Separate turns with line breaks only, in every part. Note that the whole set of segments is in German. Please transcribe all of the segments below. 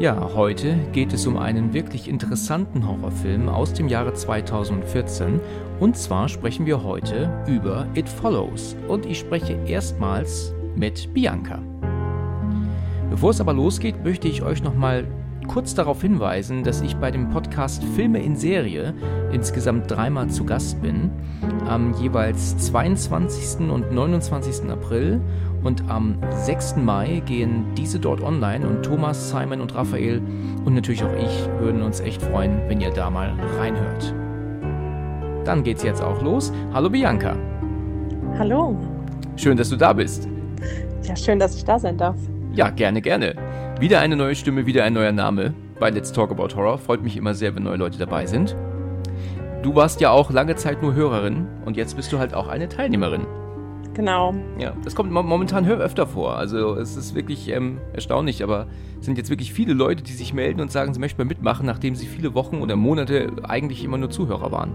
Ja, heute geht es um einen wirklich interessanten Horrorfilm aus dem Jahre 2014 und zwar sprechen wir heute über It Follows und ich spreche erstmals mit Bianca. Bevor es aber losgeht, möchte ich euch nochmal kurz darauf hinweisen, dass ich bei dem Podcast Filme in Serie insgesamt dreimal zu Gast bin. Am jeweils 22. und 29. April und am 6. Mai gehen diese dort online und Thomas, Simon und Raphael und natürlich auch ich würden uns echt freuen, wenn ihr da mal reinhört. Dann geht's jetzt auch los. Hallo Bianca.
Hallo.
Schön, dass du da bist.
Ja, schön, dass ich da sein darf.
Ja, gerne, gerne. Wieder eine neue Stimme, wieder ein neuer Name bei Let's Talk About Horror. Freut mich immer sehr, wenn neue Leute dabei sind. Du warst ja auch lange Zeit nur Hörerin und jetzt bist du halt auch eine Teilnehmerin.
Genau.
Ja, das kommt momentan öfter vor. Also es ist wirklich ähm, erstaunlich, aber es sind jetzt wirklich viele Leute, die sich melden und sagen, sie möchten mal mitmachen, nachdem sie viele Wochen oder Monate eigentlich immer nur Zuhörer waren.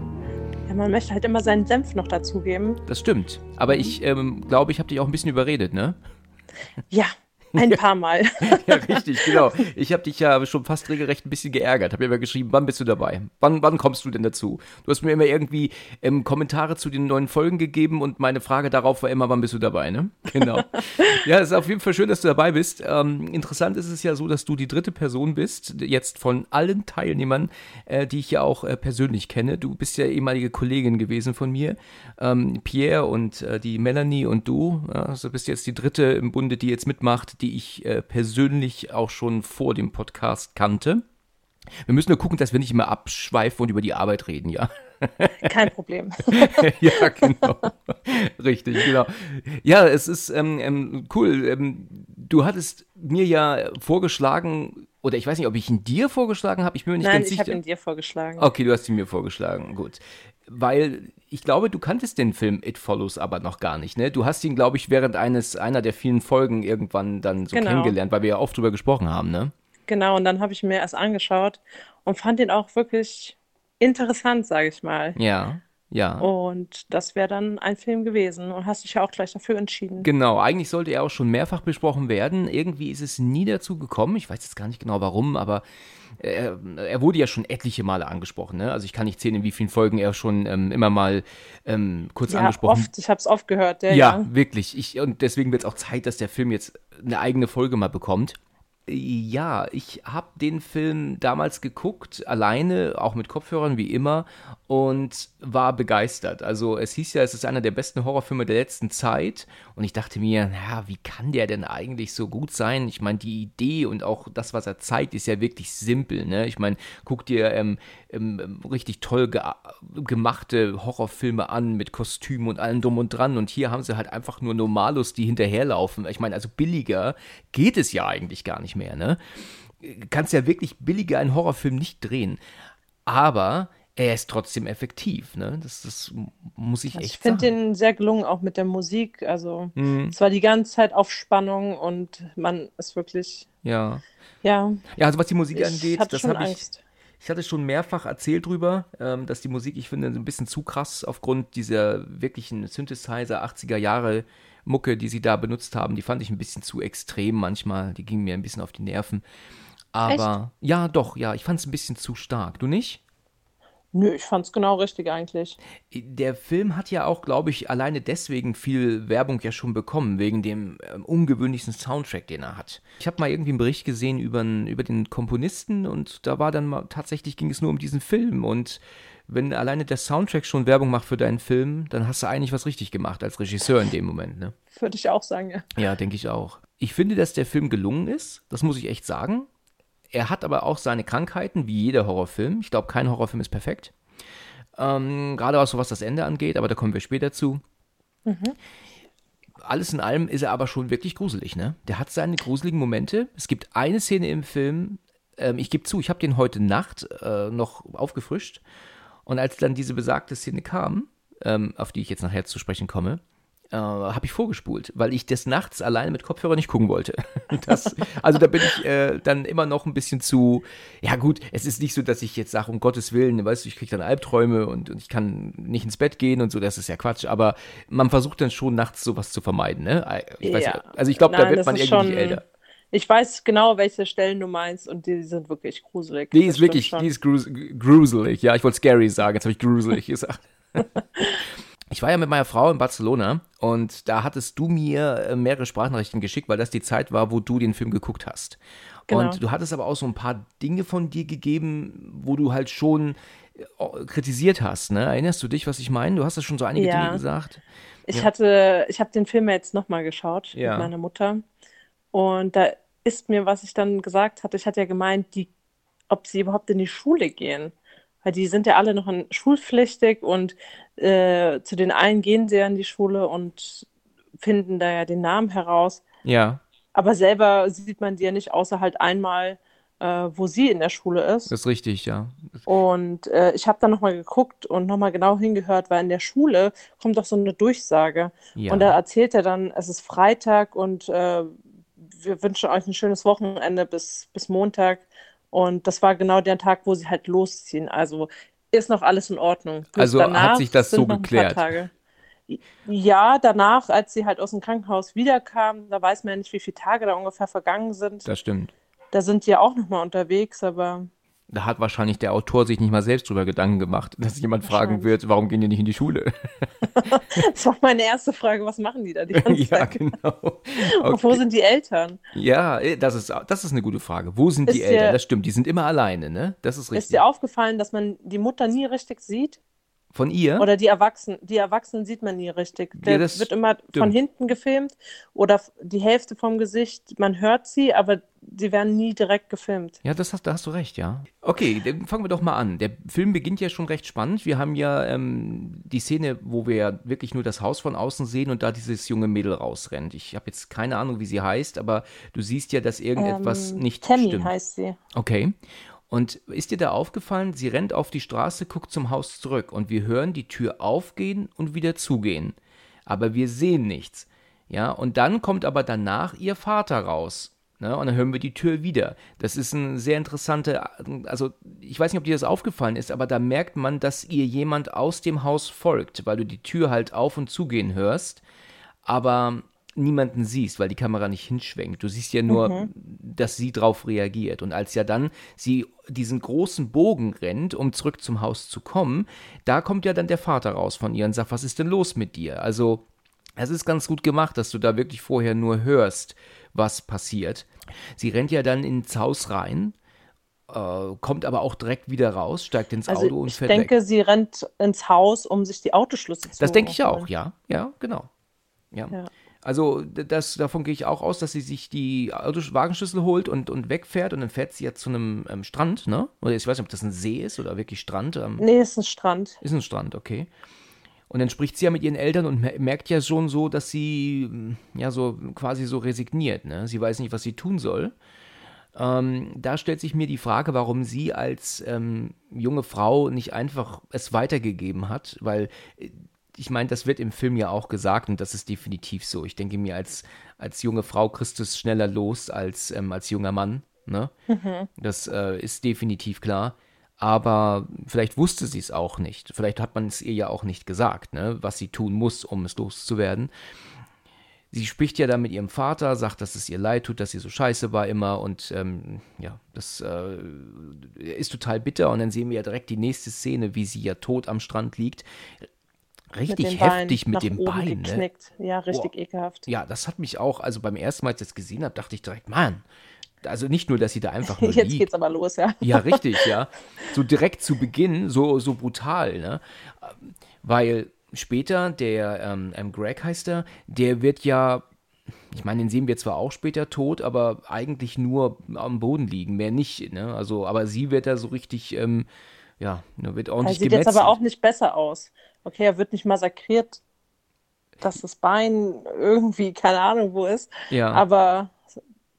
Ja, man möchte halt immer seinen Senf noch dazugeben.
Das stimmt. Aber ich ähm, glaube, ich habe dich auch ein bisschen überredet, ne?
Ja, ein paar Mal.
ja, richtig, genau. Ich habe dich ja schon fast regelrecht ein bisschen geärgert. Habe immer geschrieben, wann bist du dabei? Wann, wann kommst du denn dazu? Du hast mir immer irgendwie ähm, Kommentare zu den neuen Folgen gegeben und meine Frage darauf war immer, wann bist du dabei, ne? Genau. ja, es ist auf jeden Fall schön, dass du dabei bist. Ähm, interessant ist es ja so, dass du die dritte Person bist, jetzt von allen Teilnehmern, äh, die ich ja auch äh, persönlich kenne. Du bist ja ehemalige Kollegin gewesen von mir. Ähm, Pierre und äh, die Melanie und du. Ja, also bist jetzt die dritte im Bunde, die jetzt mitmacht, die die ich äh, persönlich auch schon vor dem Podcast kannte. Wir müssen nur gucken, dass wir nicht immer abschweifen und über die Arbeit reden, ja.
Kein Problem.
ja, genau. Richtig, genau. Ja, es ist ähm, ähm, cool. Ähm, du hattest mir ja vorgeschlagen, oder ich weiß nicht, ob ich ihn dir vorgeschlagen habe. Ich bin mir nicht
Nein,
ganz sicher.
ich habe ihn dir vorgeschlagen.
Okay, du hast ihn mir vorgeschlagen. Gut. Weil ich glaube, du kanntest den Film It Follows aber noch gar nicht, ne? Du hast ihn, glaube ich, während eines einer der vielen Folgen irgendwann dann so
Genau.
kennengelernt, weil wir ja oft drüber gesprochen haben, ne?
Genau, und dann habe ich mir erst angeschaut und fand ihn auch wirklich interessant, sage ich mal.
Ja, ja.
Und das wäre dann ein Film gewesen und hast dich ja auch gleich dafür entschieden.
Genau, eigentlich sollte er auch schon mehrfach besprochen werden. Irgendwie ist es nie dazu gekommen. Ich weiß jetzt gar nicht genau warum, aber er, er wurde ja schon etliche Male angesprochen. Ne? Also ich kann nicht zählen, in wie vielen Folgen er schon ähm, immer mal ähm, kurz
Ja,
angesprochen
oft, ich habe es oft gehört, ja,
Ja,
ja.
wirklich. Ich, und deswegen wird es auch Zeit, dass der Film jetzt eine eigene Folge mal bekommt. Ja, ich habe den Film damals geguckt, alleine, auch mit Kopfhörern wie immer, und war begeistert. Also es hieß ja, es ist einer der besten Horrorfilme der letzten Zeit. Und ich dachte mir, naja, wie kann der denn eigentlich so gut sein? Ich meine, die Idee und auch das, was er zeigt, ist ja wirklich simpel. Ne? Ich meine, guck dir ähm, ähm, richtig toll ge gemachte Horrorfilme an mit Kostümen und allem drum und dran. Und hier haben sie halt einfach nur Normalos, die hinterherlaufen. Ich meine, also billiger geht es ja eigentlich gar nicht mehr. Ne? Kannst ja wirklich billiger einen Horrorfilm nicht drehen. Aber er ist trotzdem effektiv. Ne? Das, das muss ich
Also
echt
ich finde
sagen.
den sehr gelungen, auch mit der Musik. Also
Mhm,
es war die ganze Zeit auf Spannung und man ist wirklich,
ja.
ja,
Ja, also was die Musik
ich
angeht, das habe ich.
Angst.
Ich hatte schon mehrfach erzählt drüber, ähm, dass die Musik, ich finde, ein bisschen zu krass aufgrund dieser wirklichen Synthesizer 80er Jahre Mucke, die sie da benutzt haben, die fand ich ein bisschen zu extrem manchmal. Die ging mir ein bisschen auf die Nerven. Aber ja, doch, ja, ich fand es ein bisschen zu stark. Du nicht?
Nö, ich fand es genau richtig eigentlich.
Der Film hat ja auch, glaube ich, alleine deswegen viel Werbung ja schon bekommen, wegen dem ähm, ungewöhnlichsten Soundtrack, den er hat. Ich habe mal irgendwie einen Bericht gesehen über, über den Komponisten und da war dann mal, tatsächlich ging es nur um diesen Film und wenn alleine der Soundtrack schon Werbung macht für deinen Film, dann hast du eigentlich was richtig gemacht als Regisseur in dem Moment, ne?
Würde ich auch sagen, ja.
Ja, denke ich auch. Ich finde, dass der Film gelungen ist, das muss ich echt sagen. Er hat aber auch seine Krankheiten, wie jeder Horrorfilm. Ich glaube, kein Horrorfilm ist perfekt. Ähm, gerade auch so was das Ende angeht, aber da kommen wir später zu. Alles in allem ist er aber schon wirklich gruselig, ne? Der hat seine gruseligen Momente. Es gibt eine Szene im Film, ähm, ich gebe zu, ich habe den heute Nacht äh, noch aufgefrischt. Und als dann diese besagte Szene kam, ähm, auf die ich jetzt nachher zu sprechen komme, äh, habe ich vorgespult, weil ich des Nachts alleine mit Kopfhörer nicht gucken wollte. Das, also da bin ich äh, dann immer noch ein bisschen zu, ja gut, es ist nicht so, dass ich jetzt sage, um Gottes Willen, weißt du, ich kriege dann Albträume und, und, ich kann nicht ins Bett gehen und so, das ist ja Quatsch, aber man versucht dann schon nachts sowas zu vermeiden, ne? Ich weiß, ja. Also ich glaube, da wird man irgendwie schon, älter.
Ich weiß genau, welche Stellen du meinst und die sind wirklich gruselig.
Die ist wirklich, die ist gruselig, ja, ich wollte scary sagen, jetzt habe ich gruselig gesagt. Ich war ja mit meiner Frau in Barcelona und da hattest du mir äh, mehrere Sprachnachrichten geschickt, weil das die Zeit war, wo du den Film geguckt hast. Genau. Und du hattest aber auch so ein paar Dinge von dir gegeben, wo du halt schon äh, kritisiert hast. Ne? Erinnerst du dich, was ich meine? Du hast ja schon so einige ja. Dinge gesagt.
Ich ja. hatte, ich habe den Film jetzt nochmal geschaut ja. mit meiner Mutter und da ist mir, was ich dann gesagt hatte, ich hatte ja gemeint, die, ob sie überhaupt in die Schule gehen weil die sind ja alle noch in schulpflichtig und äh, zu den einen gehen sie ja in die Schule und finden da ja den Namen heraus.
Ja.
Aber selber sieht man die ja nicht, außer halt einmal, äh, wo sie in der Schule ist.
Das ist richtig, ja.
Und äh, ich habe dann nochmal geguckt und nochmal genau hingehört, weil in der Schule kommt doch so eine Durchsage. Ja. Und da erzählt er dann, es ist Freitag und äh, wir wünschen euch ein schönes Wochenende bis, bis Montag. Und das war genau der Tag, wo sie halt losziehen. Also ist noch alles in Ordnung.
Bis also hat sich das so geklärt.
Ja, danach, als sie halt aus dem Krankenhaus wiederkamen, da weiß man ja nicht, wie viele Tage da ungefähr vergangen sind.
Das stimmt.
Da sind die ja auch nochmal unterwegs, aber
da hat wahrscheinlich der Autor sich nicht mal selbst drüber Gedanken gemacht, dass jemand fragen wird, warum gehen die nicht in die Schule?
das war meine erste Frage, was machen die da die ganze
ja, Zeit? Ja, genau.
Okay. Und wo sind die Eltern?
Ja, äh, das ist, das ist eine gute Frage. Wo sind ist die dir, Eltern? Das stimmt, die sind immer alleine, ne? Das ist richtig.
Ist dir aufgefallen, dass man die Mutter nie richtig sieht?
Von ihr?
Oder die Erwachsenen. Die Erwachsenen sieht man nie richtig. Der ja, wird immer stimmt. von hinten gefilmt oder die Hälfte vom Gesicht. Man hört sie, aber sie werden nie direkt gefilmt.
Ja, das hast, da hast du recht, ja. Okay, dann fangen wir doch mal an. Der Film beginnt ja schon recht spannend. Wir haben ja ähm, die Szene, wo wir ja wirklich nur das Haus von außen sehen und da dieses junge Mädel rausrennt. Ich habe jetzt keine Ahnung, wie sie heißt, aber du siehst ja, dass irgendetwas ähm, nicht
Tammy
stimmt.
heißt sie.
Okay. Und ist dir da aufgefallen, sie rennt auf die Straße, guckt zum Haus zurück und wir hören die Tür aufgehen und wieder zugehen. Aber wir sehen nichts. Ja, und dann kommt aber danach ihr Vater raus. Ne, und dann hören wir die Tür wieder. Das ist ein sehr interessanter, also ich weiß nicht, ob dir das aufgefallen ist, aber da merkt man, dass ihr jemand aus dem Haus folgt, weil du die Tür halt auf und zugehen hörst. Aber niemanden siehst, weil die Kamera nicht hinschwenkt. Du siehst ja nur, mhm. dass sie drauf reagiert. Und als ja dann sie diesen großen Bogen rennt, um zurück zum Haus zu kommen, da kommt ja dann der Vater raus von ihr und sagt, was ist denn los mit dir? Also, es ist ganz gut gemacht, dass du da wirklich vorher nur hörst, was passiert. Sie rennt ja dann ins Haus rein. Äh, kommt aber auch direkt wieder raus, steigt ins also Auto und fährt
weg. Ich denke, sie rennt ins Haus, um sich die Autoschlüssel zu
Das denke ich auch, ja. Ja, genau. ja. ja. Also das, davon gehe ich auch aus, dass sie sich die Wagenschlüssel holt und, und wegfährt und dann fährt sie ja zu einem ähm, Strand, ne? Oder ich weiß nicht, ob das ein See ist oder wirklich Strand. Ähm,
nee, ist ein Strand.
Ist ein Strand, okay. Und dann spricht sie ja mit ihren Eltern und merkt ja schon so, dass sie hm, ja so quasi so resigniert, ne? Sie weiß nicht, was sie tun soll. Ähm, da stellt sich mir die Frage, warum sie als ähm, junge Frau nicht einfach es weitergegeben hat, weil äh, ich meine, das wird im Film ja auch gesagt und das ist definitiv so. Ich denke mir, als, als junge Frau es schneller los als ähm, als junger Mann. Ne? Mhm. Das äh, ist definitiv klar. Aber vielleicht wusste sie es auch nicht. Vielleicht hat man es ihr ja auch nicht gesagt, ne? was sie tun muss, um es loszuwerden. Sie spricht ja dann mit ihrem Vater, sagt, dass es ihr leid tut, dass sie so scheiße war immer und ähm, ja, das äh, ist total bitter. Und dann sehen wir ja direkt die nächste Szene, wie sie ja tot am Strand liegt richtig mit heftig mit dem Bein. Ne?
Ja, richtig oh. ekelhaft.
Ja, das hat mich auch, also beim ersten Mal, als ich das gesehen habe, dachte ich direkt, Mann, also nicht nur, dass sie da einfach nur
Jetzt
liegt.
geht's aber los, ja.
Ja, richtig, ja. So direkt zu Beginn, so, so brutal, ne? Weil später, der ähm, ähm, Greg heißt er, der wird ja, ich meine, den sehen wir zwar auch später tot, aber eigentlich nur am Boden liegen, mehr nicht, ne? Also, aber sie wird da so richtig, ähm, ja, wird ordentlich
er sieht gemetzelt. jetzt aber auch nicht besser aus okay, er wird nicht massakriert, dass das Bein irgendwie, keine Ahnung wo ist,
ja.
aber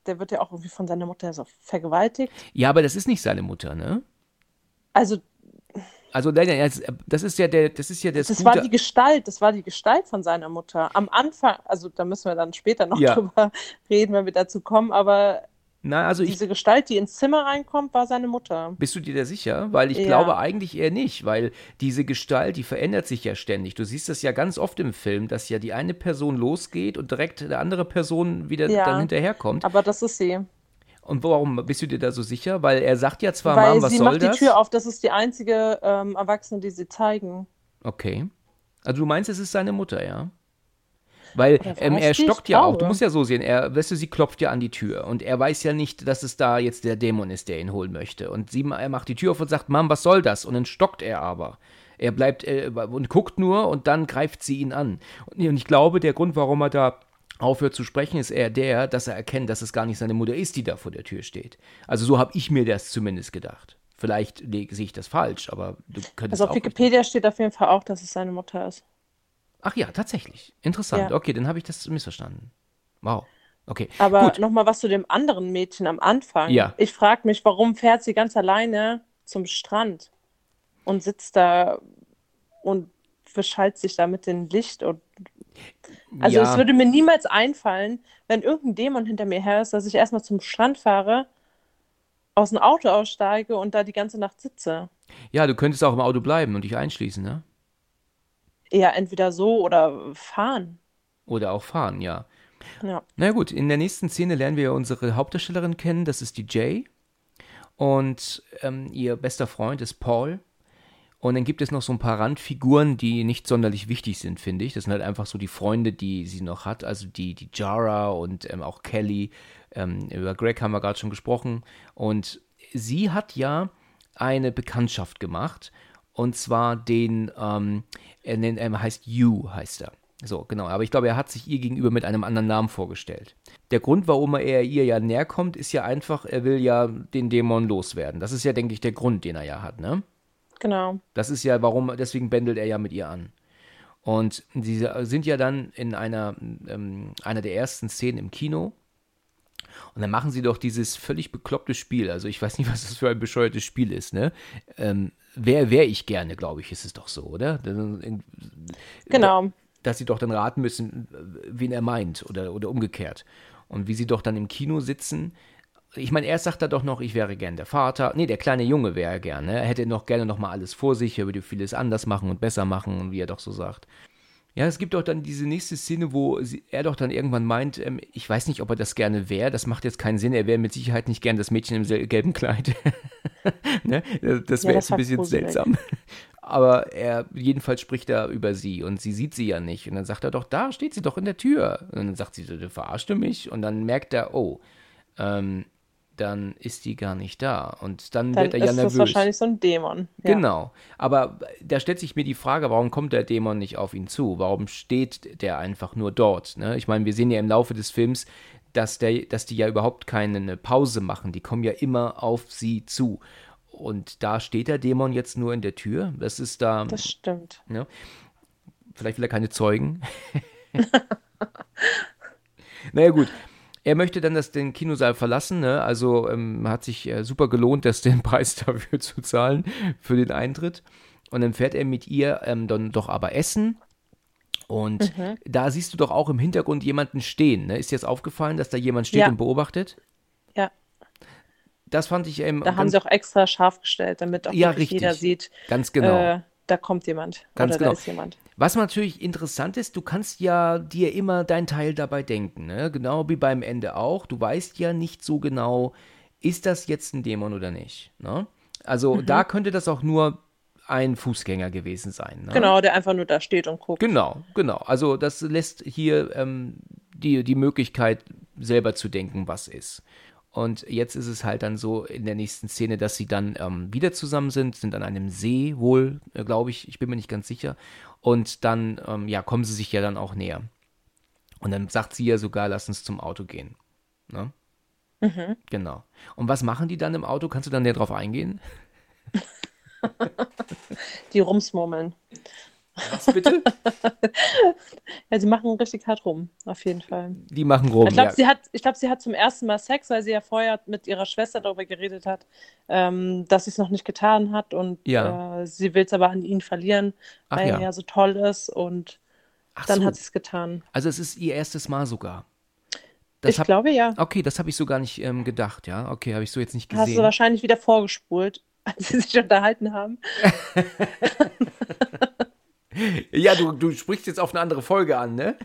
der wird ja auch irgendwie von seiner Mutter so vergewaltigt.
Ja, aber das ist nicht seine Mutter, ne?
Also
Also das ist ja der, das ist ja der.
Das war die Gestalt, das war die Gestalt von seiner Mutter. Am Anfang, also da müssen wir dann später noch ja. drüber reden, wenn wir dazu kommen, aber
na, also
Diese ich, Gestalt, die ins Zimmer reinkommt, war seine Mutter.
Bist du dir da sicher? Weil ich ja. glaube eigentlich eher nicht, weil diese Gestalt, die verändert sich ja ständig. Du siehst das ja ganz oft im Film, dass ja die eine Person losgeht und direkt eine andere Person wieder ja, dann hinterherkommt.
Aber das ist sie.
Und warum bist du dir da so sicher? Weil er sagt ja zwar, Weil Mom, was soll das?
sie macht die Tür auf, das ist die einzige ähm, Erwachsene, die sie zeigen.
Okay. Also du meinst, es ist seine Mutter, ja? Weil ähm, er stockt ja auch, du musst ja so sehen, er, weißt du, sie klopft ja an die Tür und er weiß ja nicht, dass es da jetzt der Dämon ist, der ihn holen möchte. Und sie, er macht die Tür auf und sagt, Mom, was soll das? Und dann stockt er aber. Er bleibt äh, und guckt nur und dann greift sie ihn an. Und, und ich glaube, der Grund, warum er da aufhört zu sprechen, ist eher der, dass er erkennt, dass es gar nicht seine Mutter ist, die da vor der Tür steht. Also so habe ich mir das zumindest gedacht. Vielleicht sehe ich das falsch, aber du könntest.
Also auf Wikipedia steht auf jeden Fall auch, dass es seine Mutter ist.
Ach ja, tatsächlich. Interessant. Ja. Okay, dann habe ich das missverstanden. Wow. Okay.
Aber nochmal was zu dem anderen Mädchen am Anfang.
Ja.
Ich frage mich, warum fährt sie ganz alleine zum Strand und sitzt da und beschallt sich da mit dem Licht und also ja. es würde mir niemals einfallen, wenn irgendein Dämon hinter mir her ist, dass ich erstmal zum Strand fahre, aus dem Auto aussteige und da die ganze Nacht sitze.
Ja, du könntest auch im Auto bleiben und dich einschließen, ne?
Ja, entweder so oder fahren.
Oder auch fahren, ja.
Ja.
Na gut, in der nächsten Szene lernen wir unsere Hauptdarstellerin kennen, das ist die Jay. Und ähm, ihr bester Freund ist Paul. Und dann gibt es noch so ein paar Randfiguren, die nicht sonderlich wichtig sind, finde ich. Das sind halt einfach so die Freunde, die sie noch hat. Also die, die Jara und ähm, auch Kelly. Ähm, über Greg haben wir gerade schon gesprochen. Und sie hat ja eine Bekanntschaft gemacht und zwar den, ähm, er nennt, er heißt You, heißt er. So, genau. Aber ich glaube, er hat sich ihr gegenüber mit einem anderen Namen vorgestellt. Der Grund, warum er ihr ja näher kommt, ist ja einfach, er will ja den Dämon loswerden. Das ist ja, denke ich, der Grund, den er ja hat, ne?
Genau.
Das ist ja, warum, deswegen bändelt er ja mit ihr an. Und sie sind ja dann in einer, ähm, einer der ersten Szenen im Kino. Und dann machen sie doch dieses völlig bekloppte Spiel. Also ich weiß nicht, was das für ein bescheuertes Spiel ist, ne? Ähm, wer wäre ich gerne, glaube ich, ist es doch so, oder?
Genau.
Dass sie doch dann raten müssen, wen er meint oder, oder umgekehrt. Und wie sie doch dann im Kino sitzen. Ich meine, erst sagt er doch noch, ich wäre gern der Vater. Nee, der kleine Junge wäre gerne. Er hätte noch gerne noch mal alles vor sich, er würde vieles anders machen und besser machen, und wie er doch so sagt. Ja, es gibt auch dann diese nächste Szene, wo sie, er doch dann irgendwann meint, ähm, ich weiß nicht, ob er das gerne wäre, das macht jetzt keinen Sinn, er wäre mit Sicherheit nicht gern das Mädchen im gelben Kleid. ne? Das wäre ja, jetzt ein bisschen seltsam. Aber er, jedenfalls spricht er über sie und sie sieht sie ja nicht. Und dann sagt er doch, da steht sie doch in der Tür. Und dann sagt sie, du verarschst du mich? Und dann merkt er, oh, ähm, dann ist die gar nicht da. Und dann, dann wird er ja nervös. Das ist
wahrscheinlich so ein Dämon.
Ja. Genau. Aber da stellt sich mir die Frage, warum kommt der Dämon nicht auf ihn zu? Warum steht der einfach nur dort? Ne? Ich meine, wir sehen ja im Laufe des Films, dass, der, dass die ja überhaupt keine Pause machen. Die kommen ja immer auf sie zu. Und da steht der Dämon jetzt nur in der Tür. Das ist da.
Das stimmt.
Ne? Vielleicht will er keine Zeugen. naja, gut. Er möchte dann das, den Kinosaal verlassen, ne? also ähm, hat sich äh, super gelohnt, das den Preis dafür zu zahlen, für den Eintritt. Und dann fährt er mit ihr ähm, dann doch aber essen. Und mhm. da siehst du doch auch im Hintergrund jemanden stehen. Ne? Ist dir jetzt aufgefallen, dass da jemand steht ja. und beobachtet?
Ja.
Das fand ich
ähm, Da haben sie auch extra scharf gestellt, damit auch ja, jeder sieht.
Ganz genau.
Äh, da kommt jemand.
Ganz
oder
genau.
da ist jemand.
Was natürlich interessant ist, du kannst ja dir immer dein Teil dabei denken, ne? genau wie beim Ende auch. Du weißt ja nicht so genau, ist das jetzt ein Dämon oder nicht. Ne? Also mhm. da könnte das auch nur ein Fußgänger gewesen sein. Ne?
Genau, der einfach nur da steht und guckt.
Genau, genau. Also das lässt hier ähm, die, die Möglichkeit, selber zu denken, was ist. Und jetzt ist es halt dann so in der nächsten Szene, dass sie dann ähm, wieder zusammen sind, sind an einem See wohl, äh, glaube ich, ich bin mir nicht ganz sicher. Und dann, ähm, ja, kommen sie sich ja dann auch näher. Und dann sagt sie ja sogar, lass uns zum Auto gehen. Ne? Mhm. Genau. Und was machen die dann im Auto? Kannst du dann näher drauf eingehen?
die rumsmurmeln.
Was bitte?
ja, sie machen richtig hart rum, auf jeden Fall.
Die machen rum.
Ich glaube,
ja.
sie, hat, glaub, sie hat zum ersten Mal Sex, weil sie ja vorher mit ihrer Schwester darüber geredet hat, ähm, dass sie es noch nicht getan hat und
Ja.
äh, sie will es aber an ihn verlieren,
Ach
weil
ja.
er ja so toll ist und
Ach
dann
so.
hat sie es getan.
Also es ist ihr erstes Mal sogar. Das
ich
hab-
glaube ja.
Okay, das habe ich so gar nicht ähm, gedacht, ja. Okay, habe ich so jetzt nicht
Hast du
gesehen.
wahrscheinlich wieder vorgespult, als sie sich unterhalten haben.
Ja, du, du sprichst jetzt auf eine andere Folge an, ne?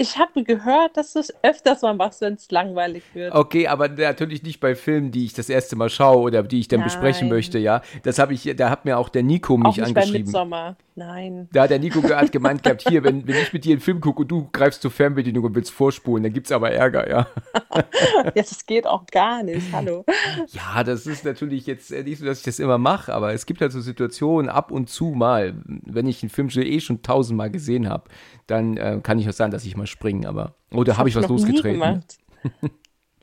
Ich habe gehört, dass du es öfters mal machst, wenn es langweilig wird.
Okay, aber natürlich nicht bei Filmen, die ich das erste Mal schaue oder die ich dann besprechen
Nein.
möchte, ja. Das habe ich, da hat mir auch der Nico
Auch
mich
nicht bei
angeschrieben.
Midsommar. Nein.
Da hat der Nico hat gemeint gehabt, hier, wenn, wenn ich mit dir einen Film gucke und du greifst zur Fernbedienung und willst vorspulen, dann gibt's aber Ärger, ja.
Jetzt, das geht auch gar nicht. Hallo.
Ja, das ist natürlich jetzt äh, nicht so, dass ich das immer mache, aber es gibt halt so Situationen ab und zu mal, wenn ich einen Film schon eh schon tausendmal gesehen habe, dann äh, kann ich auch sagen, dass ich mal springe, aber oder habe ich was
noch nie
losgetreten.
gemacht.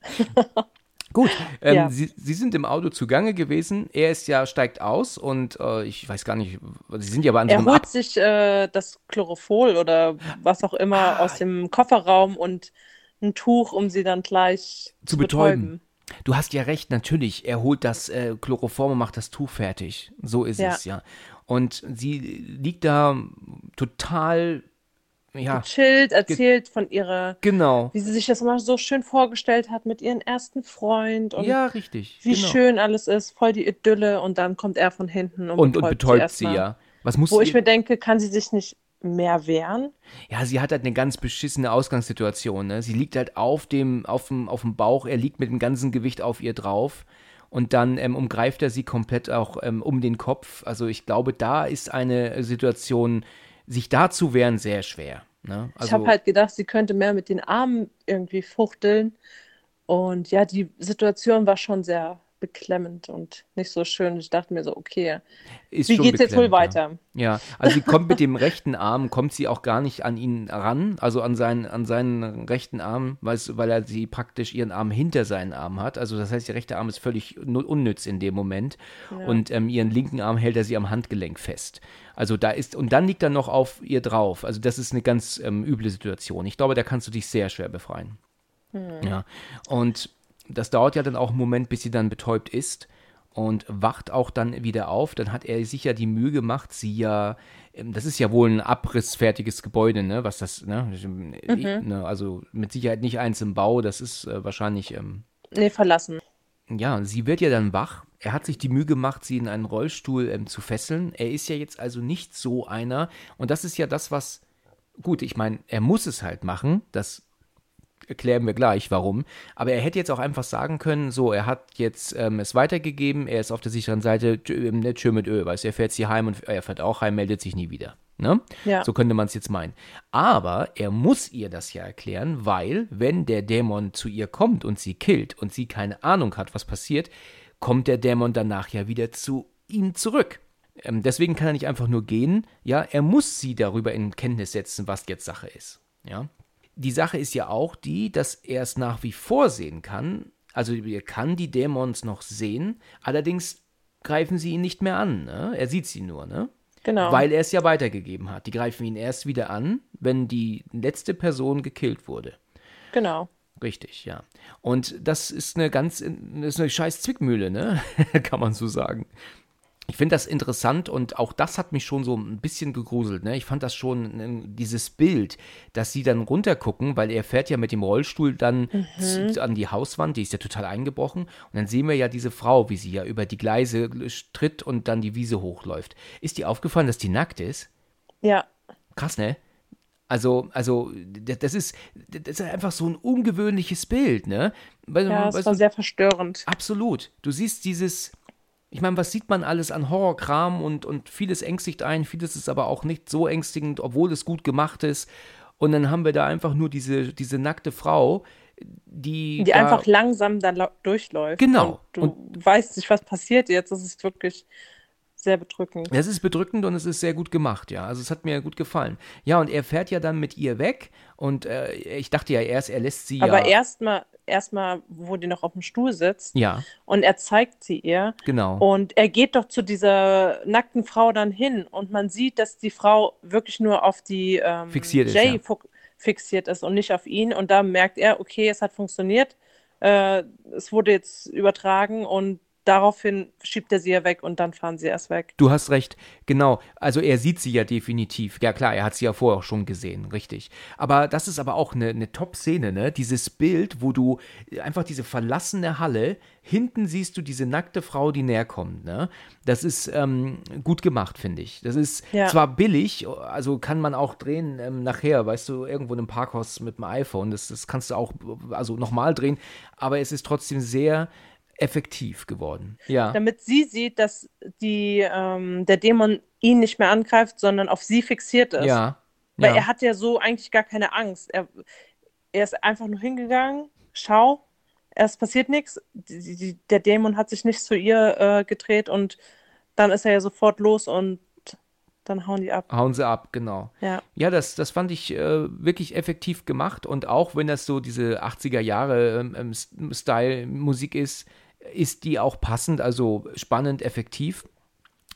Gut, ähm,
Ja.
Sie, Sie sind im Auto zugange gewesen. Er ist ja steigt aus und äh, ich weiß gar nicht, Sie sind ja an so
Er
einem
holt
Ab
sich äh, das Chlorophol oder was auch immer
Ah.
aus dem Kofferraum und ein Tuch, um sie dann gleich
Zu betäuben. Du hast ja recht, natürlich. Er holt das äh, Chloroform und macht das Tuch fertig. So ist
Ja.
es, ja. Und sie liegt da total, ja,
Chillt, erzählt von ihrer,
genau.
wie sie sich das immer so schön vorgestellt hat mit ihrem ersten Freund und
Ja, richtig.
wie
genau.
schön alles ist, voll die Idylle und dann kommt er von hinten und,
Und, und betäubt sie,
erstmal.
ja. Was muss
Wo
sie,
ich mir denke, kann sie sich nicht mehr wehren?
Ja, sie hat halt eine ganz beschissene Ausgangssituation. Ne? Sie liegt halt auf dem, auf dem, auf dem Bauch, er liegt mit dem ganzen Gewicht auf ihr drauf. Und dann ähm, umgreift er sie komplett auch ähm, um den Kopf. Also ich glaube, da ist eine Situation, sich da zu wehren, sehr schwer. Ne? Also,
ich habe halt gedacht, sie könnte mehr mit den Armen irgendwie fuchteln. Und ja, die Situation war schon sehr beklemmend und nicht so schön. Ich dachte mir so, okay,
ist
wie geht's jetzt wohl
beklemmend, ja.
weiter?
Ja, also sie kommt mit dem rechten Arm, kommt sie auch gar nicht an ihn ran, also an seinen, an seinen rechten Arm, weil, es- er sie praktisch ihren Arm hinter seinen Arm hat. Also das heißt, der rechte Arm ist völlig unnütz in dem Moment. Und ähm, ihren linken Arm hält er sie am Handgelenk fest. Also da ist, und dann liegt er noch auf ihr drauf. Also das ist eine ganz ähm, üble Situation. Ich glaube, da kannst du dich sehr schwer befreien. Ja. Und das dauert ja dann auch einen Moment, bis sie dann betäubt ist und wacht auch dann wieder auf. Dann hat er sich ja die Mühe gemacht, sie ja, ähm, das ist ja wohl ein abrissfertiges Gebäude, ne, was das, ne, ne also mit Sicherheit nicht eins im Bau, das ist äh, wahrscheinlich, ähm,
Nee, verlassen.
Ja, sie wird ja dann wach. Er hat sich die Mühe gemacht, sie in einen Rollstuhl ähm, zu fesseln. Er ist ja jetzt also nicht so einer. Und das ist ja das, was. Gut, ich meine, er muss es halt machen. Das erklären wir gleich, warum. Aber er hätte jetzt auch einfach sagen können: so, er hat jetzt ähm, es weitergegeben, er ist auf der sicheren Seite, ähm, ne, tschö mit Ö, weißt du, er fährt sie heim und er fährt auch heim, meldet sich nie wieder. Ne?
Ja.
So könnte man es jetzt meinen. Aber er muss ihr das ja erklären, weil, wenn der Dämon zu ihr kommt und sie killt und sie keine Ahnung hat, was passiert, kommt der Dämon danach ja wieder zu ihm zurück. Ähm, deswegen kann er nicht einfach nur gehen, ja, er muss sie darüber in Kenntnis setzen, was jetzt Sache ist. Ja. Die Sache ist ja auch die, dass er es nach wie vor sehen kann. Also er kann die Dämons noch sehen, allerdings greifen sie ihn nicht mehr an. Ne? Er sieht sie nur, ne?
Genau.
Weil er es ja weitergegeben hat. Die greifen ihn erst wieder an, wenn die letzte Person gekillt wurde.
genau.
Richtig, ja. Und das ist eine ganz, das ist eine scheiß Zwickmühle, ne? Kann man so sagen. Ich finde das interessant und auch das hat mich schon so ein bisschen gegruselt. Ne? Ich fand das schon, äh, dieses Bild, dass sie dann runtergucken, weil er fährt ja mit dem Rollstuhl dann z- an die Hauswand, die ist ja total eingebrochen. Und dann sehen wir ja diese Frau, wie sie ja über die Gleise tritt und dann die Wiese hochläuft. Ist dir aufgefallen, dass die nackt ist?
Ja.
Krass, ne? Also, also, das ist, das ist einfach so ein ungewöhnliches Bild, ne? Weil,
Ja, es war sehr verstörend.
absolut. Du siehst dieses, ich meine, was sieht man alles an Horrorkram und, und vieles ängstigt ein, vieles ist aber auch nicht so ängstigend, obwohl es gut gemacht ist. Und dann haben wir da einfach nur diese, diese nackte Frau, die.
Die einfach langsam da durchläuft.
Genau.
Und du weißt nicht, was passiert jetzt. Das ist wirklich sehr bedrückend.
Das ist bedrückend und es ist sehr gut gemacht, ja. Also es hat mir gut gefallen. Ja, und er fährt ja dann mit ihr weg und äh, ich dachte ja erst, er lässt sie
Aber
ja.
erstmal, erstmal, wo die noch auf dem Stuhl sitzt.
Ja.
Und er zeigt sie ihr.
Genau.
Und er geht doch zu dieser nackten Frau dann hin und man sieht, dass die Frau wirklich nur auf die ähm,
Fixiert ist,
Jay
ja.
fixiert ist und nicht auf ihn. Und da merkt er, okay, es hat funktioniert. Äh, es wurde jetzt übertragen und daraufhin schiebt er sie ja weg und dann fahren sie erst weg.
Du hast recht, genau. Also er sieht sie ja definitiv. Ja klar, er hat sie ja vorher auch schon gesehen, richtig. Aber das ist aber auch eine, eine Top-Szene, ne? Dieses Bild, wo du einfach diese verlassene Halle, hinten siehst du diese nackte Frau, die näher kommt, ne? Das ist ähm, gut gemacht, finde ich. Das ist
Ja.
zwar billig, also kann man auch drehen ähm, nachher, weißt du, irgendwo in einem Parkhaus mit dem iPhone, das, das kannst du auch also nochmal drehen, aber es ist trotzdem sehr effektiv geworden. Ja.
Damit sie sieht, dass die, ähm, der Dämon ihn nicht mehr angreift, sondern auf sie fixiert ist.
Ja.
Weil
ja.
er hat ja so eigentlich gar keine Angst. Er, er ist einfach nur hingegangen, schau, es passiert nichts. Die, die, der Dämon hat sich nicht zu ihr äh, gedreht und dann ist er ja sofort los und dann hauen die ab.
Hauen sie ab, genau.
Ja.
Ja, das, das fand ich äh, wirklich effektiv gemacht und auch wenn das so diese 80er Jahre ähm, ähm, Style Musik ist, ist die auch passend, also spannend, effektiv.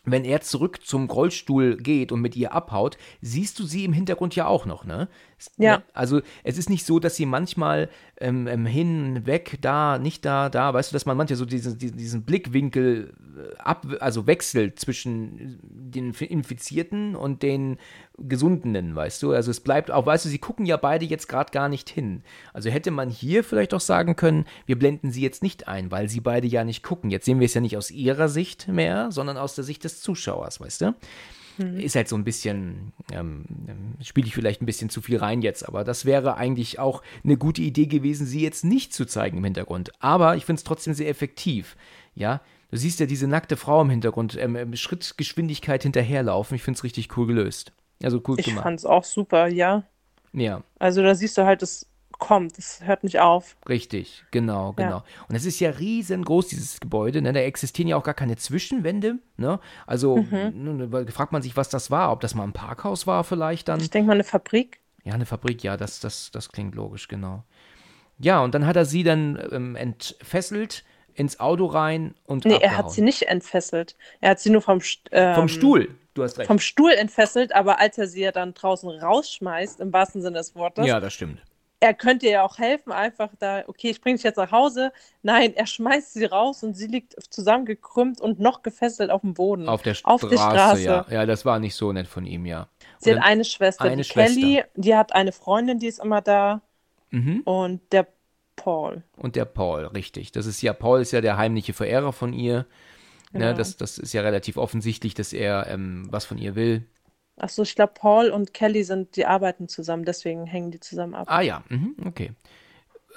Wenn er zurück zum Rollstuhl geht und mit ihr abhaut, siehst du sie im Hintergrund ja auch noch, ne?
Ja.
ne? Also es ist nicht so, dass sie manchmal ähm, ähm, hin, weg, da, nicht da, da, weißt du, dass man manchmal so diesen, diesen, diesen Blickwinkel äh, ab, also wechselt zwischen den Infizierten und den Gesundenen, weißt du? Also es bleibt auch, weißt du, sie gucken ja beide jetzt gerade gar nicht hin. Also hätte man hier vielleicht auch sagen können, wir blenden sie jetzt nicht ein, weil sie beide ja nicht gucken. Jetzt sehen wir es ja nicht aus ihrer Sicht mehr, sondern aus der Sicht des Zuschauers, weißt du? Ist halt so ein bisschen, ähm, ähm, spiele ich vielleicht ein bisschen zu viel rein jetzt, aber das wäre eigentlich auch eine gute Idee gewesen, sie jetzt nicht zu zeigen im Hintergrund. Aber ich finde es trotzdem sehr effektiv, ja. Du siehst ja diese nackte Frau im Hintergrund, ähm, ähm, Schrittgeschwindigkeit hinterherlaufen. Ich finde es richtig cool gelöst. Also cool
Ich
gemacht.
fand es auch super, ja.
Ja,
Also da siehst du halt, es kommt, es hört nicht auf.
richtig, genau,
Ja.
genau. Und es ist ja riesengroß, dieses Gebäude, ne? Da existieren ja auch gar keine Zwischenwände, ne? Also,
Mhm.
fragt man sich, was das war, ob das mal ein Parkhaus war vielleicht dann.
Ich denke mal, eine Fabrik.
Ja, eine Fabrik, ja, das, das, das klingt logisch, genau. Ja, und dann hat er sie dann ähm, entfesselt, ins Auto rein und
Nee,
abgehauen.
er hat sie nicht entfesselt. Er hat sie nur vom, ähm,
Vom Stuhl, du hast recht.
vom Stuhl entfesselt, aber als er sie ja dann draußen rausschmeißt, im wahrsten Sinne des Wortes,
ja, das stimmt.
Er könnte ihr ja auch helfen, einfach da, okay, ich bringe dich jetzt nach Hause. Nein, er schmeißt sie raus und sie liegt zusammengekrümmt und noch gefesselt auf dem Boden.
Auf der Straße,
Auf der Straße.
ja. Ja, das war nicht so nett von ihm, ja.
Sie hat eine Schwester,
eine
die
Schwester.
Kelly, die hat eine Freundin, die ist immer da
Mhm.
und der Paul.
Und der Paul, richtig. Das ist ja, Paul ist ja der heimliche Verehrer von ihr. Ne,
Genau.
das, das ist ja relativ offensichtlich, dass er ähm, was von ihr will.
Achso, ich glaube, Paul und Kelly sind, die arbeiten zusammen, deswegen hängen die zusammen ab.
Ah ja, mhm, okay.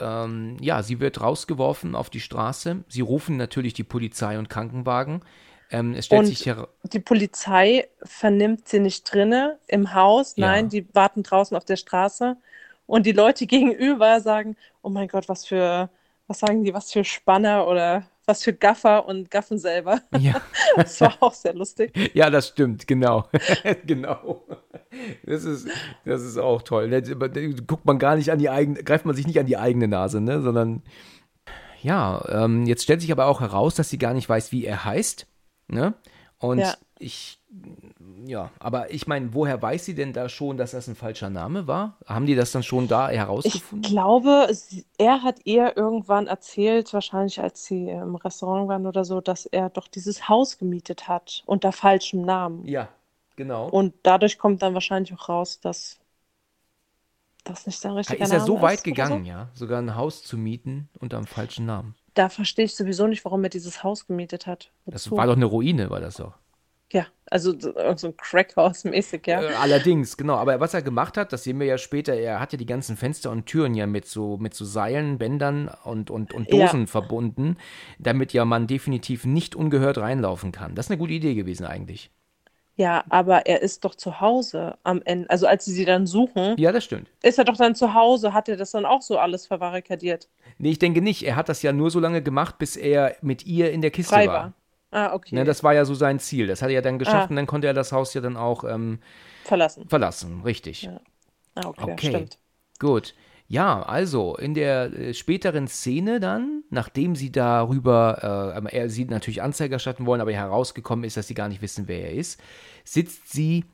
Ähm, ja, sie wird rausgeworfen auf die Straße. Sie rufen natürlich die Polizei und Krankenwagen. Ähm, es stellt
Und-
sich heraus.
Die Polizei vernimmt sie nicht drinne im Haus,
Ja.
nein, die warten draußen auf der Straße. Und die Leute gegenüber sagen, oh mein Gott, was für, was sagen die, was für Spanner oder was für Gaffer und gaffen selber.
Ja.
Das war auch sehr lustig.
Ja, das stimmt, genau. genau. Das ist, das ist auch toll. Da Guckt man gar nicht an die eigene, greift man sich nicht an die eigene Nase, ne? Sondern ja, ähm, jetzt stellt sich aber auch heraus, dass sie gar nicht weiß, wie er heißt. Ne? Und
Ja.
Ich, ja, aber ich meine, woher weiß sie denn da schon, dass das ein falscher Name war? Haben die das dann schon da
Ich
herausgefunden?
glaube, sie, er hat ihr irgendwann erzählt, wahrscheinlich als sie im Restaurant waren oder so, dass er doch dieses Haus gemietet hat unter falschem Namen.
Ja, genau.
Und dadurch kommt dann wahrscheinlich auch raus, dass das nicht sein richtiger
ist er
Name
so weit
ist
gegangen,
so.
ja, sogar ein Haus zu mieten unter einem falschen Namen.
Da verstehe ich sowieso nicht, warum er dieses Haus gemietet hat.
Das
Wozu?
war doch eine Ruine, war das doch.
Ja, also so ein Crackhaus mäßig, ja.
Äh, allerdings, genau. Aber was er gemacht hat, das sehen wir ja später, er hat ja die ganzen Fenster und Türen ja mit so, mit so Seilen, Bändern und, und, und
Ja.
Dosen verbunden, damit ja man definitiv nicht ungehört reinlaufen kann. Das ist eine gute Idee gewesen eigentlich.
Ja, aber er ist doch zu Hause am Ende. Also als sie sie dann suchen,
Ja, das stimmt.
ist er doch dann zu Hause, hat er das dann auch so alles verbarrikadiert.
Nee, ich denke nicht. Er hat das ja nur so lange gemacht, bis er mit ihr in der Kiste war.
war. Ah, okay.
Ne, das war ja so sein Ziel. Das hat er ja dann geschafft ah. und dann konnte er das Haus ja dann auch ähm,
verlassen.
Verlassen, richtig.
Ja. Ah, okay, okay. stimmt.
Gut. Ja, also in der äh, späteren Szene dann, nachdem sie darüber, äh, er sie natürlich Anzeige erstatten wollen, aber herausgekommen ist, dass sie gar nicht wissen, wer er ist, sitzt sie,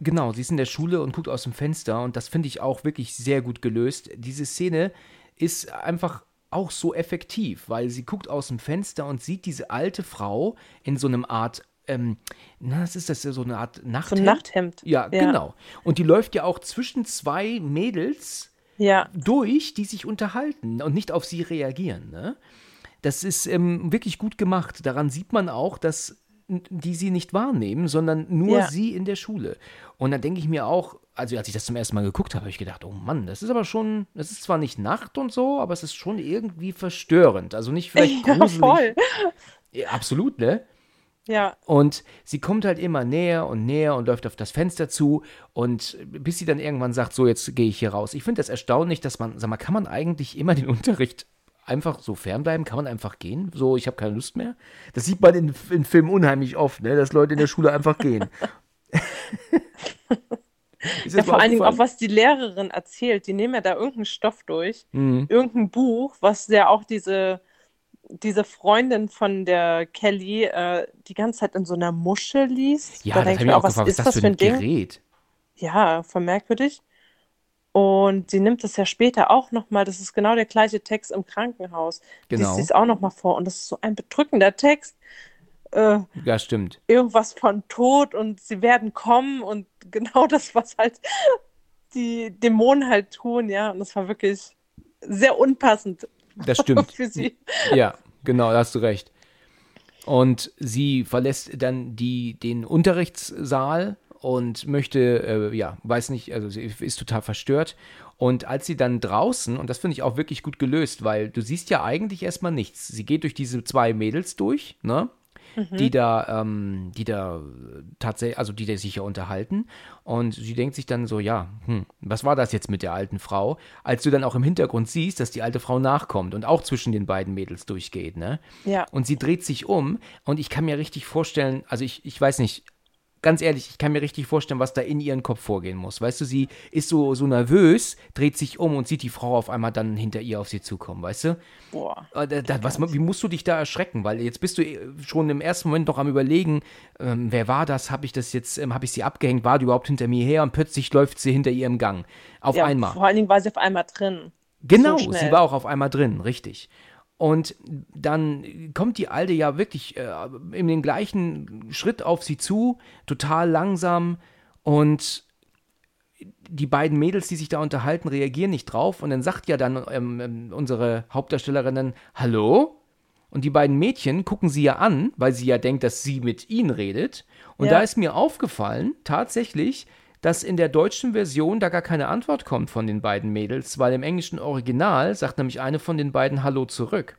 genau, sie ist in der Schule und guckt aus dem Fenster und das finde ich auch wirklich sehr gut gelöst. Diese Szene ist einfach auch so effektiv, weil sie guckt aus dem Fenster und sieht diese alte Frau in so einem Art ähm, na, was ist das so eine Art Nachthemd? So ein
Nachthemd.
Ja, ja, genau. Und die läuft ja auch zwischen zwei Mädels
ja.
durch, die sich unterhalten und nicht auf sie reagieren. Ne? Das ist ähm, wirklich gut gemacht. Daran sieht man auch, dass die sie nicht wahrnehmen, sondern nur ja. sie in der Schule. Und dann denke ich mir auch, also als ich das zum ersten Mal geguckt habe, habe ich gedacht, oh Mann, das ist aber schon, das ist zwar nicht Nacht und so, aber es ist schon irgendwie verstörend. Also nicht vielleicht gruselig. Ja, voll. Ja, absolut, ne?
Ja.
Und sie kommt halt immer näher und näher und läuft auf das Fenster zu und bis sie dann irgendwann sagt, so jetzt gehe ich hier raus. Ich finde das erstaunlich, dass man, sag mal, kann man eigentlich immer den Unterricht einfach so fernbleiben? Kann man einfach gehen? So, ich habe keine Lust mehr? Das sieht man in, in Filmen unheimlich oft, ne? dass Leute in der Schule einfach gehen.
ja, vor allen Dingen auch, was die Lehrerin erzählt. Die nehmen ja da irgendeinen Stoff durch, mhm. irgendein Buch, was ja auch diese diese Freundin von der Kelly äh, die ganze Zeit in so einer Muschel liest.
Ja, da das habe ich auch was gefragt, ist das für ein Ding? Gerät?
Ja, voll merkwürdig. Und sie nimmt das ja später auch nochmal, das ist genau der gleiche Text im Krankenhaus. Genau. Sie es auch nochmal vor und das ist so ein bedrückender Text.
Äh, ja, stimmt.
Irgendwas von Tod und sie werden kommen und genau das, was halt die Dämonen halt tun, ja. Und das war wirklich sehr unpassend
das stimmt. Für sie. Ja, genau, da hast du recht. Und sie verlässt dann die, den Unterrichtssaal und möchte, äh, ja, weiß nicht, also sie ist total verstört. Und als sie dann draußen, und das finde ich auch wirklich gut gelöst, weil du siehst ja eigentlich erstmal nichts. Sie geht durch diese zwei Mädels durch, ne? Mhm. die da, ähm, die da tatsächlich, also die da sich ja unterhalten. Und sie denkt sich dann so, ja, hm, was war das jetzt mit der alten Frau? Als du dann auch im Hintergrund siehst, dass die alte Frau nachkommt und auch zwischen den beiden Mädels durchgeht, ne?
Ja.
Und sie dreht sich um und ich kann mir richtig vorstellen, also ich, ich weiß nicht, ganz ehrlich, ich kann mir richtig vorstellen, was da in ihren Kopf vorgehen muss. Weißt du, sie ist so, so nervös, dreht sich um und sieht die Frau auf einmal dann hinter ihr auf sie zukommen, weißt du?
Boah.
Äh, da, da, was, wie musst du dich da erschrecken? Weil jetzt bist du äh, schon im ersten Moment noch am überlegen, ähm, wer war das? Habe ich das jetzt, ähm, habe ich sie abgehängt? War die überhaupt hinter mir her? Und plötzlich läuft sie hinter ihr im Gang. Auf ja, einmal.
Vor allen Dingen war sie auf einmal drin.
Genau, so sie war auch auf einmal drin, richtig. Und dann kommt die Alte ja wirklich äh, in den gleichen Schritt auf sie zu, total langsam. Und die beiden Mädels, die sich da unterhalten, reagieren nicht drauf. Und dann sagt ja dann ähm, ähm, unsere Hauptdarstellerin dann, Hallo? Und die beiden Mädchen gucken sie ja an, weil sie ja denkt, dass sie mit ihnen redet. Und ja. da ist mir aufgefallen, tatsächlich, dass in der deutschen Version da gar keine Antwort kommt von den beiden Mädels, weil im englischen Original sagt nämlich eine von den beiden Hallo zurück.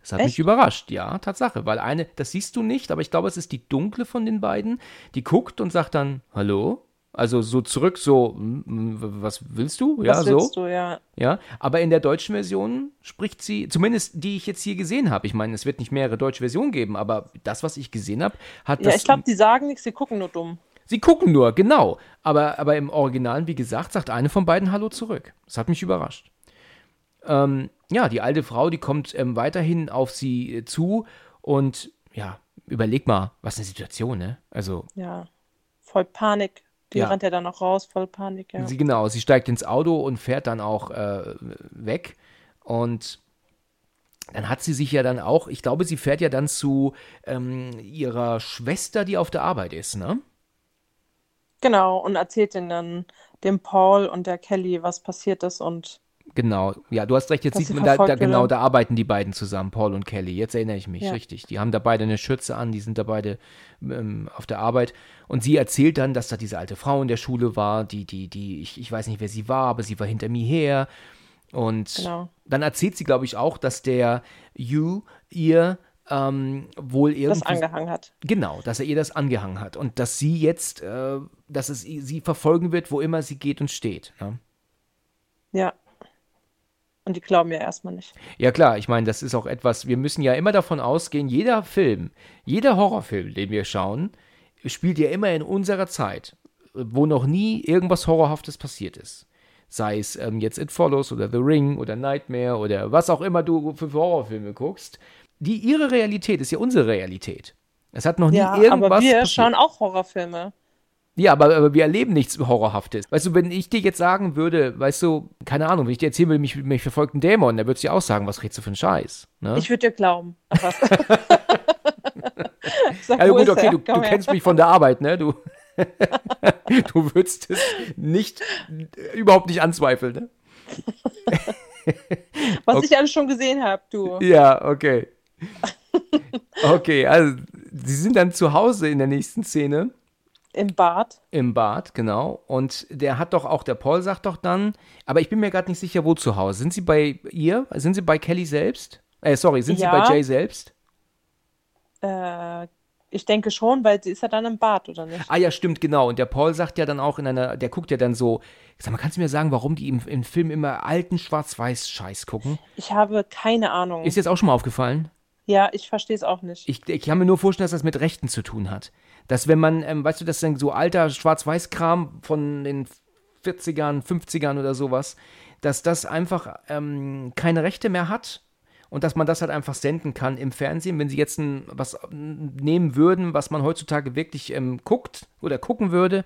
Das hat Echt? mich überrascht, ja, Tatsache, weil eine, das siehst du nicht, aber ich glaube, es ist die dunkle von den beiden, die guckt und sagt dann Hallo. Also so zurück, so, hm, hm, was willst du? Ja,
was
willst
so. Du, ja.
ja, aber in der deutschen Version spricht sie, zumindest die ich jetzt hier gesehen habe. Ich meine, es wird nicht mehrere deutsche Versionen geben, aber das, was ich gesehen habe, hat ja, das.
Ja, ich glaube, die sagen nichts, sie gucken nur dumm.
Sie gucken nur, genau. Aber, aber im Original, wie gesagt, sagt eine von beiden Hallo zurück. Das hat mich überrascht. Ähm, ja, die alte Frau, die kommt ähm, weiterhin auf sie äh, zu und ja, überleg mal, was eine Situation, ne? Also.
Ja, voll Panik. Die ja. rennt ja dann auch raus, voll Panik, ja.
Sie, genau, sie steigt ins Auto und fährt dann auch äh, weg. Und dann hat sie sich ja dann auch, ich glaube, sie fährt ja dann zu ähm, ihrer Schwester, die auf der Arbeit ist, ne?
Genau, und erzählt ihnen dann dem Paul und der Kelly, was passiert ist und.
Genau, ja, du hast recht, jetzt sieht man da, da genau, da arbeiten die beiden zusammen, Paul und Kelly. Jetzt erinnere ich mich, ja. richtig. Die haben da beide eine Schürze an, die sind da beide ähm, auf der Arbeit. Und sie erzählt dann, dass da diese alte Frau in der Schule war, die, die, die, ich, ich weiß nicht, wer sie war, aber sie war hinter mir her. Und genau. dann erzählt sie, glaube ich, auch, dass der Yu ihr ähm, wohl irgendwie. Das
angehangen hat.
Genau, dass er ihr das angehangen hat. Und dass sie jetzt, äh, dass es sie verfolgen wird, wo immer sie geht und steht. Ne?
Ja. Und die glauben ja erstmal nicht.
Ja klar, ich meine, das ist auch etwas, wir müssen ja immer davon ausgehen, jeder Film, jeder Horrorfilm, den wir schauen, spielt ja immer in unserer Zeit, wo noch nie irgendwas Horrorhaftes passiert ist. Sei es ähm, jetzt It Follows oder The Ring oder Nightmare oder was auch immer du für Horrorfilme guckst. Die, ihre Realität ist ja unsere Realität. Es hat noch nie ja, irgendwas aber
wir passiert. schauen auch Horrorfilme.
Ja, aber, aber, wir erleben nichts Horrorhaftes. Weißt du, wenn ich dir jetzt sagen würde, weißt du, keine Ahnung, wenn ich dir erzählen würde, mich, mich verfolgt ein Dämon, dann würdest du dir auch sagen, was redest du für einen Scheiß? Ne?
Ich würde dir glauben.
Sag, ja, gut, okay, du, du kennst mich von der Arbeit, ne? Du, du würdest es nicht, überhaupt nicht anzweifeln, ne?
was okay. ich alles schon gesehen habe, du.
Ja, okay. Okay, also sie sind dann zu Hause in der nächsten Szene
im Bad.
Im Bad, genau. Und der hat doch auch, der Paul sagt doch dann, aber ich bin mir gerade nicht sicher, wo zu Hause. Sind sie bei ihr? Sind sie bei Kelly selbst? Äh, sorry, sind ja. sie bei Jay selbst?
Äh, ich denke schon, weil sie ist ja dann im Bad, oder nicht?
Ah ja, stimmt, genau. Und der Paul sagt ja dann auch in einer, der guckt ja dann so, sag mal, kannst du mir sagen, warum die im, im Film immer alten Schwarz-Weiß-Scheiß gucken?
Ich habe keine Ahnung.
Ist jetzt auch schon mal aufgefallen?
Ja, ich verstehe es auch nicht.
Ich, ich kann mir nur vorstellen, dass das mit Rechten zu tun hat. Dass wenn man, ähm, weißt du, das ist dann so alter Schwarz-Weiß-Kram von den 40ern, 50ern oder sowas, dass das einfach ähm, keine Rechte mehr hat und dass man das halt einfach senden kann im Fernsehen. Wenn sie jetzt ein, was nehmen würden, was man heutzutage wirklich ähm, guckt oder gucken würde,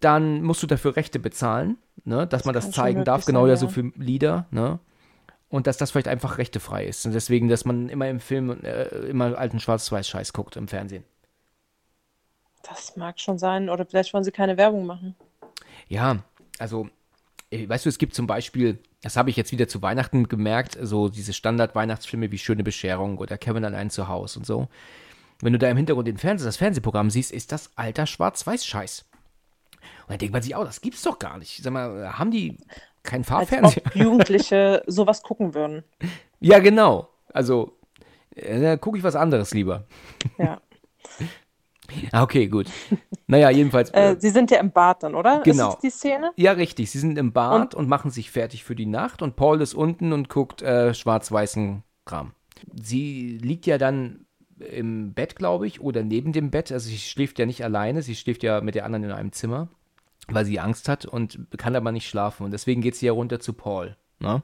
dann musst du dafür Rechte bezahlen, ne, dass das man das zeigen darf, genau ja so für Lieder, ne? Und dass das vielleicht einfach rechtefrei ist. Und deswegen, dass man immer im Film äh, immer alten Schwarz-Weiß-Scheiß guckt im Fernsehen.
Das mag schon sein. Oder vielleicht wollen sie keine Werbung machen.
Ja, also, äh, weißt du, es gibt zum Beispiel, das habe ich jetzt wieder zu Weihnachten gemerkt, so diese Standard-Weihnachtsfilme wie Schöne Bescherung oder Kevin allein zu Hause und so. Wenn du da im Hintergrund den Fernseh, das Fernsehprogramm siehst, ist das alter Schwarz-Weiß-Scheiß. Und dann denkt man sich auch, das gibt's doch gar nicht. Sag mal, haben die kein Farbfernseher.
Als ob Jugendliche sowas gucken würden.
Ja, genau. Also, äh, da gucke ich was anderes lieber.
Ja.
Ah, okay, gut. Naja, jedenfalls.
Äh, Sie sind ja im Bad dann, oder?
Genau.
Ist die Szene?
Ja, richtig. Sie sind im Bad und? und, machen sich fertig für die Nacht und Paul ist unten und guckt äh, schwarz-weißen Kram. Sie liegt ja dann im Bett, glaube ich, oder neben dem Bett. Also sie schläft ja nicht alleine, sie schläft ja mit der anderen in einem Zimmer weil sie Angst hat und kann aber nicht schlafen. Und deswegen geht sie ja runter zu Paul. Ne?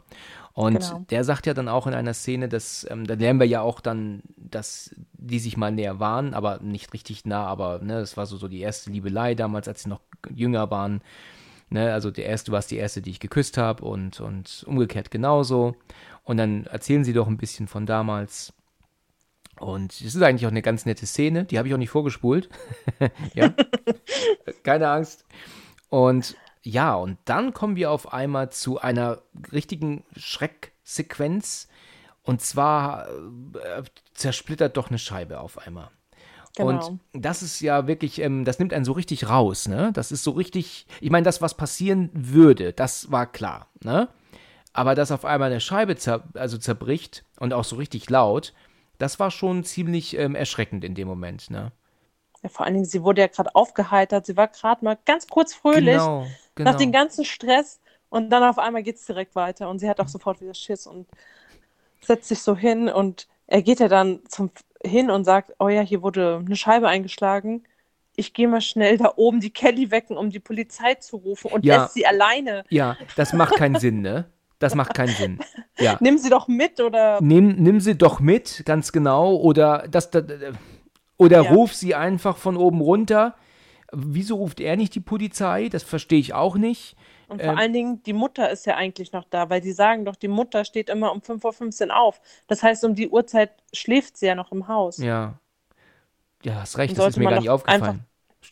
Und genau. der sagt ja dann auch in einer Szene, dass, ähm, da lernen wir ja auch dann, dass die sich mal näher waren, aber nicht richtig nah, aber ne, das war so, so die erste Liebelei damals, als sie noch jünger waren. Ne, also der erste war es die erste, die ich geküsst habe und, und umgekehrt genauso. Und dann erzählen sie doch ein bisschen von damals. Und es ist eigentlich auch eine ganz nette Szene, die habe ich auch nicht vorgespult. ja, keine Angst. Und ja, und dann kommen wir auf einmal zu einer richtigen Schrecksequenz. Und zwar äh, zersplittert doch eine Scheibe auf einmal. Genau. Und das ist ja wirklich, ähm, das nimmt einen so richtig raus, ne? Das ist so richtig, ich meine, das, was passieren würde, das war klar, ne? Aber dass auf einmal eine Scheibe zer also zerbricht und auch so richtig laut, das war schon ziemlich ähm, erschreckend in dem Moment, ne?
Ja, vor allen Dingen, sie wurde ja gerade aufgeheitert. Sie war gerade mal ganz kurz fröhlich genau, genau. nach dem ganzen Stress und dann auf einmal geht es direkt weiter und sie hat auch sofort wieder Schiss und setzt sich so hin und er geht ja dann zum, hin und sagt, oh ja, hier wurde eine Scheibe eingeschlagen. Ich gehe mal schnell da oben die Kelly wecken, um die Polizei zu rufen und ja, lässt sie alleine.
Ja, das macht keinen Sinn, ne? Das macht keinen Sinn. Ja.
Nimm sie doch mit oder.
Nimm, nimm sie doch mit, ganz genau. Oder das, das oder ja. ruf sie einfach von oben runter. Wieso ruft er nicht die Polizei? Das verstehe ich auch nicht.
Und vor ähm, allen Dingen, die Mutter ist ja eigentlich noch da, weil die sagen doch, die Mutter steht immer um 5.15 Uhr auf. Das heißt, um die Uhrzeit schläft sie ja noch im Haus.
Ja. Ja, hast recht, das ist mir gar nicht aufgefallen.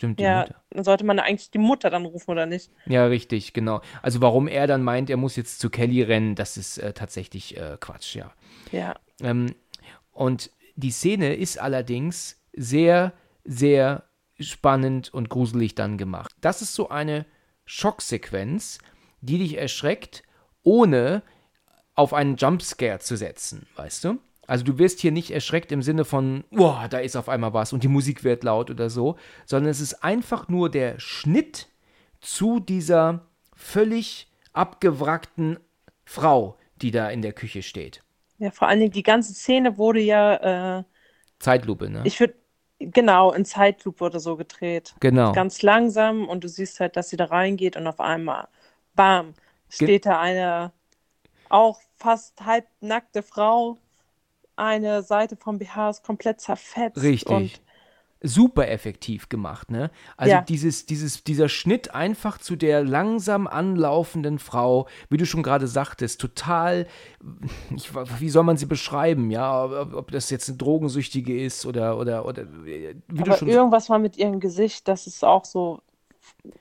Stimmt, die
ja,
Mutter.
Dann sollte man eigentlich die Mutter dann rufen, oder nicht?
Ja, richtig, genau. Also warum er dann meint, er muss jetzt zu Kelly rennen, das ist äh, tatsächlich äh, Quatsch, ja.
Ja.
Ähm, und die Szene ist allerdings sehr, sehr spannend und gruselig dann gemacht. Das ist so eine Schocksequenz, die dich erschreckt, ohne auf einen Jumpscare zu setzen, weißt du? Also du wirst hier nicht erschreckt im Sinne von, boah, da ist auf einmal was und die Musik wird laut oder so, sondern es ist einfach nur der Schnitt zu dieser völlig abgewrackten Frau, die da in der Küche steht.
Ja, vor allen Dingen die ganze Szene wurde ja. Äh,
Zeitlupe, ne?
Ich würde. Genau, in Zeitlupe wurde so gedreht.
Genau.
Ganz langsam und du siehst halt, dass sie da reingeht und auf einmal, bam, steht Ge da eine auch fast halbnackte Frau. Eine Seite vom BH ist komplett zerfetzt.
Richtig super effektiv gemacht, ne? Also ja. dieses, dieses, dieser Schnitt einfach zu der langsam anlaufenden Frau, wie du schon gerade sagtest, total, ich, wie soll man sie beschreiben, ja? Ob, ob, das jetzt eine Drogensüchtige ist oder, oder, oder
wie Aber du schon irgendwas war mit ihrem Gesicht, das ist auch so,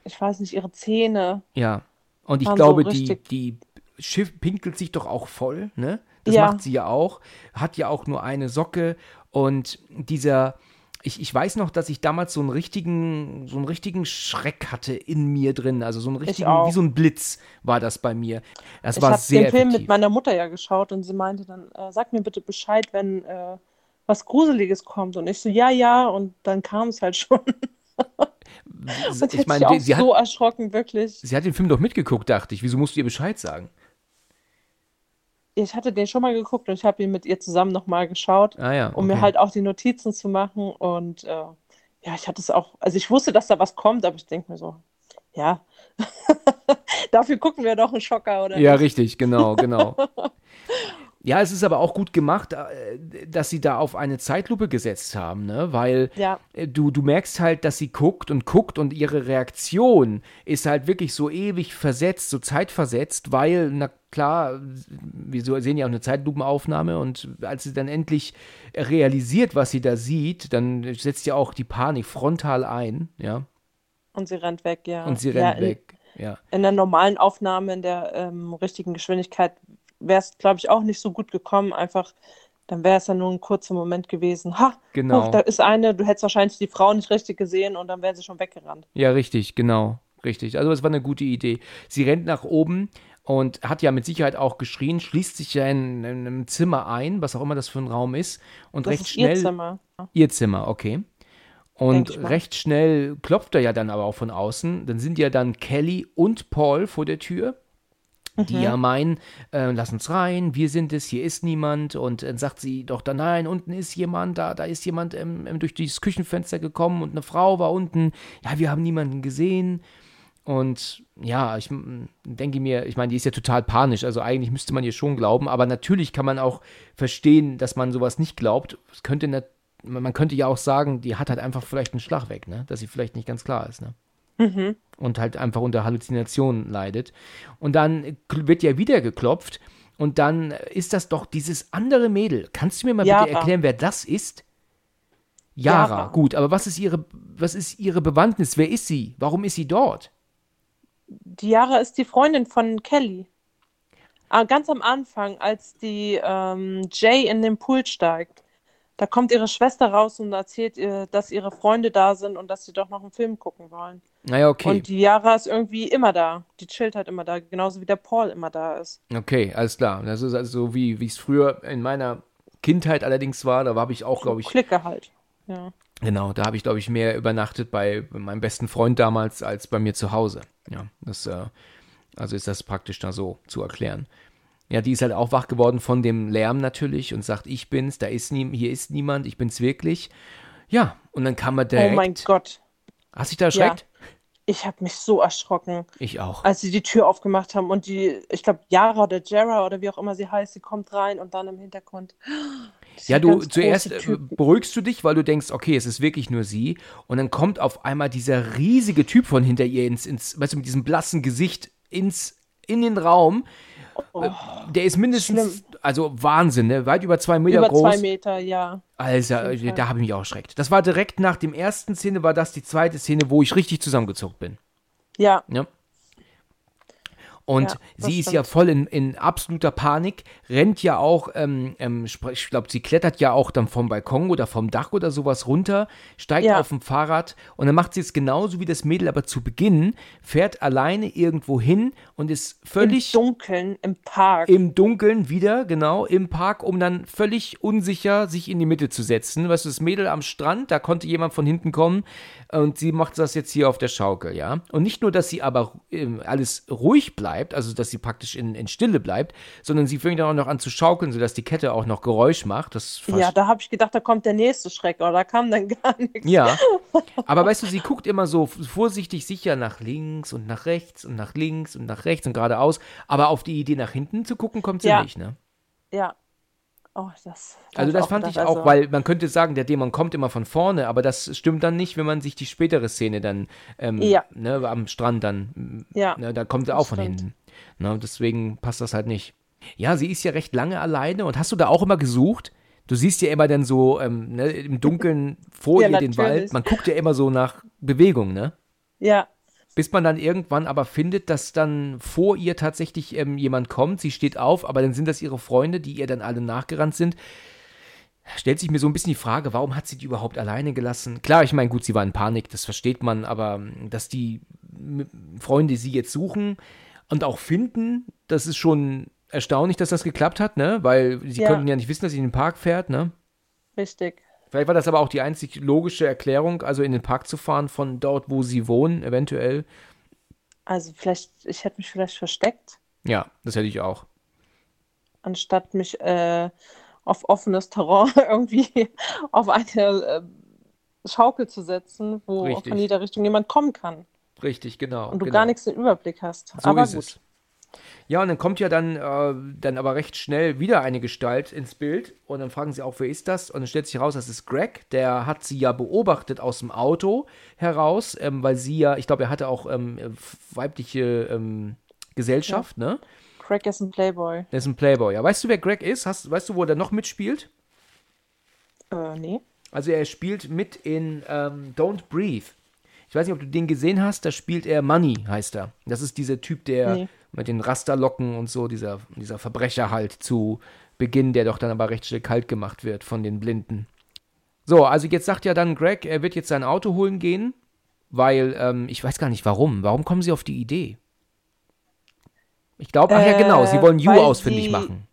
ich weiß nicht, ihre Zähne.
Ja. Und ich glaube, so die, die Schiff pinkelt sich doch auch voll, ne? Das ja. macht sie ja auch. Hat ja auch nur eine Socke und dieser ich, ich weiß noch, dass ich damals so einen richtigen, so einen richtigen Schreck hatte in mir drin. Also so einen richtigen, wie so ein Blitz war das bei mir. Das ich war sehr. Ich habe den Film
mit meiner Mutter ja geschaut und sie meinte dann, äh, sag mir bitte Bescheid, wenn äh, was Gruseliges kommt. Und ich so, ja, ja, und dann kam es halt schon. ich meine, sie hat so erschrocken, wirklich.
Sie hat den Film doch mitgeguckt, dachte ich. Wieso musst du ihr Bescheid sagen?
Ich hatte den schon mal geguckt und ich habe ihn mit ihr zusammen nochmal geschaut,
ah, ja, okay.
um mir halt auch die Notizen zu machen. Und äh, ja, ich hatte es auch, also ich wusste, dass da was kommt, aber ich denke mir so, ja, dafür gucken wir doch einen Schocker, oder?
Ja, richtig, genau, genau. Ja, es ist aber auch gut gemacht, äh, dass sie da auf eine Zeitlupe gesetzt haben, ne? Weil
ja.
Äh, du, du merkst halt, dass sie guckt und guckt und ihre Reaktion ist halt wirklich so ewig versetzt, so zeitversetzt, weil, na klar, wir sehen ja auch eine Zeitlupenaufnahme und als sie dann endlich realisiert, was sie da sieht, dann setzt ja auch die Panik frontal ein, ja.
Und sie rennt weg, ja.
Und sie rennt ja, in, weg. Ja.
In der normalen Aufnahme, in der ähm, richtigen Geschwindigkeit, wäre es, glaube ich, auch nicht so gut gekommen. Einfach, dann wäre es ja nur ein kurzer Moment gewesen. Ha,
genau.
Huch, da ist eine, du hättest wahrscheinlich die Frau nicht richtig gesehen und dann wäre sie schon weggerannt.
Ja, richtig, genau. Richtig. Also, es war eine gute Idee. Sie rennt nach oben und hat ja mit Sicherheit auch geschrien, schließt sich ja in, in einem Zimmer ein, was auch immer das für ein Raum ist, und das recht ist schnell. Ihr
Zimmer.
Ihr Zimmer, okay. Und recht schnell klopft er ja dann aber auch von außen. Dann sind ja dann Kelly und Paul vor der Tür die mhm. ja meinen, äh, lass uns rein, wir sind es, hier ist niemand. Und dann sagt sie doch, da nein, unten ist jemand, da, da ist jemand ähm, ähm, durch dieses Küchenfenster gekommen und eine Frau war unten. Ja, wir haben niemanden gesehen. Und ja, ich denke mir, ich meine, die ist ja total panisch, also eigentlich müsste man ihr schon glauben, aber natürlich kann man auch verstehen, dass man sowas nicht glaubt. Es könnte, man könnte ja auch sagen, die hat halt einfach vielleicht einen Schlag weg, ne? dass sie vielleicht nicht ganz klar ist. Ne?
Mhm.
Und halt einfach unter Halluzinationen leidet. Und dann wird ja wieder geklopft. Und dann ist das doch dieses andere Mädel. Kannst du mir mal Yara. bitte erklären, wer das ist? Yara, Yara, gut, aber was ist ihre, was ist ihre Bewandtnis? Wer ist sie? Warum ist sie dort?
Die Yara ist die Freundin von Kelly. Ah, ganz am Anfang, als die ähm, Jay in den Pool steigt. Da kommt ihre Schwester raus und erzählt ihr, dass ihre Freunde da sind und dass sie doch noch einen Film gucken wollen.
Naja, okay.
Und die Yara ist irgendwie immer da. Die chillt halt immer da, genauso wie der Paul immer da ist.
Okay, alles klar. Das ist also so, wie es früher in meiner Kindheit allerdings war. Da habe ich auch, glaube ich.
Klicke halt, ja.
Genau, da habe ich, glaube ich, mehr übernachtet bei meinem besten Freund damals als bei mir zu Hause. Ja, das, äh, also ist das praktisch da so zu erklären. Ja, die ist halt auch wach geworden von dem Lärm natürlich und sagt, ich bin's, da ist nie, hier ist niemand, ich bin's wirklich. Ja, und dann kam er direkt.
Oh mein Gott.
Hast du dich da erschreckt?
Ja. Ich habe mich so erschrocken.
Ich auch.
Als sie die Tür aufgemacht haben und die, ich glaube, Yara oder Jara oder wie auch immer sie heißt, sie kommt rein und dann im Hintergrund.
Ja, du zuerst äh, beruhigst du dich, weil du denkst, okay, es ist wirklich nur sie. Und dann kommt auf einmal dieser riesige Typ von hinter ihr ins, ins weißt du, mit diesem blassen Gesicht ins, in den Raum. Oh, der ist mindestens, schlimm. also Wahnsinn, ne? weit über zwei Meter
über
groß.
Über zwei Meter, ja.
Also, da habe ich mich auch erschreckt. Das war direkt nach dem ersten Szene, war das die zweite Szene, wo ich richtig zusammengezuckt bin.
Ja.
ja. Und ja, sie ist ja voll in, in absoluter Panik, rennt ja auch, ähm, ähm, ich glaube, sie klettert ja auch dann vom Balkon oder vom Dach oder sowas runter, steigt ja. auf dem Fahrrad und dann macht sie es genauso wie das Mädel, aber zu Beginn fährt alleine irgendwo hin und ist völlig.
Im Dunkeln, im Park.
Im Dunkeln wieder, genau, im Park, um dann völlig unsicher sich in die Mitte zu setzen. Weißt du, das Mädel am Strand, da konnte jemand von hinten kommen und sie macht das jetzt hier auf der Schaukel, ja. Und nicht nur, dass sie aber äh, alles ruhig bleibt, also dass sie praktisch in, in Stille bleibt, sondern sie fängt dann auch noch an zu schaukeln, sodass die Kette auch noch Geräusch macht. Das
ja, da habe ich gedacht, da kommt der nächste Schreck, aber da kam dann gar nichts.
Ja, aber weißt du, sie guckt immer so vorsichtig sicher nach links und nach rechts und nach links und nach rechts und geradeaus, aber auf die Idee nach hinten zu gucken kommt sie ja. nicht, ne?
Ja, Oh, das,
also das fand ich auch, also weil man könnte sagen, der Dämon kommt immer von vorne, aber das stimmt dann nicht, wenn man sich die spätere Szene dann ähm, ja. ne, am Strand dann, ja, ne, da kommt er auch von stimmt. hinten. Ne, deswegen passt das halt nicht. Ja, sie ist ja recht lange alleine und hast du da auch immer gesucht? Du siehst ja immer dann so ähm, ne, im Dunkeln vor ja, ihr den Wald. Man guckt ja immer so nach Bewegung, ne?
Ja,
bis man dann irgendwann aber findet, dass dann vor ihr tatsächlich ähm, jemand kommt. Sie steht auf, aber dann sind das ihre Freunde, die ihr dann alle nachgerannt sind. Stellt sich mir so ein bisschen die Frage, warum hat sie die überhaupt alleine gelassen? Klar, ich meine, gut, sie war in Panik, das versteht man, aber ähm, dass die Freunde sie jetzt suchen und auch finden, das ist schon erstaunlich, dass das geklappt hat, ne? Weil sie ja. könnten ja nicht wissen, dass sie in den Park fährt, ne?
Richtig.
Vielleicht war das aber auch die einzig logische Erklärung, also in den Park zu fahren von dort, wo sie wohnen, eventuell.
Also vielleicht, ich hätte mich vielleicht versteckt.
Ja, das hätte ich auch.
Anstatt mich äh, auf offenes Terrain irgendwie auf eine äh, Schaukel zu setzen, wo Richtig. von jeder Richtung jemand kommen kann.
Richtig, genau.
Und du
genau.
gar nichts im Überblick hast.
So aber ist gut. es. Ja, und dann kommt ja dann, äh, dann aber recht schnell wieder eine Gestalt ins Bild und dann fragen sie auch, wer ist das? Und dann stellt sich heraus, das ist Greg, der hat sie ja beobachtet aus dem Auto heraus, ähm, weil sie ja, ich glaube, er hatte auch ähm, weibliche ähm, Gesellschaft, ja. ne?
Greg ist ein Playboy.
Er ist ein Playboy, ja. Weißt du, wer Greg ist? Hast, weißt du, wo er noch mitspielt?
Äh, nee.
Also er spielt mit in ähm, Don't Breathe. Ich weiß nicht, ob du den gesehen hast, da spielt er Money, heißt er. Das ist dieser Typ, der nee mit den Rasterlocken und so, dieser, dieser Verbrecher halt zu Beginn, der doch dann aber recht schnell kalt gemacht wird von den Blinden. So, also jetzt sagt ja dann Greg, er wird jetzt sein Auto holen gehen, weil, ähm, ich weiß gar nicht warum. Warum kommen sie auf die Idee? Ich glaube, ach ja, genau, sie wollen You ausfindig sie, machen.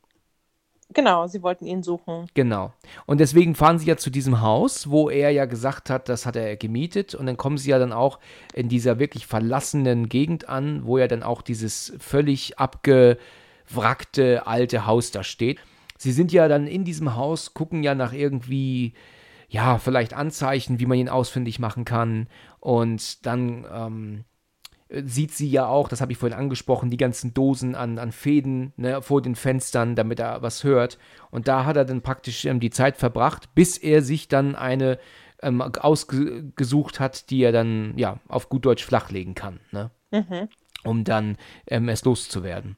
Genau, sie wollten ihn suchen.
Genau. Und deswegen fahren sie ja zu diesem Haus, wo er ja gesagt hat, das hat er gemietet. Und dann kommen sie ja dann auch in dieser wirklich verlassenen Gegend an, wo ja dann auch dieses völlig abgewrackte alte Haus da steht. Sie sind ja dann in diesem Haus, gucken ja nach irgendwie, ja, vielleicht Anzeichen, wie man ihn ausfindig machen kann. Und dann ähm, sieht sie ja auch, das habe ich vorhin angesprochen, die ganzen Dosen an, an Fäden ne, vor den Fenstern, damit er was hört. Und da hat er dann praktisch ähm, die Zeit verbracht, bis er sich dann eine ähm, ausgesucht hat, die er dann ja auf gut Deutsch flachlegen kann, ne? Mhm. um dann ähm, es loszuwerden.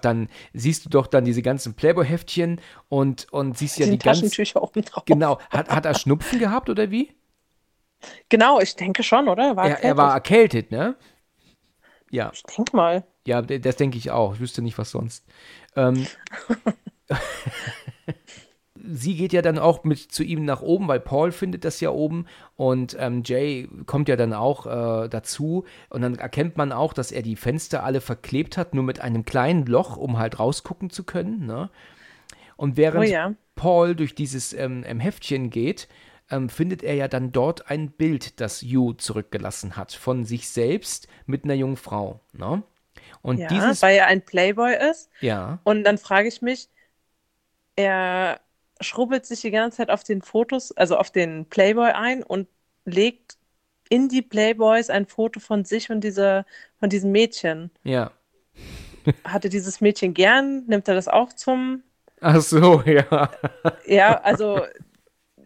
Dann siehst du doch dann diese ganzen Playboy-Heftchen und, und siehst ja die, ganzen.
oben drauf.
Genau. Hat, hat er Schnupfen gehabt oder wie?
Genau, ich denke schon, oder?
War er, er, war erkältet, ne? Ja.
Ich denke mal.
Ja, das denke ich auch. Ich wüsste nicht, was sonst. Ähm, sie geht ja dann auch mit zu ihm nach oben, weil Paul findet das ja oben und ähm, Jay kommt ja dann auch äh, dazu und dann erkennt man auch, dass er die Fenster alle verklebt hat, nur mit einem kleinen Loch, um halt rausgucken zu können. Ne? Und während oh ja. Paul durch dieses ähm, Heftchen geht, ähm, findet er ja dann dort ein Bild, das Yu zurückgelassen hat, von sich selbst mit einer jungen Frau. Ne?
Und ja, dieses, weil er ein Playboy ist.
Ja.
Und dann frage ich mich, er schrubbelt sich die ganze Zeit auf den Fotos, also auf den Playboy ein und legt in die Playboys ein Foto von sich und dieser, von diesem Mädchen.
Ja.
Hatte dieses Mädchen gern? Nimmt er das auch zum?
Ach so, ja.
Ja, also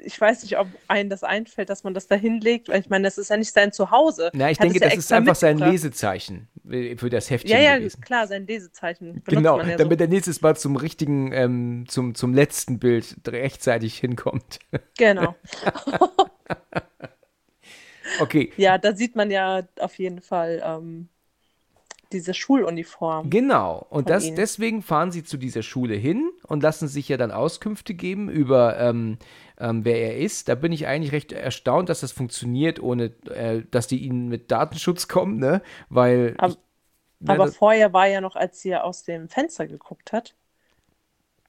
ich weiß nicht, ob einem das einfällt, dass man das da hinlegt, ich meine, das ist ja nicht sein Zuhause.
Na, ich denke, das ja ist einfach sein Lesezeichen für das Heftchen
Ja, ja, gewesen. klar, sein Lesezeichen.
Genau, ja damit so. er nächstes Mal zum richtigen, ähm, zum, zum letzten Bild rechtzeitig hinkommt.
Genau.
okay.
Ja, da sieht man ja auf jeden Fall ähm, diese Schuluniform.
Genau. Und das, deswegen fahren sie zu dieser Schule hin und lassen sich ja dann Auskünfte geben über, ähm, ähm, wer er ist. Da bin ich eigentlich recht erstaunt, dass das funktioniert, ohne äh, dass die ihnen mit Datenschutz kommen, ne? Weil.
Aber, ich, ne, aber vorher war ja noch, als sie aus dem Fenster geguckt hat,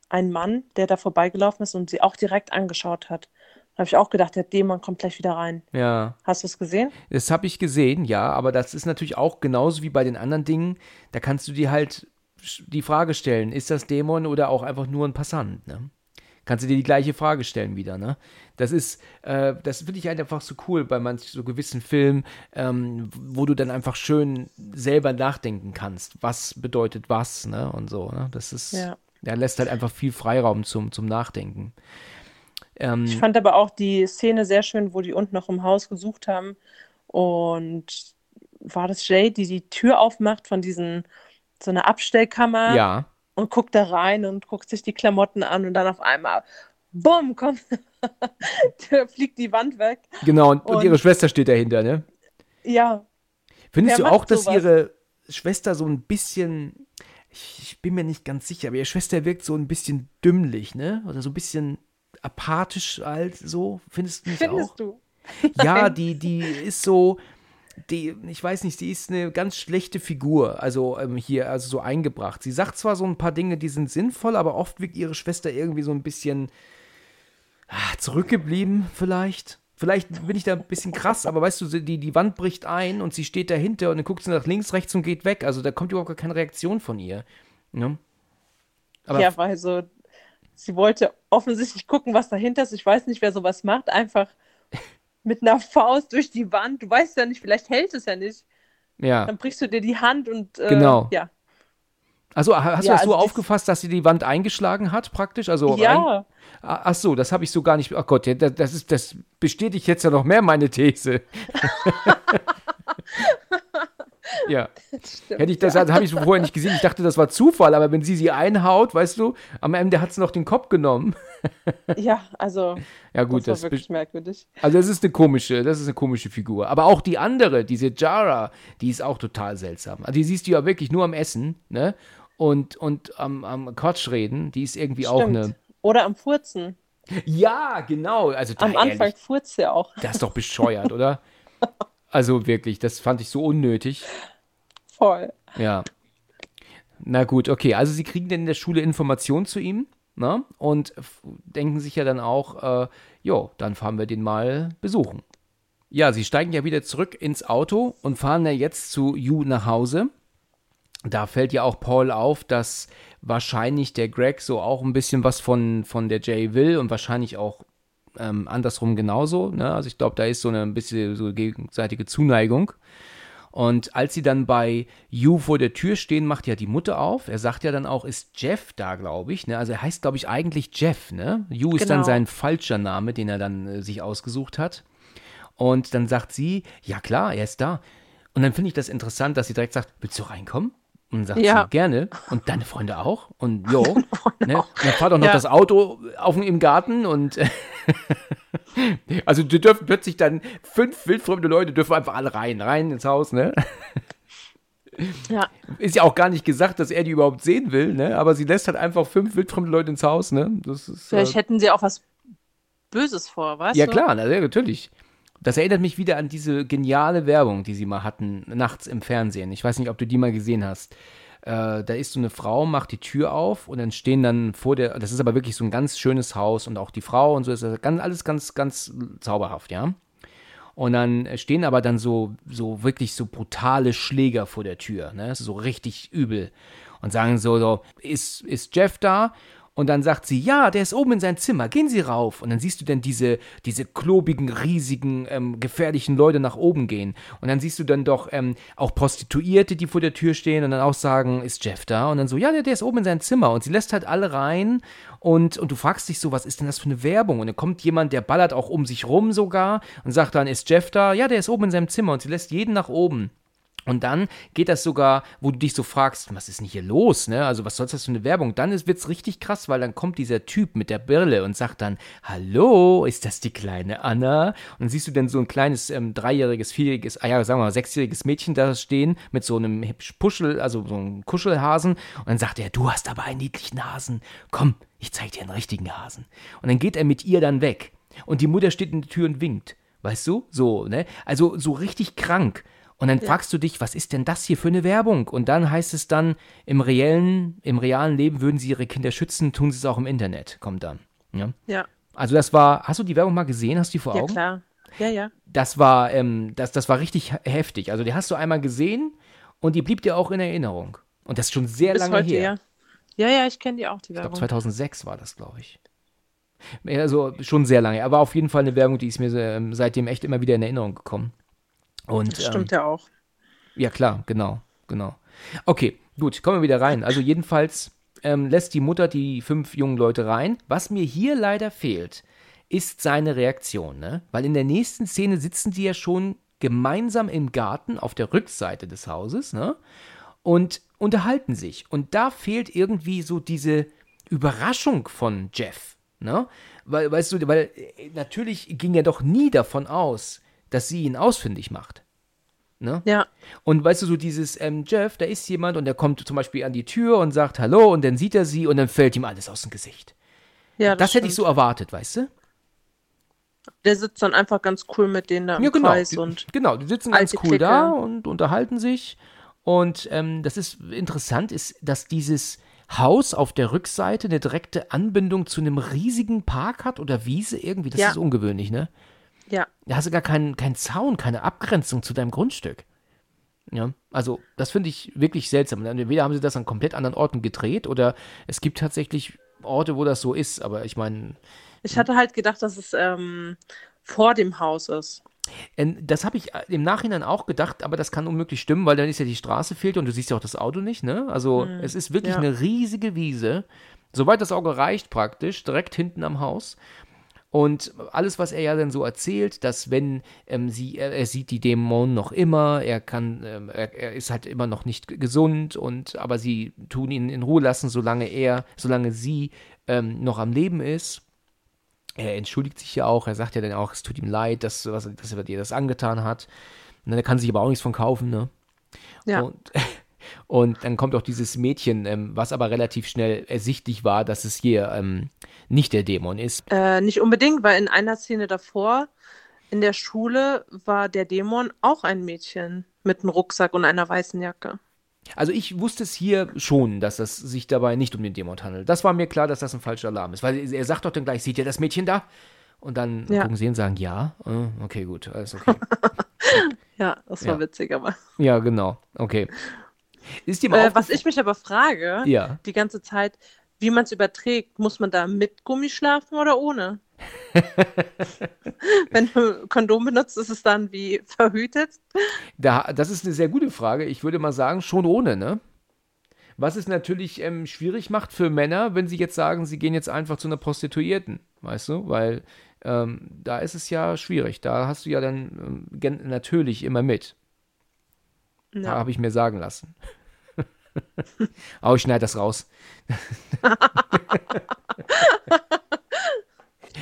ein Mann, der da vorbeigelaufen ist und sie auch direkt angeschaut hat. Habe ich auch gedacht, der Dämon kommt gleich wieder rein.
Ja.
Hast du es gesehen?
Das habe ich gesehen, ja, aber das ist natürlich auch genauso wie bei den anderen Dingen. Da kannst du dir halt die Frage stellen, ist das Dämon oder auch einfach nur ein Passant, ne? Kannst du dir die gleiche Frage stellen wieder, ne? Das ist, äh, das finde ich halt einfach so cool bei manchen so gewissen Filmen, ähm, wo du dann einfach schön selber nachdenken kannst, was bedeutet was, ne? Und so, ne? Das ist, ja. der lässt halt einfach viel Freiraum zum, zum Nachdenken.
Ähm, ich fand aber auch die Szene sehr schön, wo die unten noch im Haus gesucht haben und war das Jay, die die Tür aufmacht von diesen, so einer Abstellkammer?
Ja.
Und guckt da rein und guckt sich die Klamotten an und dann auf einmal, bumm, kommt, fliegt die Wand weg.
Genau, und, und, ihre Schwester steht dahinter, ne?
Ja.
Findest du auch, dass sowas? ihre Schwester so ein bisschen, ich, ich, bin mir nicht ganz sicher, aber ihre Schwester wirkt so ein bisschen dümmlich, ne? Oder so ein bisschen apathisch halt so, findest du nicht
findest
auch?
du?
Ja, die, die ist so, die, ich weiß nicht, die ist eine ganz schlechte Figur, also ähm, hier, also so eingebracht. Sie sagt zwar so ein paar Dinge, die sind sinnvoll, aber oft wirkt ihre Schwester irgendwie so ein bisschen ah, zurückgeblieben, vielleicht. Vielleicht bin ich da ein bisschen krass, aber weißt du, die, die Wand bricht ein und sie steht dahinter und dann guckt sie nach links, rechts und geht weg. Also da kommt überhaupt gar keine Reaktion von ihr. Ne?
Aber ja, weil so, sie wollte offensichtlich gucken, was dahinter ist. Ich weiß nicht, wer sowas macht. Einfach mit einer Faust durch die Wand. Du weißt ja nicht, vielleicht hält es ja nicht.
Ja.
Dann brichst du dir die Hand und äh,
genau.
ja.
Also hast ja, du das also so aufgefasst, dass sie die Wand eingeschlagen hat, praktisch? Also
ja.
Ah, ach so, das habe ich so gar nicht. Ach Gott, das, ist, das bestätigt jetzt ja noch mehr meine These. Ja. Stimmt, Hätte ich das, ja. also, habe ich vorher nicht gesehen. Ich dachte, das war Zufall, aber wenn sie sie einhaut, weißt du, am Ende hat sie noch den Kopf genommen.
ja, also.
Ja, gut,
das das wirklich merkwürdig.
Also, das ist eine komische, das ist eine komische Figur. Aber auch die andere, diese Jara, die ist auch total seltsam. Also, die siehst du ja wirklich nur am Essen, ne? Und, und am, am Quatsch reden, die ist irgendwie Stimmt. auch eine.
Oder am Furzen.
Ja, genau. Also,
am Anfang furzt sie auch.
Das ist doch bescheuert, oder? Also wirklich, das fand ich so unnötig.
Voll.
Ja. Na gut, okay. Also sie kriegen dann in der Schule Informationen zu ihm, ne? Und denken sich ja dann auch, äh, jo, dann fahren wir den mal besuchen. Ja, sie steigen ja wieder zurück ins Auto und fahren ja jetzt zu Yu nach Hause. Da fällt ja auch Paul auf, dass wahrscheinlich der Greg so auch ein bisschen was von, von der Jay will und wahrscheinlich auch ähm, andersrum genauso. Ne? Also ich glaube, da ist so eine ein bisschen so gegenseitige Zuneigung. Und als sie dann bei Yu vor der Tür stehen, macht ja die Mutter auf. Er sagt ja dann auch, ist Jeff da, glaube ich. Ne? Also er heißt, glaube ich, eigentlich Jeff. Ne? Ist genau. dann sein falscher Name, den er dann äh, sich ausgesucht hat. Und dann sagt sie, ja klar, er ist da. Und dann finde ich das interessant, dass sie direkt sagt, willst du reinkommen? Und sagt ja. sie, gerne. Und deine Freunde auch. Und jo, ne? Und dann fahrt auch noch ja. das Auto auf im Garten und also du dürfen plötzlich dann fünf wildfremde Leute dürfen einfach alle rein, rein ins Haus, ne?
Ja.
Ist ja auch gar nicht gesagt, dass er die überhaupt sehen will, ne? Aber sie lässt halt einfach fünf wildfremde Leute ins Haus, ne? Das ist,
Vielleicht äh, hätten sie auch was Böses vor, weißt
ja,
du?
Ja, klar, natürlich. Das erinnert mich wieder an diese geniale Werbung, die sie mal hatten, nachts im Fernsehen. Ich weiß nicht, ob du die mal gesehen hast. Äh, da ist so eine Frau, macht die Tür auf und dann stehen dann vor der, das ist aber wirklich so ein ganz schönes Haus und auch die Frau und so ist das ganz, alles ganz, ganz zauberhaft, ja. Und dann stehen aber dann so, so wirklich so brutale Schläger vor der Tür, ne? So richtig übel. Und sagen so, so, ist, ist Jeff da? Und dann sagt sie, ja, der ist oben in sein Zimmer, gehen Sie rauf. Und dann siehst du dann diese, diese klobigen, riesigen, ähm, gefährlichen Leute nach oben gehen. Und dann siehst du dann doch ähm, auch Prostituierte, die vor der Tür stehen und dann auch sagen, ist Jeff da? Und dann so, ja, der, der ist oben in sein Zimmer. Und sie lässt halt alle rein und, und du fragst dich so, was ist denn das für eine Werbung? Und dann kommt jemand, der ballert auch um sich rum sogar und sagt dann, ist Jeff da? Ja, der ist oben in seinem Zimmer. Und sie lässt jeden nach oben. Und dann geht das sogar, wo du dich so fragst, was ist denn hier los, ne? Also, was soll das für eine Werbung? Dann wird es richtig krass, weil dann kommt dieser Typ mit der Brille und sagt dann, hallo, ist das die kleine Anna? Und dann siehst du dann so ein kleines ähm, dreijähriges, vierjähriges, ah ja, sagen wir mal, sechsjähriges Mädchen da stehen mit so einem Puschel, also so einem Kuschelhasen. Und dann sagt er, du hast aber einen niedlichen Hasen. Komm, ich zeig dir einen richtigen Hasen. Und dann geht er mit ihr dann weg. Und die Mutter steht in der Tür und winkt. Weißt du? So, ne? Also so richtig krank. Und dann ja. fragst du dich, was ist denn das hier für eine Werbung? Und dann heißt es dann, im reellen, im realen Leben würden sie ihre Kinder schützen, tun sie es auch im Internet, kommt dann. Ja.
ja.
Also das war, hast du die Werbung mal gesehen? Hast du die vor Augen?
Ja, klar. Ja, ja.
Das war, ähm, das, das war richtig heftig. Also die hast du einmal gesehen und die blieb dir auch in Erinnerung. Und das ist schon sehr
Bis
lange
heute,
her.
Ja, ja, ja ich kenne die auch, die
Ich glaube,
Werbung.
2006 war das, glaube ich. Also schon sehr lange. Aber auf jeden Fall eine Werbung, die ist mir ähm, seitdem echt immer wieder in Erinnerung gekommen. Und,
das stimmt
ähm,
ja auch.
Ja, klar, genau, genau. Okay, gut, kommen wir wieder rein. Also jedenfalls ähm, lässt die Mutter die fünf jungen Leute rein. Was mir hier leider fehlt, ist seine Reaktion, ne? Weil in der nächsten Szene sitzen die ja schon gemeinsam im Garten auf der Rückseite des Hauses, ne? Und unterhalten sich. Und da fehlt irgendwie so diese Überraschung von Jeff, ne? Weil, weißt du, weil äh, natürlich ging er doch nie davon aus, dass sie ihn ausfindig macht. Ne?
Ja.
Und weißt du, so dieses, ähm, Jeff, da ist jemand und der kommt zum Beispiel an die Tür und sagt Hallo und dann sieht er sie und dann fällt ihm alles aus dem Gesicht.
Ja,
Das, hätte ich so erwartet, weißt du?
Der sitzt dann einfach ganz cool mit denen da im
Ja, genau.
Kreis
Die,
und
genau, die sitzen ganz cool
Clique.
da und unterhalten sich. Und ähm, das ist interessant, ist, dass dieses Haus auf der Rückseite eine direkte Anbindung zu einem riesigen Park hat oder Wiese irgendwie. Das
Ja.
ist ungewöhnlich, ne?
Ja.
Da hast du gar keinen keinen Zaun, keine Abgrenzung zu deinem Grundstück. Ja, also das finde ich wirklich seltsam. Entweder haben sie das an komplett anderen Orten gedreht oder es gibt tatsächlich Orte, wo das so ist. Aber ich meine,
Ich hatte halt gedacht, dass es ähm, vor dem Haus ist.
Ähm, Das habe ich äh, im Nachhinein auch gedacht, aber das kann unmöglich stimmen, weil dann ist ja die Straße fehlt und du siehst ja auch das Auto nicht, ne? Also es ist wirklich
Hm, ja.
eine riesige Wiese, soweit das Auge reicht praktisch, direkt hinten am Haus. Und alles, was er ja dann so erzählt, dass wenn ähm, sie, er, er sieht die Dämonen noch immer, er kann, ähm, er, er ist halt immer noch nicht gesund und aber sie tun ihn in Ruhe lassen, solange er, solange sie ähm, noch am Leben ist. Er entschuldigt sich ja auch, er sagt ja dann auch, es tut ihm leid, dass, was, dass er dir das angetan hat. Und er kann sich aber auch nichts von kaufen, ne?
Ja.
Und, und dann kommt auch dieses Mädchen, ähm, was aber relativ schnell ersichtlich war, dass es hier ähm, nicht der Dämon ist.
Äh, nicht unbedingt, weil in einer Szene davor in der Schule war der Dämon auch ein Mädchen mit einem Rucksack und einer weißen Jacke.
Also ich wusste es hier schon, dass es sich dabei nicht um den Dämon handelt. Das war mir klar, dass das ein falscher Alarm ist, weil er sagt doch dann gleich, seht ihr das Mädchen da? Und dann
Ja.
gucken sie und sagen, ja, äh, okay, gut, alles okay.
Ja, das war
Ja.
witzig, aber.
ja, genau, okay. Ist dir mal
Äh, was ich mich aber frage,
Ja.
die ganze Zeit, wie man es überträgt, muss man da mit Gummi schlafen oder ohne? Wenn du Kondom benutzt, ist es dann wie verhütet?
Da, das ist eine sehr gute Frage. Ich würde mal sagen, schon ohne, ne? Was es natürlich ähm, schwierig macht für Männer, wenn sie jetzt sagen, sie gehen jetzt einfach zu einer Prostituierten, weißt du? Weil ähm, da ist es ja schwierig. Da hast du ja dann ähm, natürlich immer mit.
Ja.
Habe ich mir sagen lassen. Aber ich schneide das raus.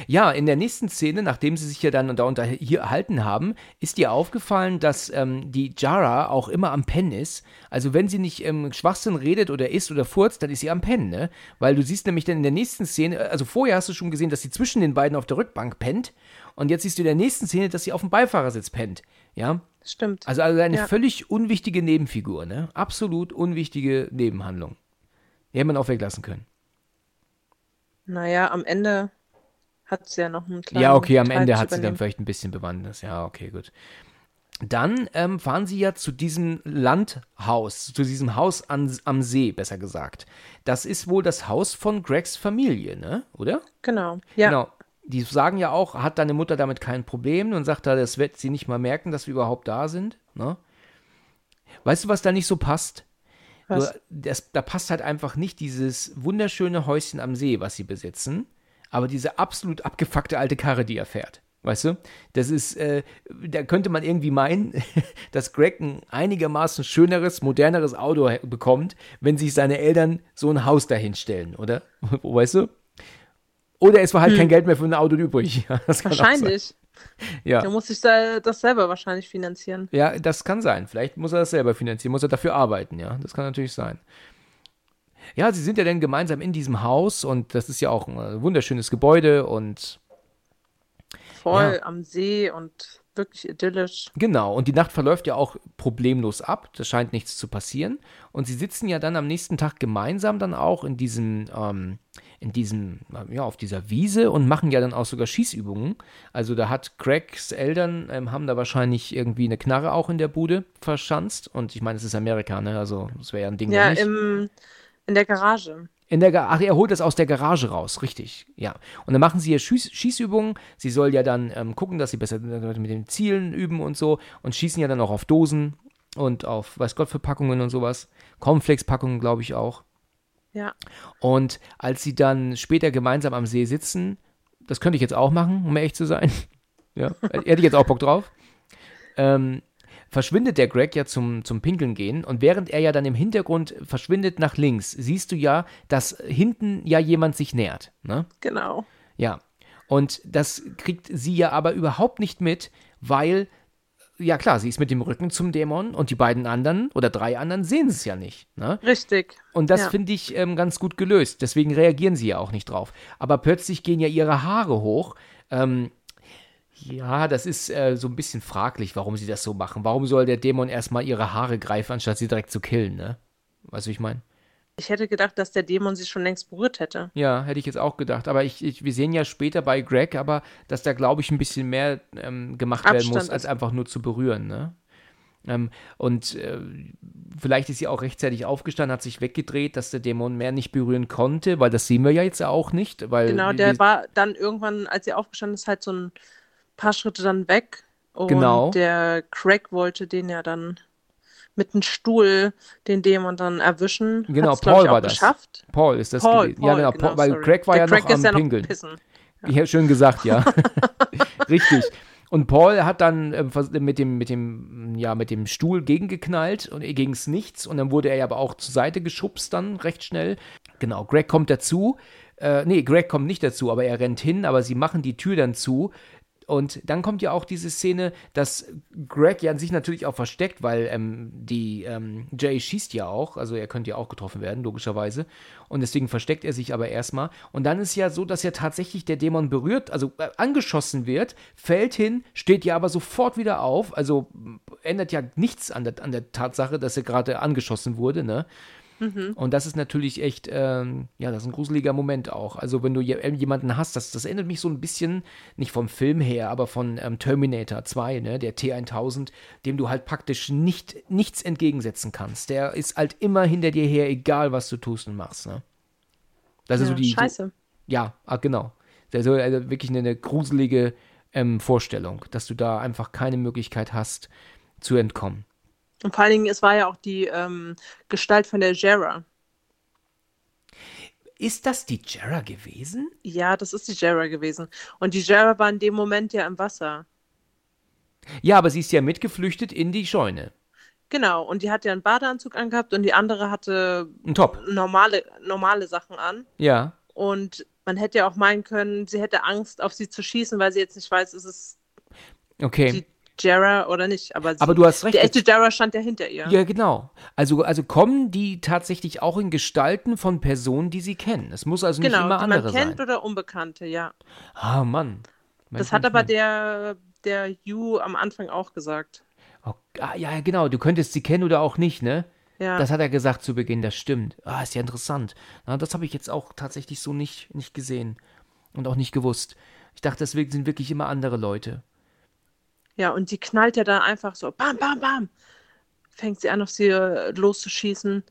ja, in der nächsten Szene, nachdem sie sich ja dann da unterhalten haben, ist dir aufgefallen, dass ähm, die Jara auch immer am Pennen ist. Also wenn sie nicht ähm, Schwachsinn redet oder isst oder furzt, dann ist sie am Pennen, ne? Weil du siehst nämlich dann in der nächsten Szene, also vorher hast du schon gesehen, dass sie zwischen den beiden auf der Rückbank pennt. Und jetzt siehst du in der nächsten Szene, dass sie auf dem Beifahrersitz pennt. Ja,
Stimmt.
also, also eine
Ja.
völlig unwichtige Nebenfigur, ne? Absolut unwichtige Nebenhandlung. Die hätte man auch weglassen können.
Naja, am Ende hat sie ja noch einen kleinen
Ja, okay, am
Teil
Ende hat sie dann vielleicht ein bisschen Bewandtnis. Ja, okay, gut. Dann ähm, fahren sie ja zu diesem Landhaus, zu diesem Haus an, am See, besser gesagt. Das ist wohl das Haus von Gregs Familie, ne? Oder?
Genau. Ja.
Genau. Die sagen ja auch, hat deine Mutter damit kein Problem und sagt da, das wird sie nicht mal merken, dass wir überhaupt da sind. Ne? Weißt du, was da nicht so passt? Du, das, da passt halt einfach nicht dieses wunderschöne Häuschen am See, was sie besitzen, aber diese absolut abgefuckte alte Karre, die er fährt. Weißt du? Das ist, äh, da könnte man irgendwie meinen, dass Greg ein einigermaßen schöneres, moderneres Auto bekommt, wenn sich seine Eltern so ein Haus dahinstellen, oder? Weißt du? Oder es war halt kein Geld mehr für ein Auto übrig. Ja.
Hm. Wahrscheinlich.
Ja.
Da muss ich da, das selber wahrscheinlich finanzieren.
ja, das kann sein. Vielleicht muss er das selber finanzieren, muss er dafür arbeiten, ja. Das kann natürlich sein. Ja, sie sind ja dann gemeinsam in diesem Haus und das ist ja auch ein äh, wunderschönes Gebäude und
Voll
Ja.
am See und wirklich idyllisch.
Genau, und die Nacht verläuft ja auch problemlos ab, da scheint nichts zu passieren. Und sie sitzen ja dann am nächsten Tag gemeinsam dann auch in diesem, ähm, in diesem, ja, auf dieser Wiese und machen ja dann auch sogar Schießübungen. Also da hat Craigs Eltern, ähm, haben da wahrscheinlich irgendwie eine Knarre auch in der Bude verschanzt. Und ich meine, es ist Amerika, ne? Also das wäre ja ein Ding.
Ja, im, in der Garage.
In der Ach, er holt es aus der Garage raus, richtig, ja. Und dann machen sie hier Schieß Schießübungen. Sie soll ja dann ähm, gucken, dass sie besser mit den Zielen üben und so und schießen ja dann auch auf Dosen und auf, weiß Gott, für Packungen und sowas. Cornflakes-Packungen, glaube ich auch.
Ja.
Und als sie dann später gemeinsam am See sitzen, das könnte ich jetzt auch machen, um ehrlich zu sein. ja, hätte ich jetzt auch Bock drauf. Ähm, verschwindet der Greg ja zum, zum Pinkeln gehen und während er ja dann im Hintergrund verschwindet nach links, siehst du ja, dass hinten ja jemand sich nähert. Ne?
Genau.
Ja. Und das kriegt sie ja aber überhaupt nicht mit, weil, ja klar, sie ist mit dem Rücken zum Dämon und die beiden anderen oder drei anderen sehen es ja nicht. Ne?
Richtig.
Und das
ja.
finde ich ähm, ganz gut gelöst. Deswegen reagieren sie ja auch nicht drauf. Aber plötzlich gehen ja ihre Haare hoch. Ähm, ja, das ist äh, so ein bisschen fraglich, warum sie das so machen. Warum soll der Dämon erstmal ihre Haare greifen, anstatt sie direkt zu killen, ne? Weißt du, wie ich meine?
Ich hätte gedacht, dass der Dämon sie schon längst berührt hätte.
Ja, hätte ich jetzt auch gedacht. Aber ich, ich wir sehen ja später bei Greg, aber dass da, glaube ich, ein bisschen mehr ähm, gemacht Abstand werden muss, als einfach nur zu berühren, ne? Ähm, und äh, vielleicht ist sie auch rechtzeitig aufgestanden, hat sich weggedreht, dass der Dämon mehr nicht berühren konnte, weil das sehen wir ja jetzt auch nicht. Weil
genau, der war dann irgendwann, als sie aufgestanden ist, halt so ein paar Schritte dann weg. Und
genau.
der Craig wollte den ja dann mit einem Stuhl den Dämon dann erwischen.
Genau,
Hat's,
Paul
ich,
war das.
Geschafft.
Paul ist das
Paul,
gewesen. ja, genau,
genau
Paul, weil
sorry.
Craig war
der
ja
Craig
noch am
ja
Pinkeln.
Noch.
Ja. schön gesagt, ja. Richtig. Und Paul hat dann äh, mit, dem, mit, dem, ja, mit dem Stuhl gegengeknallt und gegen es nichts. Und dann wurde er ja aber auch zur Seite geschubst dann recht schnell. Genau, Greg kommt dazu. Äh, nee, Greg kommt nicht dazu, aber er rennt hin, aber sie machen die Tür dann zu. Und dann kommt ja auch diese Szene, dass Greg ja sich natürlich auch versteckt, weil ähm, die ähm, Jay schießt ja auch, also er könnte ja auch getroffen werden, logischerweise. Und deswegen versteckt er sich aber erstmal. Und dann ist ja so, dass ja tatsächlich der Dämon berührt, also äh, angeschossen wird, fällt hin, steht ja aber sofort wieder auf. Also ändert ja nichts an der, an der Tatsache, dass er gerade angeschossen wurde, ne? Mhm. Und das ist natürlich echt, ähm, ja, das ist ein gruseliger Moment auch. Also, wenn du jemanden hast, das, das erinnert mich so ein bisschen, nicht vom Film her, aber von ähm, Terminator 2, ne, der T1000, dem du halt praktisch nicht, nichts entgegensetzen kannst. Der ist halt immer hinter dir her, egal was du tust und machst, ne? Das
ja,
ist so die.
Scheiße.
So, ja, ah, genau. Das ist also wirklich eine, eine gruselige ähm, Vorstellung, dass du da einfach keine Möglichkeit hast, zu entkommen.
Und vor allen Dingen, es war ja auch die ähm, Gestalt von der Jera.
Ist das die Jera gewesen?
Ja, das ist die Jera gewesen. Und die Jera war in dem Moment ja im Wasser.
Ja, aber sie ist ja mitgeflüchtet in die Scheune.
Genau, und die hat ja einen Badeanzug angehabt und die andere hatte normale, normale Sachen an.
Ja.
Und man hätte ja auch meinen können, sie hätte Angst, auf sie zu schießen, weil sie jetzt nicht weiß, ist es
okay.
die Jera oder nicht. Aber, sie,
aber du hast recht.
Der echte Jera stand ja hinter ihr.
Ja, genau. Also, also kommen die tatsächlich auch in Gestalten von Personen, die sie kennen. Es muss also
genau,
nicht immer
die
andere
man kennt
sein.
oder Unbekannte, ja.
Ah, Mann.
das hat aber der, der Yu am Anfang auch gesagt.
Oh, ah, ja, genau. Du könntest sie kennen oder auch nicht, ne?
Ja.
Das hat er gesagt zu Beginn, das stimmt. Ah, ist ja interessant. Na, das habe ich jetzt auch tatsächlich so nicht, nicht gesehen und auch nicht gewusst. Ich dachte, das sind wirklich immer andere Leute.
Ja, und die knallt ja dann einfach so, bam, bam, bam, fängt sie an, auf sie äh, loszuschießen.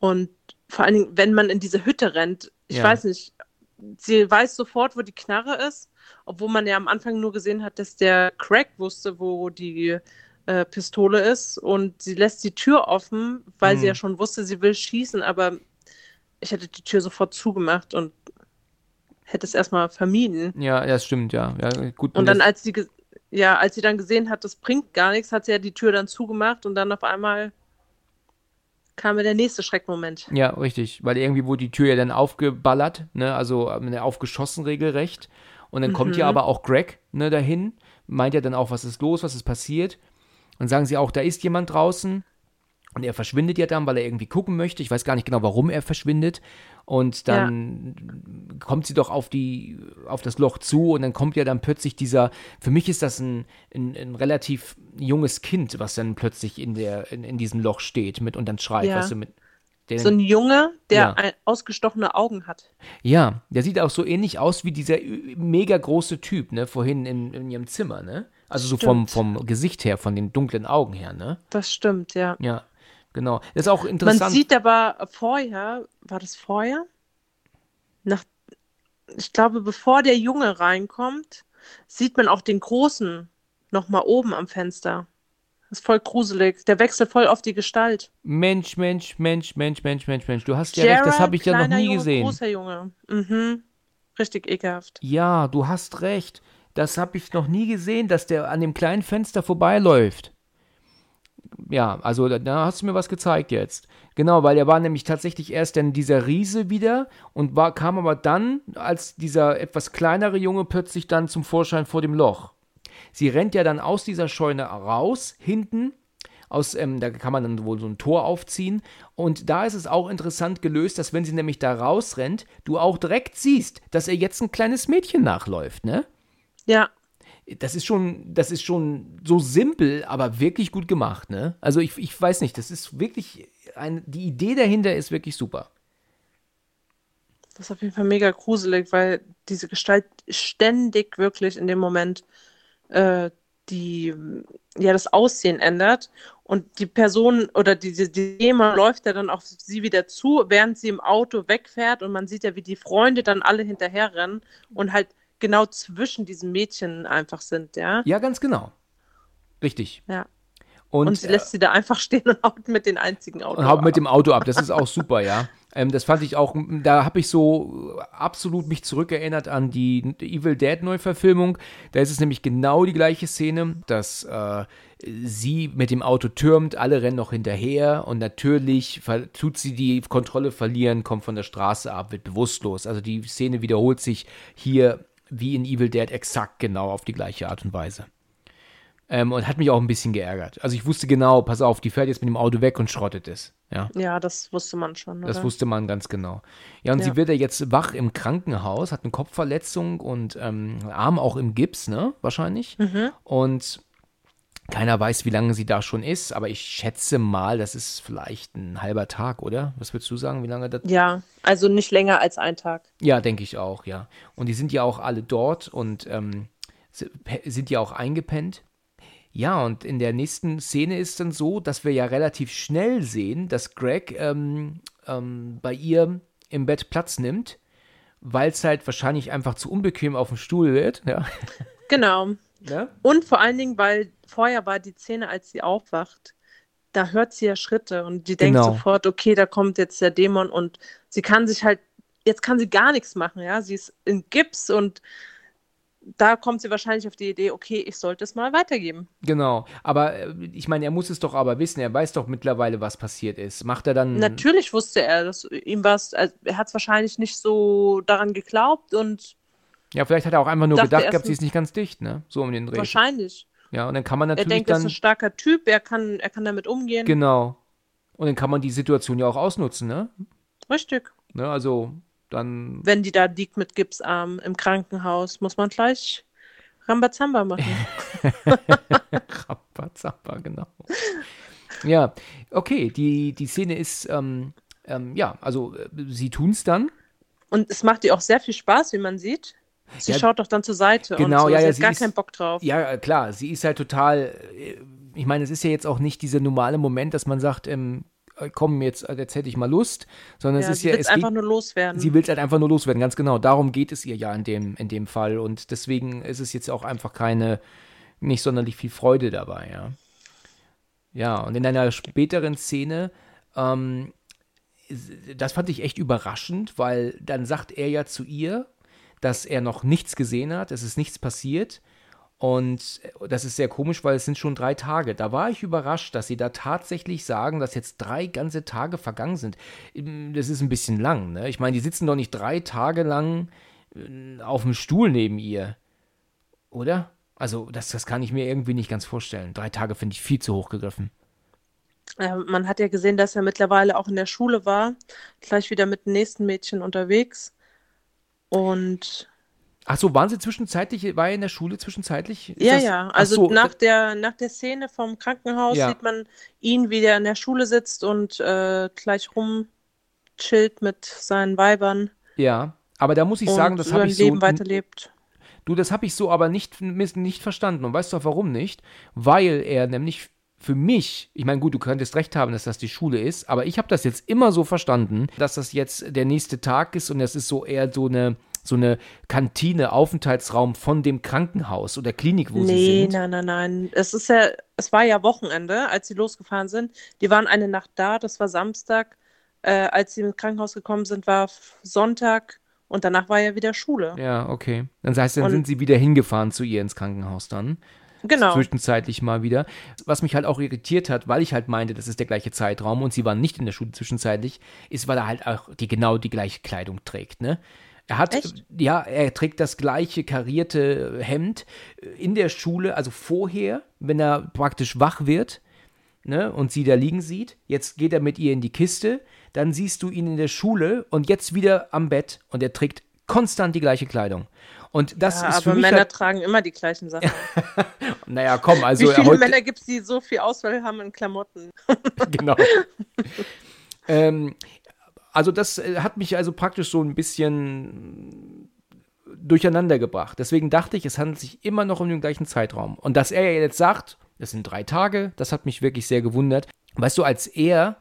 Und vor allen Dingen, wenn man in diese Hütte rennt, ich
Ja.
weiß nicht, sie weiß sofort, wo die Knarre ist, obwohl man ja am Anfang nur gesehen hat, dass der Craig wusste, wo die äh, Pistole ist. Und sie lässt die Tür offen, weil sie
Mhm.
ja schon wusste, sie will schießen, aber ich hätte die Tür sofort zugemacht und hätte es erstmal vermieden.
Ja, das stimmt, ja. ja gut,
Und dann, als sie, ja, als sie dann gesehen hat, das bringt gar nichts, hat sie ja die Tür dann zugemacht und dann auf einmal kam mir der nächste Schreckmoment.
Ja, richtig. Weil irgendwie wurde die Tür ja dann aufgeballert, ne, also ähm, aufgeschossen regelrecht. Und dann kommt ja
Mhm.
aber auch Greg, ne, dahin, meint ja dann auch, was ist los, was ist passiert. Dann sagen sie auch, da ist jemand draußen. Und er verschwindet ja dann, weil er irgendwie gucken möchte. Ich weiß gar nicht genau, warum er verschwindet. Und dann ja. kommt sie doch auf, die, auf das Loch zu und dann kommt ja dann plötzlich dieser, für mich ist das ein, ein, ein relativ junges Kind, was dann plötzlich in, der, in, in diesem Loch steht mit und dann schreit, ja. weißt du, mit.
Den, so ein Junge, der ja. ausgestochene Augen hat.
Ja, der sieht auch so ähnlich aus wie dieser mega große Typ, ne, vorhin in, in ihrem Zimmer, ne? Also so vom, vom Gesicht her, von den dunklen Augen her, ne?
Das stimmt, ja.
Ja. Genau. Das ist auch interessant.
Man sieht aber vorher, war das vorher? Nach, ich glaube, bevor der Junge reinkommt, sieht man auch den Großen nochmal oben am Fenster. Das ist voll gruselig. Der wechselt voll auf die Gestalt.
Mensch, Mensch, Mensch, Mensch, Mensch, Mensch, Mensch. Du hast ja Gerard, recht, das habe ich ja noch nie
Junge,
gesehen.
Großer Junge. Mhm. Richtig ekelhaft.
Ja, du hast recht. Das habe ich noch nie gesehen, dass der an dem kleinen Fenster vorbeiläuft ja, also da, hast du mir was gezeigt jetzt. Genau, weil er war nämlich tatsächlich erst dann dieser Riese wieder und war, kam aber dann als dieser etwas kleinere Junge plötzlich dann zum Vorschein vor dem Loch. Sie rennt ja dann aus dieser Scheune raus, hinten. Aus, ähm, da kann man dann wohl so ein Tor aufziehen. Und da ist es auch interessant gelöst, dass wenn sie nämlich da rausrennt, du auch direkt siehst, dass er jetzt ein kleines Mädchen nachläuft, ne?
Ja,
das ist schon, das ist schon so simpel, aber wirklich gut gemacht, ne? Also ich, ich weiß nicht, das ist wirklich, ein, die Idee dahinter ist wirklich super.
Das ist auf jeden Fall mega gruselig, weil diese Gestalt ständig wirklich in dem Moment äh, die, ja, das Aussehen ändert und die Person oder diese die Dämon läuft ja dann auf sie wieder zu, während sie im Auto wegfährt und man sieht ja, wie die Freunde dann alle hinterherrennen und halt genau zwischen diesen Mädchen einfach sind, ja?
Ja, ganz genau. Richtig.
Ja. Und, und sie lässt sie da einfach stehen und haut mit den einzigen
Auto und haut ab. mit dem Auto ab. Das ist auch super, ja. Ähm, das fand ich auch, da habe ich so absolut mich zurückerinnert an die Evil Dead Neuverfilmung. Da ist es nämlich genau die gleiche Szene, dass äh, sie mit dem Auto türmt, alle rennen noch hinterher und natürlich tut sie die Kontrolle verlieren, kommt von der Straße ab, wird bewusstlos. Also die Szene wiederholt sich hier wie in Evil Dead exakt genau auf die gleiche Art und Weise. Ähm, und hat mich auch ein bisschen geärgert. Also ich wusste genau, pass auf, die fährt jetzt mit dem Auto weg und schrottet es. Ja,
ja das wusste man schon. Oder?
Das wusste man ganz genau. Ja, und ja. sie wird ja jetzt wach im Krankenhaus, hat eine Kopfverletzung und ähm, Arm auch im Gips, ne? Wahrscheinlich. Mhm. Und keiner weiß, wie lange sie da schon ist, aber ich schätze mal, das ist vielleicht ein halber Tag, oder? Was würdest du sagen, wie lange das?
Ja, also nicht länger als ein Tag.
Ja, denke ich auch, ja. Und die sind ja auch alle dort und ähm, sind ja auch eingepennt. Ja, und in der nächsten Szene ist dann so, dass wir ja relativ schnell sehen, dass Greg ähm, ähm, bei ihr im Bett Platz nimmt, weil es halt wahrscheinlich einfach zu unbequem auf dem Stuhl wird. Ja.
Genau. Ja? Und vor allen Dingen, weil vorher war die Szene, als sie aufwacht, da hört sie ja Schritte und die denkt genau. sofort, okay, da kommt jetzt der Dämon und sie kann sich halt, jetzt kann sie gar nichts machen, ja. Sie ist in Gips und da kommt sie wahrscheinlich auf die Idee, okay, ich sollte es mal weitergeben.
Genau, aber äh, ich meine, er muss es doch aber wissen, er weiß doch mittlerweile, was passiert ist. Macht er dann.
Natürlich wusste er, dass ihm was, also er hat es wahrscheinlich nicht so daran geglaubt und.
Ja, vielleicht hat er auch einfach nur gedacht gehabt, sie ist nicht ganz dicht, ne? So um den Dreh.
Wahrscheinlich.
Ja, und dann kann man natürlich.
Er denkt,
dann,
er ist ein starker Typ, er kann, er kann damit umgehen.
Genau. Und dann kann man die Situation ja auch ausnutzen, ne?
Richtig.
Ne, also dann.
Wenn die da liegt mit Gipsarm im Krankenhaus, muss man gleich Rambazamba machen.
Rambazamba, genau. Ja, okay, die, die Szene ist, ähm, ähm, ja, also äh, sie tun es dann.
Und es macht ihr auch sehr viel Spaß, wie man sieht. Sie ja, schaut doch dann zur Seite
genau,
und
so. ja,
ja,
sie
hat gar
ist,
keinen Bock drauf.
Ja, klar, sie ist halt total. Äh, ich meine, es ist ja jetzt auch nicht dieser normale Moment, dass man sagt, ähm, äh, komm, jetzt, äh, jetzt hätte ich mal Lust, sondern ja, es ist
sie
ja.
Sie will einfach nur loswerden.
Sie will es halt einfach nur loswerden, ganz genau. Darum geht es ihr ja in dem, in dem Fall. Und deswegen ist es jetzt auch einfach keine, nicht sonderlich viel Freude dabei, ja. Ja, und in einer späteren Szene, ähm, das fand ich echt überraschend, weil dann sagt er ja zu ihr, dass er noch nichts gesehen hat, es ist nichts passiert. Und das ist sehr komisch, weil es sind schon drei Tage. Da war ich überrascht, dass sie da tatsächlich sagen, dass jetzt drei ganze Tage vergangen sind. Das ist ein bisschen lang, ne? Ich meine, die sitzen doch nicht drei Tage lang äh, auf dem Stuhl neben ihr. Oder? Also, das, das kann ich mir irgendwie nicht ganz vorstellen. Drei Tage finde ich viel zu hoch gegriffen.
Äh, man hat ja gesehen, dass er mittlerweile auch in der Schule war, gleich wieder mit dem nächsten Mädchen unterwegs. Und
Ach so, waren Sie zwischenzeitlich, war er in der Schule zwischenzeitlich?
Ist ja, das, ja, also so, nach, der, nach der Szene vom Krankenhaus ja. sieht man ihn, wie der in der Schule sitzt und äh, gleich rumchillt mit seinen Weibern.
Ja, aber da muss ich sagen, das habe ich
Leben so. weiterlebt.
Du, das habe ich so aber nicht, nicht verstanden. Und weißt du auch warum nicht? Weil er nämlich für mich, ich meine, gut, du könntest recht haben, dass das die Schule ist, aber ich habe das jetzt immer so verstanden, dass das jetzt der nächste Tag ist und das ist so eher so eine so eine Kantine, Aufenthaltsraum von dem Krankenhaus oder Klinik, wo nee, sie sind.
Nee, nein, nein, nein. Es ist ja, es war ja Wochenende, als sie losgefahren sind. Die waren eine Nacht da, das war Samstag. Äh, als sie ins Krankenhaus gekommen sind, war Sonntag und danach war ja wieder Schule.
Ja, okay. Dann heißt, dann und, sind sie wieder hingefahren zu ihr ins Krankenhaus dann.
Genau.
Zwischenzeitlich mal wieder. Was mich halt auch irritiert hat, weil ich halt meinte, das ist der gleiche Zeitraum und sie waren nicht in der Schule zwischenzeitlich, ist, weil er halt auch die genau die gleiche Kleidung trägt, ne? Er hat, Echt? ja, er trägt das gleiche karierte Hemd in der Schule, also vorher, wenn er praktisch wach wird, ne, und sie da liegen sieht. Jetzt geht er mit ihr in die Kiste, dann siehst du ihn in der Schule und jetzt wieder am Bett und er trägt konstant die gleiche Kleidung. Und das
ja,
ist
aber Männer
halt
tragen immer die gleichen Sachen.
naja, komm, also.
Wie viele heute... Männer gibt es, die so viel Auswahl haben in Klamotten?
genau. ähm, also, das äh, hat mich also praktisch so ein bisschen durcheinander gebracht. Deswegen dachte ich, es handelt sich immer noch um den gleichen Zeitraum. Und dass er jetzt sagt, das sind drei Tage, das hat mich wirklich sehr gewundert. Weißt du, als er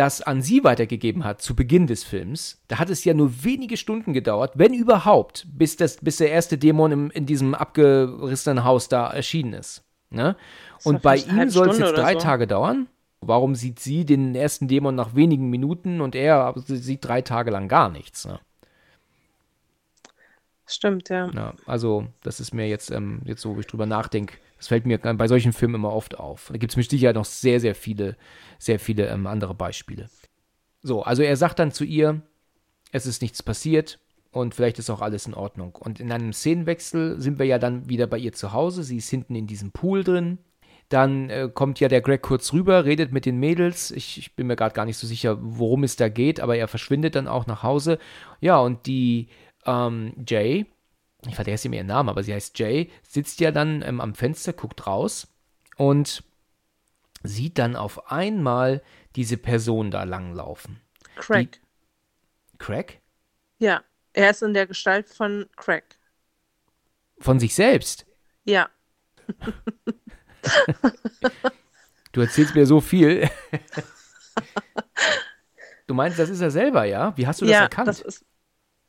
das an sie weitergegeben hat zu Beginn des Films, da hat es ja nur wenige Stunden gedauert, wenn überhaupt, bis, das, bis der erste Dämon im, in diesem abgerissenen Haus da erschienen ist. Ne? Und bei ihm soll es jetzt drei so. Tage dauern. Warum sieht sie den ersten Dämon nach wenigen Minuten und er sieht drei Tage lang gar nichts? Ne?
Stimmt, ja.
ja. Also, das ist mir jetzt, ähm, jetzt so, wo ich drüber nachdenke, das fällt mir bei solchen Filmen immer oft auf. Da gibt es mit Sicherheit noch sehr, sehr viele, sehr viele ähm, andere Beispiele. So, also er sagt dann zu ihr, es ist nichts passiert und vielleicht ist auch alles in Ordnung. Und in einem Szenenwechsel sind wir ja dann wieder bei ihr zu Hause. Sie ist hinten in diesem Pool drin. Dann äh, kommt ja der Greg kurz rüber, redet mit den Mädels. Ich, ich bin mir gerade gar nicht so sicher, worum es da geht, aber er verschwindet dann auch nach Hause. Ja, und die ähm, Jay, ich vergesse mir ihren Namen, aber sie heißt Jay, sitzt ja dann ähm, am Fenster, guckt raus und sieht dann auf einmal diese Person da langlaufen.
Craig.
Die, Craig?
Ja, er ist in der Gestalt von Craig.
Von sich selbst?
Ja.
du erzählst mir so viel. du meinst, das ist er selber, ja? Wie hast du das
ja,
erkannt?
Das ist,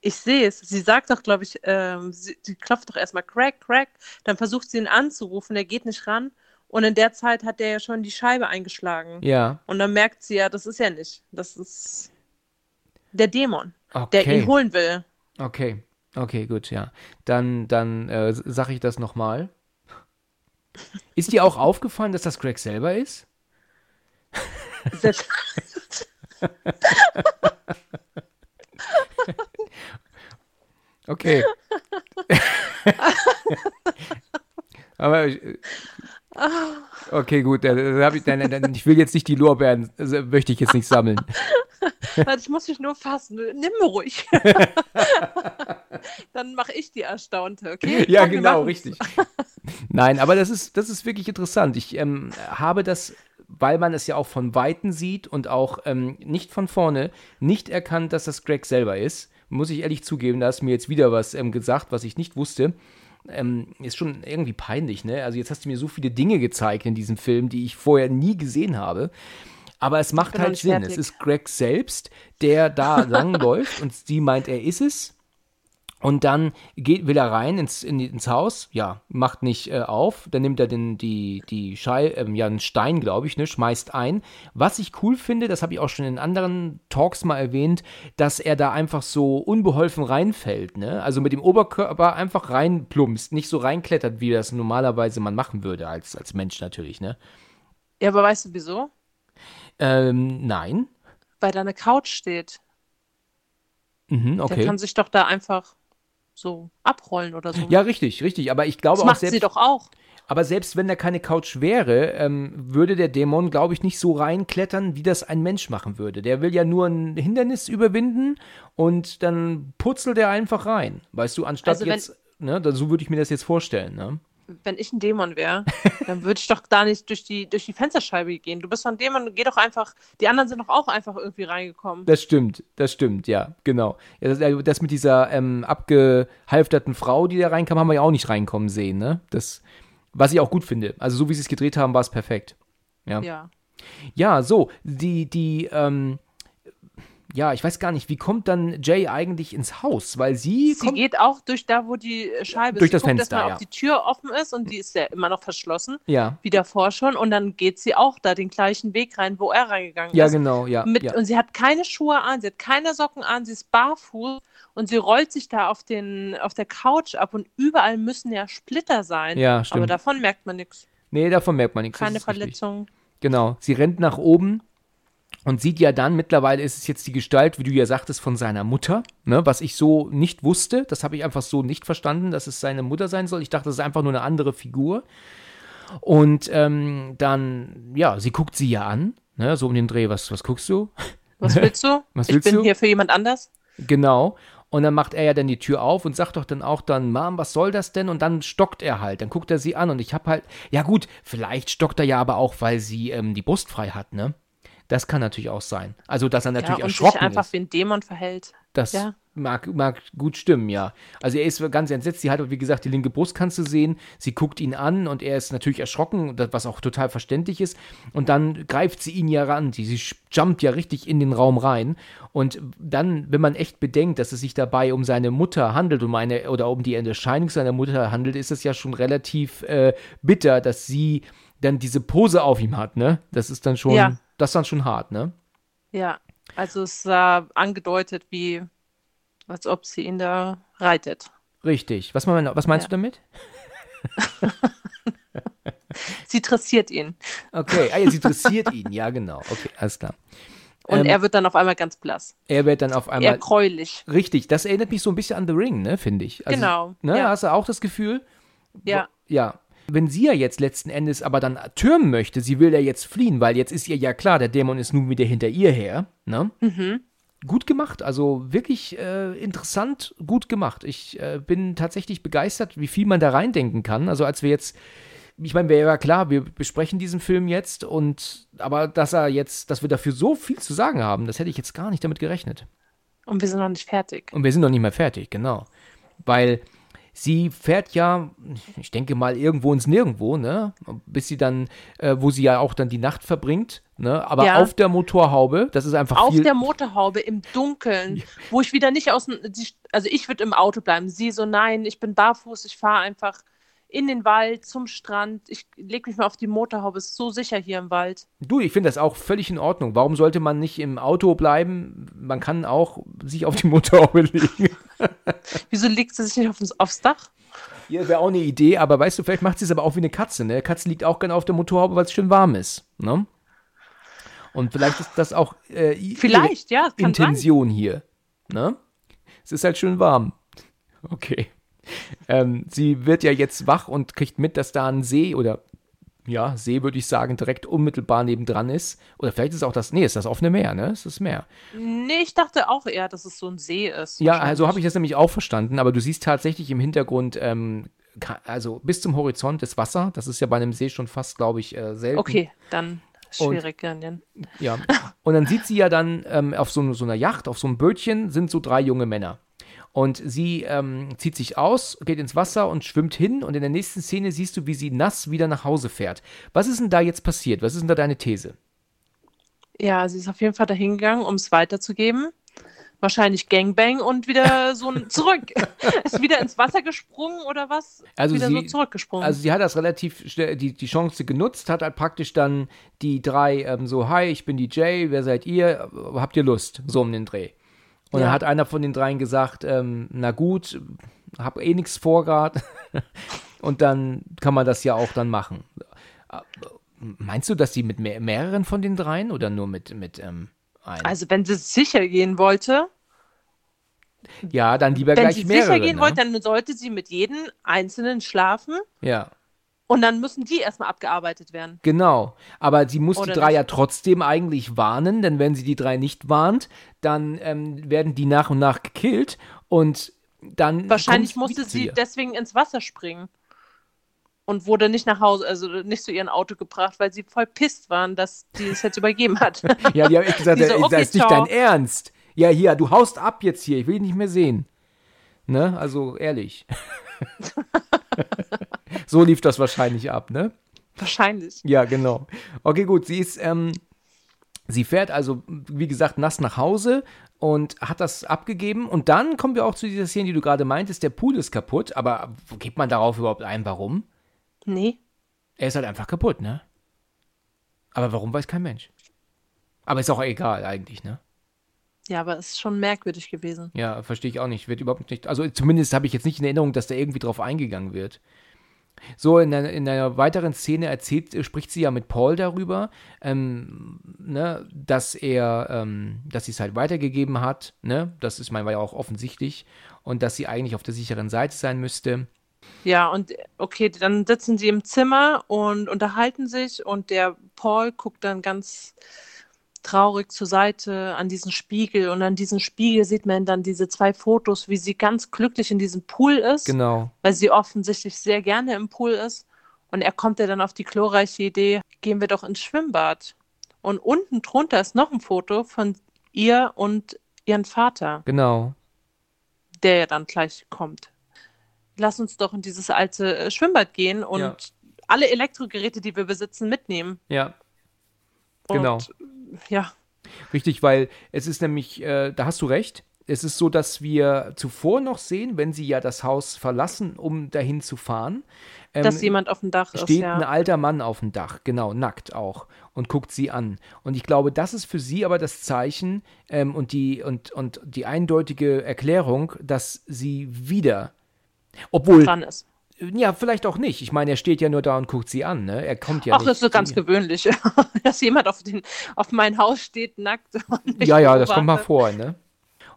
ich sehe es. Sie sagt doch, glaube ich, ähm, sie, sie, klopft doch erstmal Crack, Crack. Dann versucht sie ihn anzurufen, der geht nicht ran. Und in der Zeit hat der ja schon die Scheibe eingeschlagen.
Ja.
Und dann merkt sie ja, das ist ja nicht. Das ist der Dämon, okay. der ihn holen will.
Okay, okay, gut, ja. Dann, dann äh, sage ich das nochmal. Ist dir auch aufgefallen, dass das Craig selber ist? Selbst. Okay. Aber äh, okay, gut. Dann, ich, dann, dann, ich will jetzt nicht die Lorbeeren, also möchte ich jetzt nicht sammeln.
Ich muss mich nur fassen. Nimm ruhig. Dann mache ich die Erstaunte, okay?
Ja, Komm, genau, richtig. Nein, aber das ist, das ist wirklich interessant. Ich ähm, habe das, weil man es ja auch von Weitem sieht und auch ähm, nicht von vorne, nicht erkannt, dass das Greg selber ist muss ich ehrlich zugeben, da hast du mir jetzt wieder was ähm, gesagt, was ich nicht wusste. Ähm, ist schon irgendwie peinlich, ne? Also jetzt hast du mir so viele Dinge gezeigt in diesem Film, die ich vorher nie gesehen habe. Aber es macht halt Sinn. Fertig. Es ist Greg selbst, der da langläuft und sie meint, er ist es. Und dann geht, will er rein ins, in, ins Haus, ja, macht nicht äh, auf, dann nimmt er den, die, die Schei, ähm, ja, einen Stein, glaube ich, ne, schmeißt ein. Was ich cool finde, das habe ich auch schon in anderen Talks mal erwähnt, dass er da einfach so unbeholfen reinfällt, ne? Also mit dem Oberkörper einfach reinplumpst, nicht so reinklettert, wie das normalerweise man machen würde, als, als Mensch natürlich, ne?
Ja, aber weißt du wieso?
Ähm, nein.
Weil da eine Couch steht.
Mhm, okay.
Der kann sich doch da einfach so abrollen oder so.
Ja, richtig, richtig. Aber ich glaube
das
auch
macht
selbst,
sie doch auch.
Aber selbst wenn da keine Couch wäre, ähm, würde der Dämon, glaube ich, nicht so reinklettern, wie das ein Mensch machen würde. Der will ja nur ein Hindernis überwinden und dann purzelt er einfach rein. Weißt du, anstatt also jetzt, ne, so würde ich mir das jetzt vorstellen, ne?
Wenn ich ein Dämon wäre, dann würde ich doch da nicht durch die, durch die Fensterscheibe gehen. Du bist doch ein Dämon, geh doch einfach. Die anderen sind doch auch einfach irgendwie reingekommen.
Das stimmt, das stimmt, ja, genau. Ja, das, äh, das, mit dieser ähm, abgehalfterten Frau, die da reinkam, haben wir ja auch nicht reinkommen sehen, ne? Das, was ich auch gut finde. Also, so wie sie es gedreht haben, war es perfekt. Ja.
Ja.
Ja, so, die, die, ähm, ja, ich weiß gar nicht, wie kommt dann Jay eigentlich ins Haus? Weil sie.
Sie geht auch durch da, wo die Scheibe
durch ist. Durch das Fenster. Erstmal,
ja. ob die Tür offen ist und die ist ja immer noch verschlossen.
Ja.
Wie davor schon. Und dann geht sie auch da den gleichen Weg rein, wo er reingegangen
ja,
ist.
Ja, genau, ja,
Mit,
ja.
Und sie hat keine Schuhe an, sie hat keine Socken an, sie ist barfuß und sie rollt sich da auf, den, auf der Couch ab und überall müssen ja Splitter sein.
Ja, stimmt.
Aber davon merkt man nichts.
Nee, davon merkt man nichts.
Keine Verletzungen.
Genau. Sie rennt nach oben und sieht ja dann, mittlerweile ist es jetzt die Gestalt, wie du ja sagtest, von seiner Mutter, ne, was ich so nicht wusste. Das habe ich einfach so nicht verstanden, dass es seine Mutter sein soll. Ich dachte, das ist einfach nur eine andere Figur. Und ähm, dann, ja, sie guckt sie ja an, ne, so um den Dreh, was, was guckst du?
Was willst du?
Was willst
ich bin
du?
hier für jemand anders.
Genau. Und dann macht er ja dann die Tür auf und sagt doch dann auch dann, Mom, was soll das denn? Und dann stockt er halt. Dann guckt er sie an und ich hab halt, ja gut, vielleicht stockt er ja aber auch, weil sie ähm, die Brust frei hat, ne? Das kann natürlich auch sein. Also, dass er natürlich
ja, und
erschrocken
sich einfach
ist.
wie ein Dämon verhält.
Das
ja.
mag, mag gut stimmen, ja. Also er ist ganz entsetzt. Sie hat, wie gesagt, die linke Brust kannst du sehen. Sie guckt ihn an und er ist natürlich erschrocken, was auch total verständlich ist. Und dann greift sie ihn ja ran. Sie, sie jumpt ja richtig in den Raum rein. Und dann, wenn man echt bedenkt, dass es sich dabei um seine Mutter handelt, um eine, oder um die Erscheinung seiner Mutter handelt, ist es ja schon relativ äh, bitter, dass sie dann diese Pose auf ihm hat, ne? Das ist dann schon. Ja das ist dann schon hart, ne?
Ja, also es sah angedeutet wie, als ob sie ihn da reitet.
Richtig. Was, was meinst ja. du damit?
sie dressiert ihn.
Okay, ah, ja, sie dressiert ihn, ja, genau. Okay, alles klar.
Und ähm, er wird dann auf einmal ganz blass.
Er wird dann auf einmal.
Eher gräulich.
Richtig, das erinnert mich so ein bisschen an The Ring, ne, finde ich.
Also, genau.
Ne, ja. Hast du auch das Gefühl?
Ja.
Ja, wenn sie ja jetzt letzten Endes aber dann türmen möchte, sie will ja jetzt fliehen, weil jetzt ist ihr ja klar, der Dämon ist nun wieder hinter ihr her, ne?
Mhm.
Gut gemacht, also wirklich äh, interessant, gut gemacht. Ich äh, bin tatsächlich begeistert, wie viel man da reindenken kann. Also als wir jetzt, ich meine, wäre ja klar, wir besprechen diesen Film jetzt und aber dass er jetzt, dass wir dafür so viel zu sagen haben, das hätte ich jetzt gar nicht damit gerechnet.
Und wir sind noch nicht fertig.
Und wir sind noch nicht mehr fertig, genau. Weil sie fährt ja, ich denke mal, irgendwo ins Nirgendwo, ne? Bis sie dann, äh, wo sie ja auch dann die Nacht verbringt, ne? Aber ja. auf der Motorhaube, das ist einfach
Auf
viel
der Motorhaube im Dunkeln, ja. wo ich wieder nicht aus dem, also ich würde im Auto bleiben. Sie so, nein, ich bin barfuß, ich fahre einfach in den Wald, zum Strand. Ich lege mich mal auf die Motorhaube, ist so sicher hier im Wald.
Du, ich finde das auch völlig in Ordnung. Warum sollte man nicht im Auto bleiben? Man kann auch sich auf die Motorhaube legen.
Wieso legt sie sich nicht aufs, aufs Dach?
Ja, wäre auch eine Idee, aber weißt du, vielleicht macht sie es aber auch wie eine Katze. Ne? Katze liegt auch gerne auf der Motorhaube, weil es schön warm ist. Ne? Und vielleicht ist das auch äh,
vielleicht, ja,
Intention sein. hier. Ne? Es ist halt schön warm. Okay. Ähm, sie wird ja jetzt wach und kriegt mit, dass da ein See oder ja, See würde ich sagen, direkt unmittelbar nebendran ist. Oder vielleicht ist es auch das, nee, ist das offene Meer, ne? Ist das Meer?
Nee, ich dachte auch eher, dass es so ein See ist.
Ja, also habe ich das nämlich auch verstanden, aber du siehst tatsächlich im Hintergrund, ähm, also bis zum Horizont das Wasser. Das ist ja bei einem See schon fast, glaube ich, äh, selten.
Okay, dann schwierig,
und, Ja. Und dann sieht sie ja dann ähm, auf so, so einer Yacht, auf so einem Bötchen, sind so drei junge Männer. Und sie ähm, zieht sich aus, geht ins Wasser und schwimmt hin. Und in der nächsten Szene siehst du, wie sie nass wieder nach Hause fährt. Was ist denn da jetzt passiert? Was ist denn da deine These?
Ja, sie ist auf jeden Fall dahingegangen, um es weiterzugeben. Wahrscheinlich Gangbang und wieder so zurück. ist wieder ins Wasser gesprungen oder was?
Also
wieder
sie,
so zurückgesprungen.
Also sie hat das relativ schnell, die, die Chance genutzt, hat halt praktisch dann die drei ähm, so, hi, ich bin die Jay, wer seid ihr? Habt ihr Lust? So um den Dreh. Und ja. dann hat einer von den dreien gesagt, ähm, na gut, hab eh nichts vor gerade. und dann kann man das ja auch dann machen. Meinst du, dass sie mit mehr, mehreren von den dreien oder nur mit, mit ähm, einem?
Also wenn sie sicher gehen wollte.
Ja, dann lieber
wenn
gleich mehrere.
Wenn sie sicher gehen
ne?
wollte, dann sollte sie mit jedem Einzelnen schlafen.
Ja.
Und dann müssen die erstmal abgearbeitet werden.
Genau. Aber sie muss Oder die drei nicht? ja trotzdem eigentlich warnen, denn wenn sie die drei nicht warnt, dann ähm, werden die nach und nach gekillt und dann.
Wahrscheinlich musste sie ihr. deswegen ins Wasser springen. Und wurde nicht nach Hause, also nicht zu ihrem Auto gebracht, weil sie voll pisst waren, dass die es jetzt übergeben hat.
ja, die haben echt gesagt, so, okay, das ist nicht dein Ernst. Ja, hier, du haust ab jetzt hier, ich will dich nicht mehr sehen. Ne? Also ehrlich. so lief das wahrscheinlich ab, ne?
Wahrscheinlich.
Ja, genau. Okay, gut. Sie ist, ähm, sie fährt also, wie gesagt, nass nach Hause und hat das abgegeben. Und dann kommen wir auch zu dieser Szene, die du gerade meintest. Der Pool ist kaputt. Aber gibt man darauf überhaupt ein, warum?
Nee.
Er ist halt einfach kaputt, ne? Aber warum weiß kein Mensch. Aber ist auch egal eigentlich, ne?
Ja, aber es ist schon merkwürdig gewesen.
Ja, verstehe ich auch nicht. Wird überhaupt nicht. Also zumindest habe ich jetzt nicht in Erinnerung, dass da irgendwie drauf eingegangen wird. So, in einer, in einer weiteren Szene erzählt, spricht sie ja mit Paul darüber, ähm, ne, dass er, ähm, dass sie es halt weitergegeben hat, ne? Das ist mein ja auch offensichtlich und dass sie eigentlich auf der sicheren Seite sein müsste.
Ja, und okay, dann sitzen sie im Zimmer und unterhalten sich und der Paul guckt dann ganz traurig zur Seite an diesen Spiegel und an diesem Spiegel sieht man dann diese zwei Fotos, wie sie ganz glücklich in diesem Pool ist.
Genau.
Weil sie offensichtlich sehr gerne im Pool ist. Und er kommt ja dann auf die glorreiche Idee, gehen wir doch ins Schwimmbad. Und unten drunter ist noch ein Foto von ihr und ihren Vater.
Genau.
Der ja dann gleich kommt. Lass uns doch in dieses alte äh, Schwimmbad gehen und ja. alle Elektrogeräte, die wir besitzen, mitnehmen.
Ja. Genau. Und
ja.
Richtig, weil es ist nämlich, äh, da hast du recht, es ist so, dass wir zuvor noch sehen, wenn sie ja das Haus verlassen, um dahin zu fahren.
Ähm, dass jemand auf dem Dach
steht
ist.
Steht ja. ein alter Mann auf dem Dach, genau, nackt auch, und guckt sie an. Und ich glaube, das ist für sie aber das Zeichen ähm, und, die, und, und die eindeutige Erklärung, dass sie wieder, obwohl.
Dran ist.
Ja, vielleicht auch nicht. Ich meine, er steht ja nur da und guckt sie an, ne? Er kommt ja Ach, nicht.
Ach, das ist ganz gewöhnlich, dass jemand auf, den, auf mein Haus steht, nackt.
ja, ja, das kommt mal vor, ne?